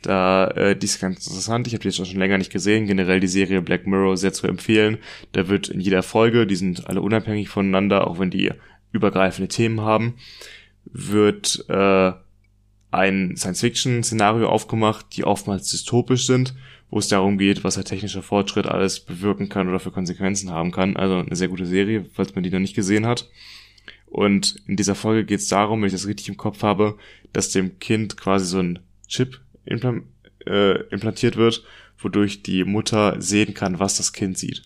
Da, äh, die ist ganz interessant. Ich habe die jetzt schon länger nicht gesehen. Generell die Serie Black Mirror sehr zu empfehlen. Da wird in jeder Folge, die sind alle unabhängig voneinander, auch wenn die übergreifende Themen haben, wird äh, ein Science-Fiction-Szenario aufgemacht, die oftmals dystopisch sind, wo es darum geht, was der technische Fortschritt alles bewirken kann oder für Konsequenzen haben kann. Also eine sehr gute Serie, falls man die noch nicht gesehen hat. Und in dieser Folge geht es darum, wenn ich das richtig im Kopf habe, dass dem Kind quasi so ein Chip implan äh, implantiert wird, wodurch die Mutter sehen kann, was das Kind sieht.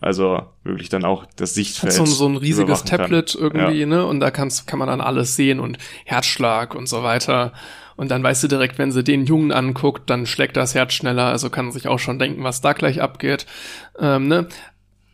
Also wirklich dann auch das hat Sichtfeld. so, ein- so ein riesiges überwachen kann. Tablet irgendwie, Ja. ne? Und da kann's, kann man dann alles sehen und Herzschlag und so weiter. Und dann weißt du direkt, wenn sie den Jungen anguckt, dann schlägt das Herz schneller, also kann sich auch schon denken, was da gleich abgeht. Ähm, ne?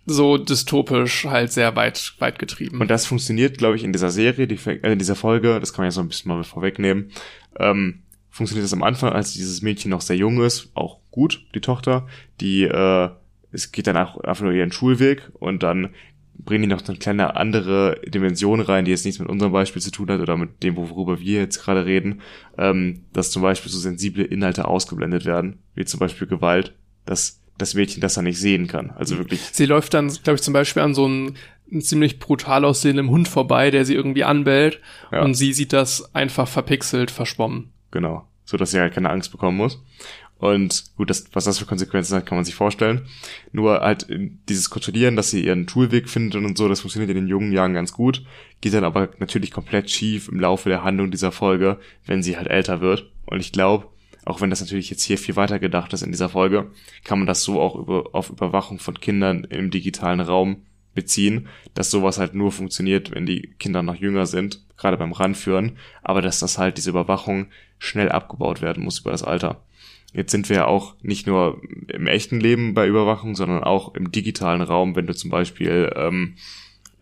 So dystopisch halt sehr weit, weit getrieben. Und das funktioniert, glaube ich, in dieser Serie, die, äh, in dieser Folge, das kann man ja so ein bisschen mal vorwegnehmen, ähm, funktioniert das am Anfang, als dieses Mädchen noch sehr jung ist, auch gut, die Tochter, die, äh, es geht dann auch einfach nur ihren Schulweg und dann bringen die noch eine kleine andere Dimension rein, die jetzt nichts mit unserem Beispiel zu tun hat oder mit dem, worüber wir jetzt gerade reden, ähm, dass zum Beispiel so sensible Inhalte ausgeblendet werden, wie zum Beispiel Gewalt, dass das Mädchen das dann nicht sehen kann. Also wirklich Sie läuft dann, glaube ich, zum Beispiel an so einem, einem ziemlich brutal aussehenden Hund vorbei, der sie irgendwie anbellt. Ja. Und sie sieht das einfach verpixelt, verschwommen. Genau. So dass sie halt keine Angst bekommen muss. Und gut, das, was das für Konsequenzen hat, kann man sich vorstellen. Nur halt äh, dieses Kontrollieren, dass sie ihren Schulweg findet und so, das funktioniert in den jungen Jahren ganz gut. Geht dann aber natürlich komplett schief im Laufe der Handlung dieser Folge, wenn sie halt älter wird. Und ich glaube, auch wenn das natürlich jetzt hier viel weiter gedacht ist in dieser Folge, kann man das so auch über, auf Überwachung von Kindern im digitalen Raum beziehen, dass sowas halt nur funktioniert, wenn die Kinder noch jünger sind, gerade beim Ranführen, aber dass das halt diese Überwachung schnell abgebaut werden muss über das Alter. Jetzt sind wir ja auch nicht nur im echten Leben bei Überwachung, sondern auch im digitalen Raum, wenn du zum Beispiel ähm,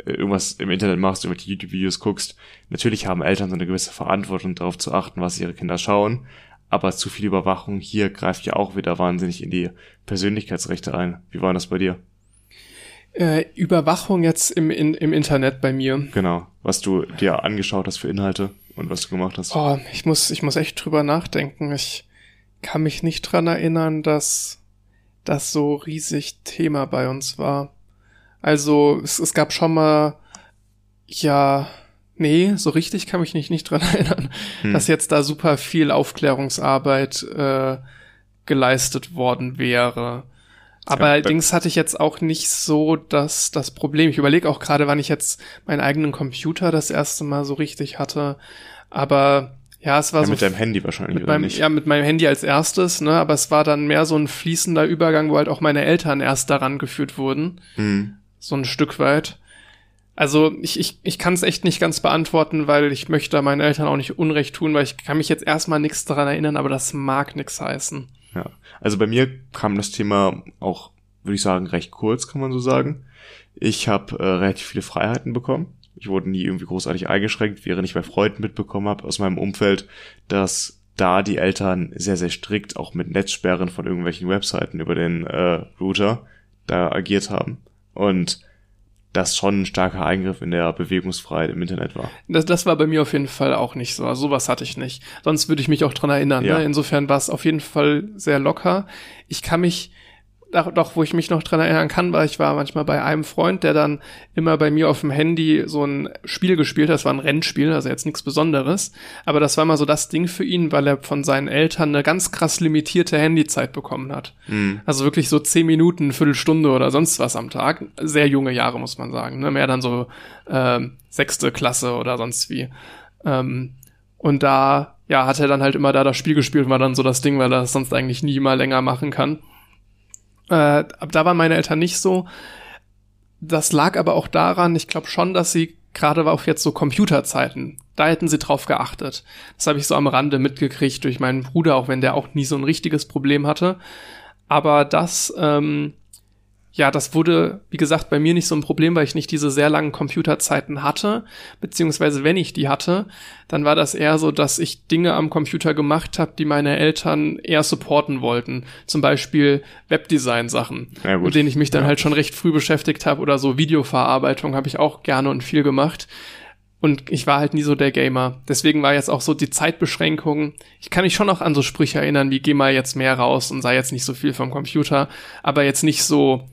irgendwas im Internet machst, irgendwelche YouTube-Videos guckst. Natürlich haben Eltern so eine gewisse Verantwortung darauf zu achten, was ihre Kinder schauen, aber zu viel Überwachung hier greift ja auch wieder wahnsinnig in die Persönlichkeitsrechte ein. Wie war das bei dir? Äh, Überwachung jetzt im, in, im Internet bei mir. Genau, was du dir angeschaut hast für Inhalte und was du gemacht hast. Oh, ich muss, ich muss echt drüber nachdenken. Ich kann mich nicht dran erinnern, dass das so riesig Thema bei uns war. Also, es, es gab schon mal, ja, nee, so richtig kann mich nicht, nicht dran (laughs) erinnern, Hm. dass jetzt da super viel Aufklärungsarbeit äh, geleistet worden wäre. Aber Ja, allerdings hatte ich jetzt auch nicht so das, das Problem. Ich überlege auch gerade, wann ich jetzt meinen eigenen Computer das erste Mal so richtig hatte. Aber ja, es war ja, so mit deinem Handy wahrscheinlich, oder beim, nicht? ja, mit meinem Handy als erstes, ne? Aber es war dann mehr so ein fließender Übergang, wo halt auch meine Eltern erst daran geführt wurden. Hm. So ein Stück weit. Also ich, ich, ich kann es echt nicht ganz beantworten, weil ich möchte meinen Eltern auch nicht Unrecht tun, weil ich kann mich jetzt erstmal nichts daran erinnern, aber das mag nichts heißen. Ja, also bei mir kam das Thema auch, würde ich sagen, recht kurz, kann man so sagen. Ich habe äh, relativ viele Freiheiten bekommen. Ich wurde nie irgendwie großartig eingeschränkt, während ich bei Freunden mitbekommen habe aus meinem Umfeld, dass da die Eltern sehr, sehr strikt auch mit Netzsperren von irgendwelchen Webseiten über den äh, Router da agiert haben. Und das schon ein starker Eingriff in der Bewegungsfreiheit im Internet war. Das, das war bei mir auf jeden Fall auch nicht so. Also sowas hatte ich nicht. Sonst würde ich mich auch dran erinnern. Ja. Ne? Insofern war es auf jeden Fall sehr locker. Ich kann mich doch, wo ich mich noch dran erinnern kann, war, ich war manchmal bei einem Freund, der dann immer bei mir auf dem Handy so ein Spiel gespielt hat. Das war ein Rennspiel, also jetzt nichts Besonderes. Aber das war mal so das Ding für ihn, weil er von seinen Eltern eine ganz krass limitierte Handyzeit bekommen hat. Mhm. Also wirklich so zehn Minuten, Viertelstunde oder sonst was am Tag. Sehr junge Jahre, muss man sagen. Ne? Mehr dann so äh, sechste Klasse oder sonst wie. Ähm, und da, ja, hat er dann halt immer da das Spiel gespielt, war dann so das Ding, weil er das sonst eigentlich nie mal länger machen kann. Äh, da waren meine Eltern nicht so. Das lag aber auch daran, ich glaube schon, dass sie gerade auf jetzt so Computerzeiten, da hätten sie drauf geachtet. Das habe ich so am Rande mitgekriegt durch meinen Bruder, auch wenn der auch nie so ein richtiges Problem hatte. Aber das ähm, ja, das wurde, wie gesagt, bei mir nicht so ein Problem, weil ich nicht diese sehr langen Computerzeiten hatte, beziehungsweise wenn ich die hatte, dann war das eher so, dass ich Dinge am Computer gemacht habe, die meine Eltern eher supporten wollten. Zum Beispiel Webdesign-Sachen, ja, mit denen ich mich dann ja. halt schon recht früh beschäftigt habe oder so Videoverarbeitung habe ich auch gerne und viel gemacht. Und ich war halt nie so der Gamer. Deswegen war jetzt auch so die Zeitbeschränkung. Ich kann mich schon noch an so Sprüche erinnern, wie geh mal jetzt mehr raus und sei jetzt nicht so viel vom Computer, aber jetzt nicht so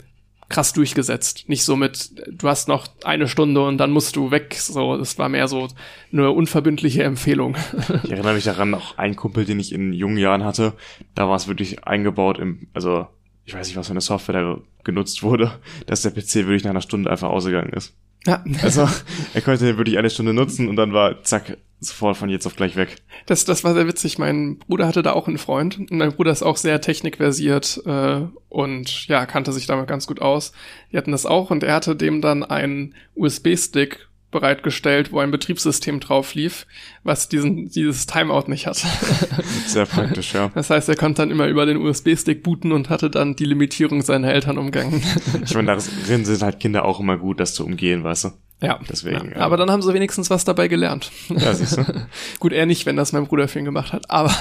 krass durchgesetzt. Nicht so mit, du hast noch eine Stunde und dann musst du weg. So, das war mehr so eine unverbindliche Empfehlung. Ich erinnere mich daran, auch ein Kumpel, den ich in jungen Jahren hatte, da war es wirklich eingebaut im, also ich weiß nicht, was für eine Software da genutzt wurde, dass der PC wirklich nach einer Stunde einfach ausgegangen ist. Ja. Also (laughs) er konnte den wirklich eine Stunde nutzen und dann war zack, sofort von jetzt auf gleich weg. Das, das war sehr witzig. Mein Bruder hatte da auch einen Freund. Und mein Bruder ist auch sehr technikversiert äh, und ja, kannte sich damit ganz gut aus. Die hatten das auch und er hatte dem dann einen USB-Stick bereitgestellt, wo ein Betriebssystem drauf lief, was diesen, dieses Timeout nicht hat. (laughs) Sehr praktisch, ja. Das heißt, er konnte dann immer über den USB-Stick booten und hatte dann die Limitierung seiner Eltern umgangen. (laughs) Ich meine, darin sind halt Kinder auch immer gut, das zu umgehen, weißt du? Ja. Deswegen. Ja. Aber dann haben sie wenigstens was dabei gelernt. Ja, siehst du. (laughs) Gut, er nicht, wenn das mein Bruder für ihn gemacht hat, aber.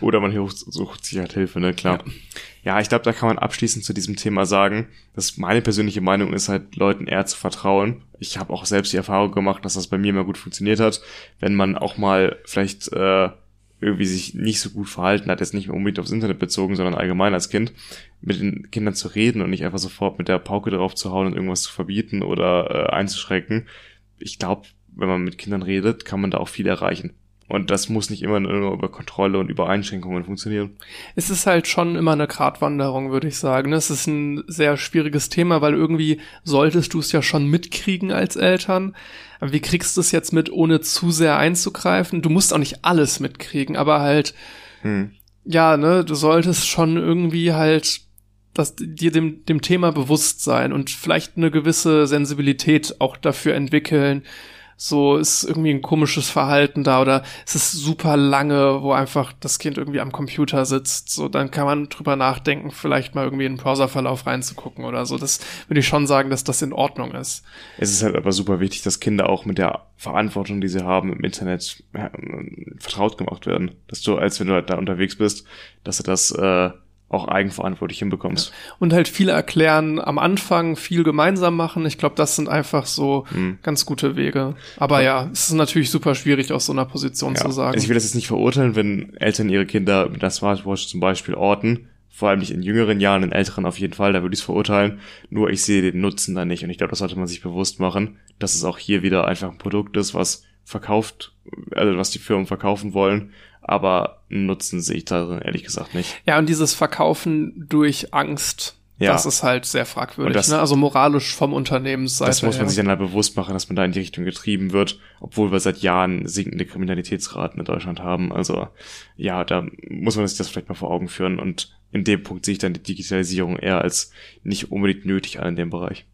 Oder man sucht sich halt Hilfe, ne, klar. Ja. Ja, ich glaube, da kann man abschließend zu diesem Thema sagen, dass meine persönliche Meinung ist halt, Leuten eher zu vertrauen. Ich habe auch selbst die Erfahrung gemacht, dass das bei mir immer gut funktioniert hat, wenn man auch mal vielleicht äh, irgendwie sich nicht so gut verhalten hat, jetzt nicht unbedingt aufs Internet bezogen, sondern allgemein als Kind, mit den Kindern zu reden und nicht einfach sofort mit der Pauke drauf zu hauen und irgendwas zu verbieten oder äh, einzuschrecken. Ich glaube, wenn man mit Kindern redet, kann man da auch viel erreichen. Und das muss nicht immer nur über Kontrolle und über Einschränkungen funktionieren. Es ist halt schon immer eine Gratwanderung, würde ich sagen. Es ist ein sehr schwieriges Thema, weil irgendwie solltest du es ja schon mitkriegen als Eltern. Aber wie kriegst du es jetzt mit, ohne zu sehr einzugreifen? Du musst auch nicht alles mitkriegen, aber halt, hm. ja, ne, du solltest schon irgendwie halt das, dir dem, dem Thema bewusst sein und vielleicht eine gewisse Sensibilität auch dafür entwickeln, so ist irgendwie ein komisches Verhalten da oder es ist super lange, wo einfach das Kind irgendwie am Computer sitzt. So, dann kann man drüber nachdenken, vielleicht mal irgendwie in den Browserverlauf reinzugucken oder so. Das würde ich schon sagen, dass das in Ordnung ist. Es ist halt aber super wichtig, dass Kinder auch mit der Verantwortung, die sie haben im Internet, vertraut gemacht werden. Dass du, als wenn du halt da unterwegs bist, dass du das äh, auch eigenverantwortlich hinbekommst. Ja. Und halt viel erklären am Anfang, viel gemeinsam machen. Ich glaube, das sind einfach so hm. ganz gute Wege. Aber ja. ja, es ist natürlich super schwierig, aus so einer Position ja. zu sagen. Also ich will das jetzt nicht verurteilen, wenn Eltern ihre Kinder mit der Smartwatch zum Beispiel orten. Vor allem nicht in jüngeren Jahren, in älteren auf jeden Fall, da würde ich es verurteilen. Nur ich sehe den Nutzen da nicht. Und ich glaube, das sollte man sich bewusst machen, dass es auch hier wieder einfach ein Produkt ist, was verkauft, also was die Firmen verkaufen wollen aber Nutzen sehe ich da ehrlich gesagt nicht. Ja, und dieses Verkaufen durch Angst, ja. das ist halt sehr fragwürdig. Das, ne? Also moralisch vom Unternehmensseite. Das muss man her. sich dann halt bewusst machen, dass man da in die Richtung getrieben wird, obwohl wir seit Jahren sinkende Kriminalitätsraten in Deutschland haben. Also ja, da muss man sich das vielleicht mal vor Augen führen und in dem Punkt sehe ich dann die Digitalisierung eher als nicht unbedingt nötig an in dem Bereich.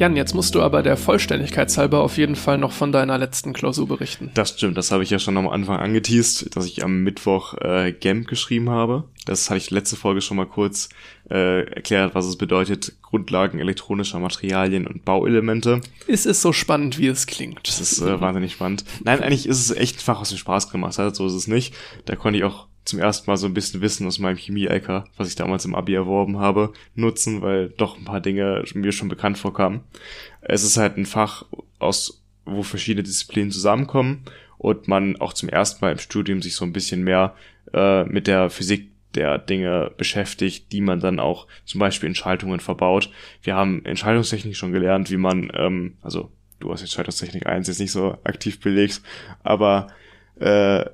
Jan, jetzt musst du aber der Vollständigkeit halber auf jeden Fall noch von deiner letzten Klausur berichten. Das stimmt, das habe ich ja schon am Anfang angeteased, dass ich am Mittwoch äh, GAMP geschrieben habe. Das hatte ich letzte Folge schon mal kurz äh, erklärt, was es bedeutet, Grundlagen elektronischer Materialien und Bauelemente. Ist es so spannend, wie es klingt? Das ist äh, wahnsinnig spannend. Nein, eigentlich ist es echt ein Fach, was mir Spaß gemacht hat, so ist es nicht. Da konnte ich auch zum ersten Mal so ein bisschen Wissen aus meinem Chemie-LK, was ich damals im Abi erworben habe, nutzen, weil doch ein paar Dinge mir schon bekannt vorkamen. Es ist halt ein Fach, aus wo verschiedene Disziplinen zusammenkommen und man auch zum ersten Mal im Studium sich so ein bisschen mehr äh, mit der Physik der Dinge beschäftigt, die man dann auch zum Beispiel in Schaltungen verbaut. Wir haben in Schaltungstechnik schon gelernt, wie man, ähm, also du hast jetzt Schaltungstechnik 1 jetzt nicht so aktiv belegt, aber äh,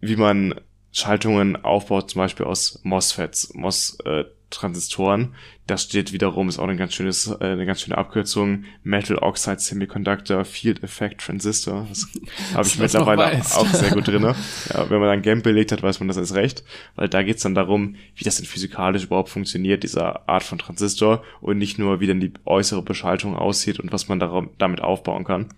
wie man Schaltungen aufbaut, zum Beispiel aus MOSFETs, MOS äh, Transistoren. Das steht wiederum, ist auch eine ganz schönes, äh, eine ganz schöne Abkürzung, Metal Oxide Semiconductor Field Effect Transistor. Das (laughs) habe ich mittlerweile auch sehr gut drinne. Ja, wenn man dann GAMP belegt hat, weiß man das als recht, weil da geht's dann darum, wie das denn physikalisch überhaupt funktioniert, dieser Art von Transistor und nicht nur, wie denn die äußere Beschaltung aussieht und was man damit aufbauen kann.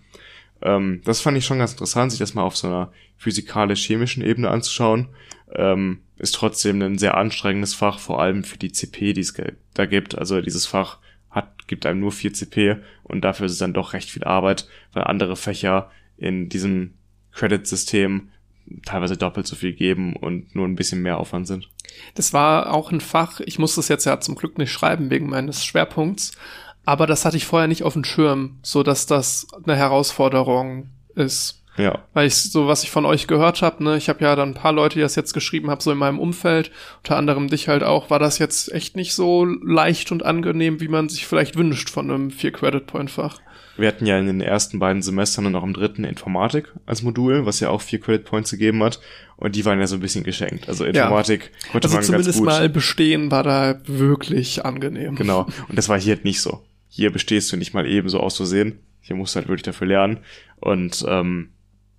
Ähm, das fand ich schon ganz interessant, sich das mal auf so einer physikalisch-chemischen Ebene anzuschauen. Ähm, ist trotzdem ein sehr anstrengendes Fach, vor allem für die CP, die es da gibt. Also dieses Fach hat, gibt einem nur 4 CP und dafür ist es dann doch recht viel Arbeit, weil andere Fächer in diesem Credit-System teilweise doppelt so viel geben und nur ein bisschen mehr Aufwand sind. Das war auch ein Fach, ich muss das jetzt ja zum Glück nicht schreiben wegen meines Schwerpunkts, aber das hatte ich vorher nicht auf dem Schirm, so dass das eine Herausforderung ist. Ja. Weil ich so, was ich von euch gehört habe, ne, ich habe ja dann ein paar Leute, die das jetzt geschrieben haben, so in meinem Umfeld, unter anderem dich halt auch, war das jetzt echt nicht so leicht und angenehm, wie man sich vielleicht wünscht von einem Vier-Credit-Point-Fach. Wir hatten ja in den ersten beiden Semestern und auch im dritten Informatik als Modul, was ja auch vier Credit Points gegeben hat. Und die waren ja so ein bisschen geschenkt. Also Informatik ja. konnte also man zumindest ganz gut. mal bestehen war da wirklich angenehm. Genau. Und das war hier halt nicht so. Hier bestehst du nicht mal eben so aus Versehen. Hier musst du halt wirklich dafür lernen. Und ähm,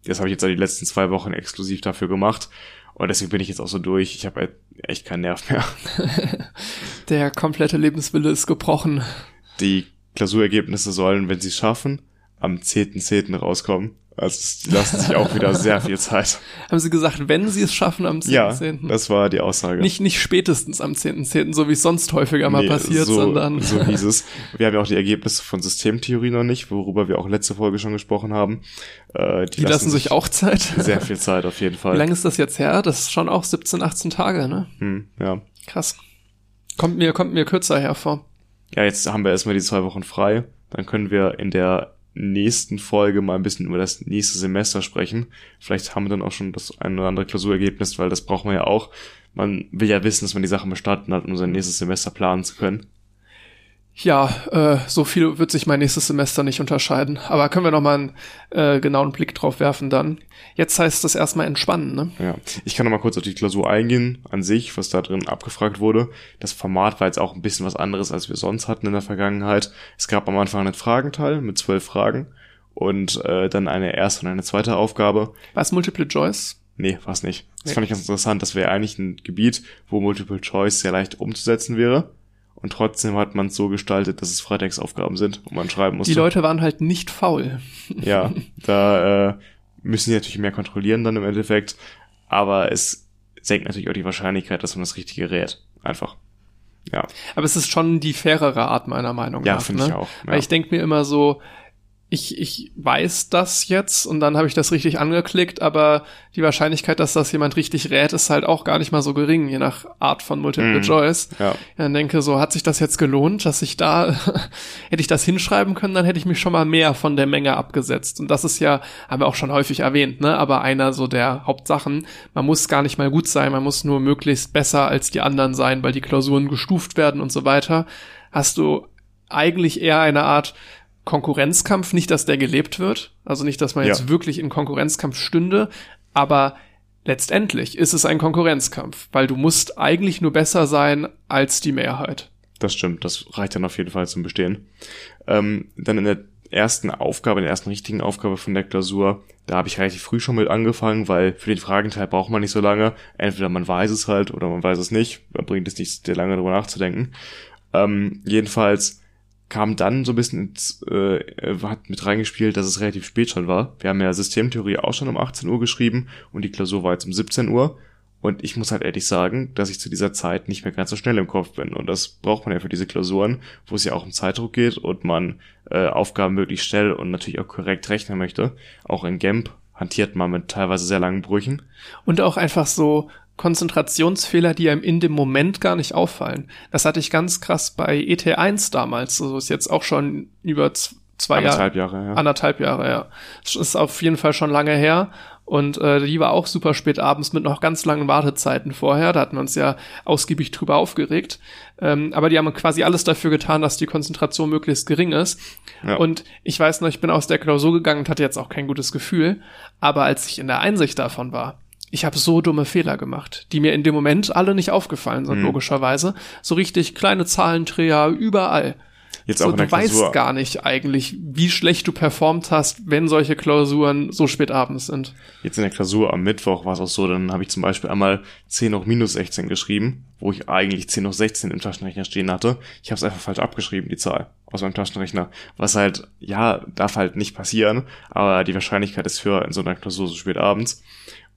das habe ich jetzt die letzten zwei Wochen exklusiv dafür gemacht. Und deswegen bin ich jetzt auch so durch. Ich habe halt echt keinen Nerv mehr. (laughs) Der komplette Lebenswille ist gebrochen. Die Klausurergebnisse sollen, wenn sie es schaffen, am 10.10. .10. rauskommen. Also die lassen sich auch wieder sehr viel (laughs) Zeit. Haben sie gesagt, wenn sie es schaffen am 10.10.? Ja, 10. das war die Aussage. Nicht, nicht spätestens am 10.10., .10., so wie es sonst häufiger mal nee, passiert, so, sondern... So hieß es. (laughs) Wir haben ja auch die Ergebnisse von Systemtheorie noch nicht, worüber wir auch letzte Folge schon gesprochen haben. Äh, die, die lassen, lassen, sich auch Zeit. Sehr viel Zeit auf jeden Fall. Wie lange ist das jetzt her? Das ist schon auch 17, 18 Tage, ne? Hm, ja. Krass. Kommt mir, kommt mir kürzer hervor. Ja, jetzt haben wir erstmal die zwei Wochen frei. Dann können wir in der nächsten Folge mal ein bisschen über das nächste Semester sprechen. Vielleicht haben wir dann auch schon das ein oder andere Klausurergebnis, weil das braucht man ja auch. Man will ja wissen, dass man die Sachen bestanden hat, um sein nächstes Semester planen zu können. Ja, äh, so viel wird sich mein nächstes Semester nicht unterscheiden. Aber können wir noch mal einen äh, genauen Blick drauf werfen dann. Jetzt heißt das erstmal entspannen, ne? Ja, ich kann noch mal kurz auf die Klausur eingehen, an sich, was da drin abgefragt wurde. Das Format war jetzt auch ein bisschen was anderes, als wir sonst hatten in der Vergangenheit. Es gab am Anfang einen Fragenteil mit zwölf Fragen und äh, dann eine erste und eine zweite Aufgabe. War es Multiple Choice? Nee, war's nicht. Das nee. fand ich ganz interessant. Das wäre eigentlich ein Gebiet, wo Multiple Choice sehr leicht umzusetzen wäre und trotzdem hat man es so gestaltet, dass es Freitagsaufgaben sind und man schreiben musste. Die Leute waren halt nicht faul. (laughs) ja, da äh, müssen die natürlich mehr kontrollieren dann im Endeffekt. Aber es senkt natürlich auch die Wahrscheinlichkeit, dass man das Richtige rät. Einfach. Ja. Aber es ist schon die fairere Art meiner Meinung ja, nach. Ja, finde ne? ich auch. Ja. Weil ich denke mir immer so, ich, ich weiß das jetzt und dann habe ich das richtig angeklickt, aber die Wahrscheinlichkeit, dass das jemand richtig rät, ist halt auch gar nicht mal so gering, je nach Art von Multiple mm, Choice. Ja. Dann denke so, hat sich das jetzt gelohnt, dass ich da, (laughs) hätte ich das hinschreiben können, dann hätte ich mich schon mal mehr von der Menge abgesetzt. Und das ist ja, haben wir auch schon häufig erwähnt, ne, aber einer so der Hauptsachen. Man muss gar nicht mal gut sein, man muss nur möglichst besser als die anderen sein, weil die Klausuren gestuft werden und so weiter. Hast du eigentlich eher eine Art Konkurrenzkampf, nicht, dass der gelebt wird, also nicht, dass man ja. jetzt wirklich in Konkurrenzkampf stünde, aber letztendlich ist es ein Konkurrenzkampf, weil du musst eigentlich nur besser sein als die Mehrheit. Das stimmt, das reicht dann auf jeden Fall zum Bestehen. Ähm, dann in der ersten Aufgabe, in der ersten richtigen Aufgabe von der Klausur, da habe ich relativ früh schon mit angefangen, weil für den Fragenteil braucht man nicht so lange. Entweder man weiß es halt oder man weiß es nicht. Da bringt es nicht sehr lange darüber nachzudenken. Ähm, jedenfalls kam dann so ein bisschen ins, äh, hat mit reingespielt, dass es relativ spät schon war. Wir haben ja Systemtheorie auch schon um 18 Uhr geschrieben und die Klausur war jetzt um 17 Uhr. Und ich muss halt ehrlich sagen, dass ich zu dieser Zeit nicht mehr ganz so schnell im Kopf bin. Und das braucht man ja für diese Klausuren, wo es ja auch um Zeitdruck geht und man äh, Aufgaben möglichst schnell und natürlich auch korrekt rechnen möchte. Auch in GAMP hantiert man mit teilweise sehr langen Brüchen. Und auch einfach so Konzentrationsfehler, die einem in dem Moment gar nicht auffallen. Das hatte ich ganz krass bei ET1 damals. So also ist jetzt auch schon über zwei anderthalb Jahre, Jahre ja. anderthalb Jahre, ja. Das ist auf jeden Fall schon lange her. Und äh, die war auch super spät abends mit noch ganz langen Wartezeiten vorher. Da hatten wir uns ja ausgiebig drüber aufgeregt. Ähm, aber die haben quasi alles dafür getan, dass die Konzentration möglichst gering ist. Ja. Und ich weiß noch, ich bin aus der Klausur gegangen und hatte jetzt auch kein gutes Gefühl. Aber als ich in der Einsicht davon war, ich habe so dumme Fehler gemacht, die mir in dem Moment alle nicht aufgefallen sind, mhm. logischerweise. So richtig kleine Zahlendreher überall. Jetzt so, auch in der du Klausur. weißt gar nicht eigentlich, wie schlecht du performt hast, wenn solche Klausuren so spät abends sind. Jetzt in der Klausur am Mittwoch war es auch so, dann habe ich zum Beispiel einmal 10 hoch minus 16 geschrieben, wo ich eigentlich 10 hoch 16 im Taschenrechner stehen hatte. Ich habe es einfach falsch abgeschrieben, die Zahl aus meinem Taschenrechner. Was halt, ja, darf halt nicht passieren, aber die Wahrscheinlichkeit ist für in so einer Klausur so spät abends.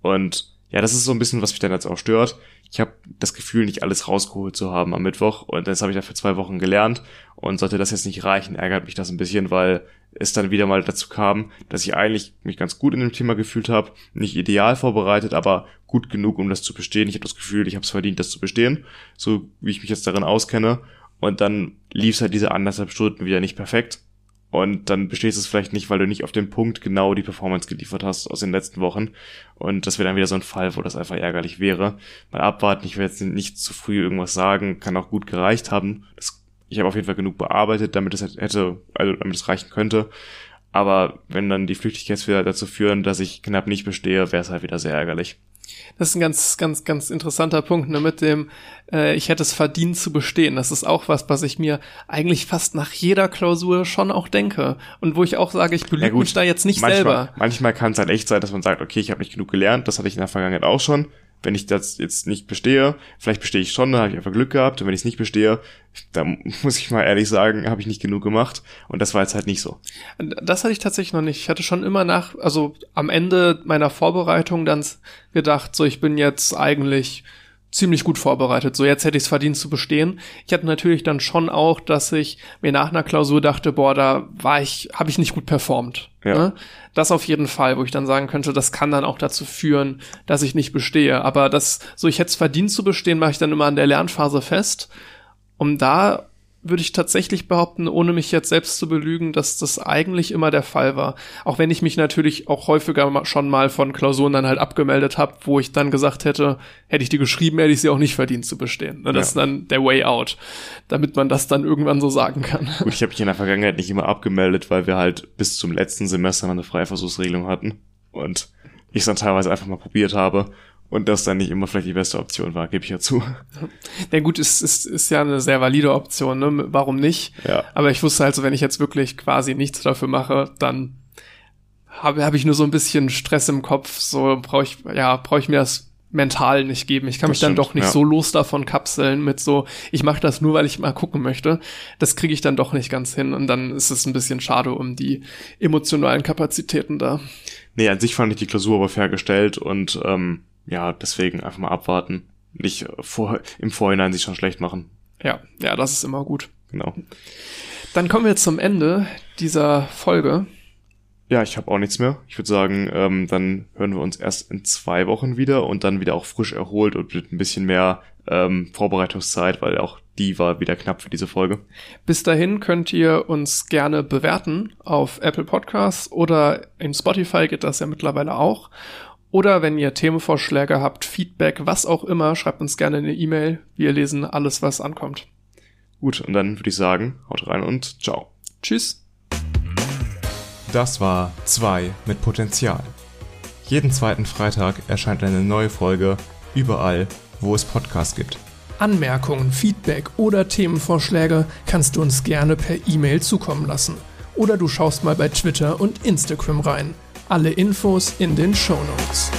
Und ja, das ist so ein bisschen, was mich dann jetzt auch stört. Ich habe das Gefühl, nicht alles rausgeholt zu haben am Mittwoch und das habe ich ja für zwei Wochen gelernt. Und sollte das jetzt nicht reichen, ärgert mich das ein bisschen, weil es dann wieder mal dazu kam, dass ich eigentlich mich ganz gut in dem Thema gefühlt habe, nicht ideal vorbereitet, aber gut genug, um das zu bestehen. Ich habe das Gefühl, ich habe es verdient, das zu bestehen, so wie ich mich jetzt darin auskenne. Und dann lief es halt diese anderthalb Stunden wieder nicht perfekt. Und dann bestehst du es vielleicht nicht, weil du nicht auf den Punkt genau die Performance geliefert hast aus den letzten Wochen. Und das wäre dann wieder so ein Fall, wo das einfach ärgerlich wäre. Mal abwarten, ich will jetzt nicht zu früh irgendwas sagen, kann auch gut gereicht haben. Das, ich habe auf jeden Fall genug bearbeitet, damit es hätte, also damit es reichen könnte. Aber wenn dann die Flüchtigkeitsfehler dazu führen, dass ich knapp nicht bestehe, wäre es halt wieder sehr ärgerlich. Das ist ein ganz, ganz, ganz interessanter Punkt, ne, mit dem, äh, ich hätte es verdient zu bestehen. Das ist auch was, was ich mir eigentlich fast nach jeder Klausur schon auch denke. Und wo ich auch sage, ich belüge ja mich da jetzt nicht manchmal, selber. Manchmal kann es halt echt sein, dass man sagt, okay, ich habe nicht genug gelernt, das hatte ich in der Vergangenheit auch schon wenn ich das jetzt nicht bestehe, vielleicht bestehe ich schon, dann habe ich einfach Glück gehabt. Und wenn ich es nicht bestehe, dann (laughs) muss ich mal ehrlich sagen, habe ich nicht genug gemacht. Und das war jetzt halt nicht so. Das hatte ich tatsächlich noch nicht. Ich hatte schon immer nach, also am Ende meiner Vorbereitung dann gedacht, so ich bin jetzt eigentlich ziemlich gut vorbereitet. So, jetzt hätte ich es verdient zu bestehen. Ich hatte natürlich dann schon auch, dass ich mir nach einer Klausur dachte, boah, da war ich, habe ich nicht gut performt. Ja. Ne? Das auf jeden Fall, wo ich dann sagen könnte, das kann dann auch dazu führen, dass ich nicht bestehe. Aber das, so ich hätte es verdient zu bestehen, mache ich dann immer an der Lernphase fest. Um da würde ich tatsächlich behaupten, ohne mich jetzt selbst zu belügen, dass das eigentlich immer der Fall war. Auch wenn ich mich natürlich auch häufiger schon mal von Klausuren dann halt abgemeldet habe, wo ich dann gesagt hätte, hätte ich die geschrieben, hätte ich sie auch nicht verdient zu bestehen. Ne, das ja. ist dann der Way out, damit man das dann irgendwann so sagen kann. Gut, ich habe mich in der Vergangenheit nicht immer abgemeldet, weil wir halt bis zum letzten Semester eine Freiversuchsregelung hatten und ich es dann teilweise einfach mal probiert habe und das dann nicht immer vielleicht die beste Option war, gebe ich ja zu. (laughs) Na gut, ist, ist, ist ja eine sehr valide Option, ne? Warum nicht? Ja. Aber ich wusste halt so, wenn ich jetzt wirklich quasi nichts dafür mache, dann habe hab ich nur so ein bisschen Stress im Kopf. So brauche ich, ja, brauche ich mir das mental nicht geben. Ich kann das mich stimmt, dann doch nicht ja. so los davon kapseln mit so, ich mache das nur, weil ich mal gucken möchte. Das kriege ich dann doch nicht ganz hin und dann ist es ein bisschen schade um die emotionalen Kapazitäten da. Nee, an sich fand ich die Klausur aber fair gestellt und ähm, ja, deswegen einfach mal abwarten. Nicht vor, im Vorhinein sich schon schlecht machen. Ja, ja, das ist immer gut. Genau. Dann kommen wir zum Ende dieser Folge. Ja, ich habe auch nichts mehr. Ich würde sagen, ähm, dann hören wir uns erst in zwei Wochen wieder und dann wieder auch frisch erholt und mit ein bisschen mehr ähm, Vorbereitungszeit, weil auch die war wieder knapp für diese Folge. Bis dahin könnt ihr uns gerne bewerten auf Apple Podcasts oder in Spotify geht das ja mittlerweile auch. Oder wenn ihr Themenvorschläge habt, Feedback, was auch immer, schreibt uns gerne eine E-Mail. Wir lesen alles, was ankommt. Gut, und dann würde ich sagen, haut rein und ciao. Tschüss. Das war 2 mit Potenzial. Jeden zweiten Freitag erscheint eine neue Folge überall, wo es Podcasts gibt. Anmerkungen, Feedback oder Themenvorschläge kannst du uns gerne per E-Mail zukommen lassen. Oder du schaust mal bei Twitter und Instagram rein. Alle Infos in den Show Notes.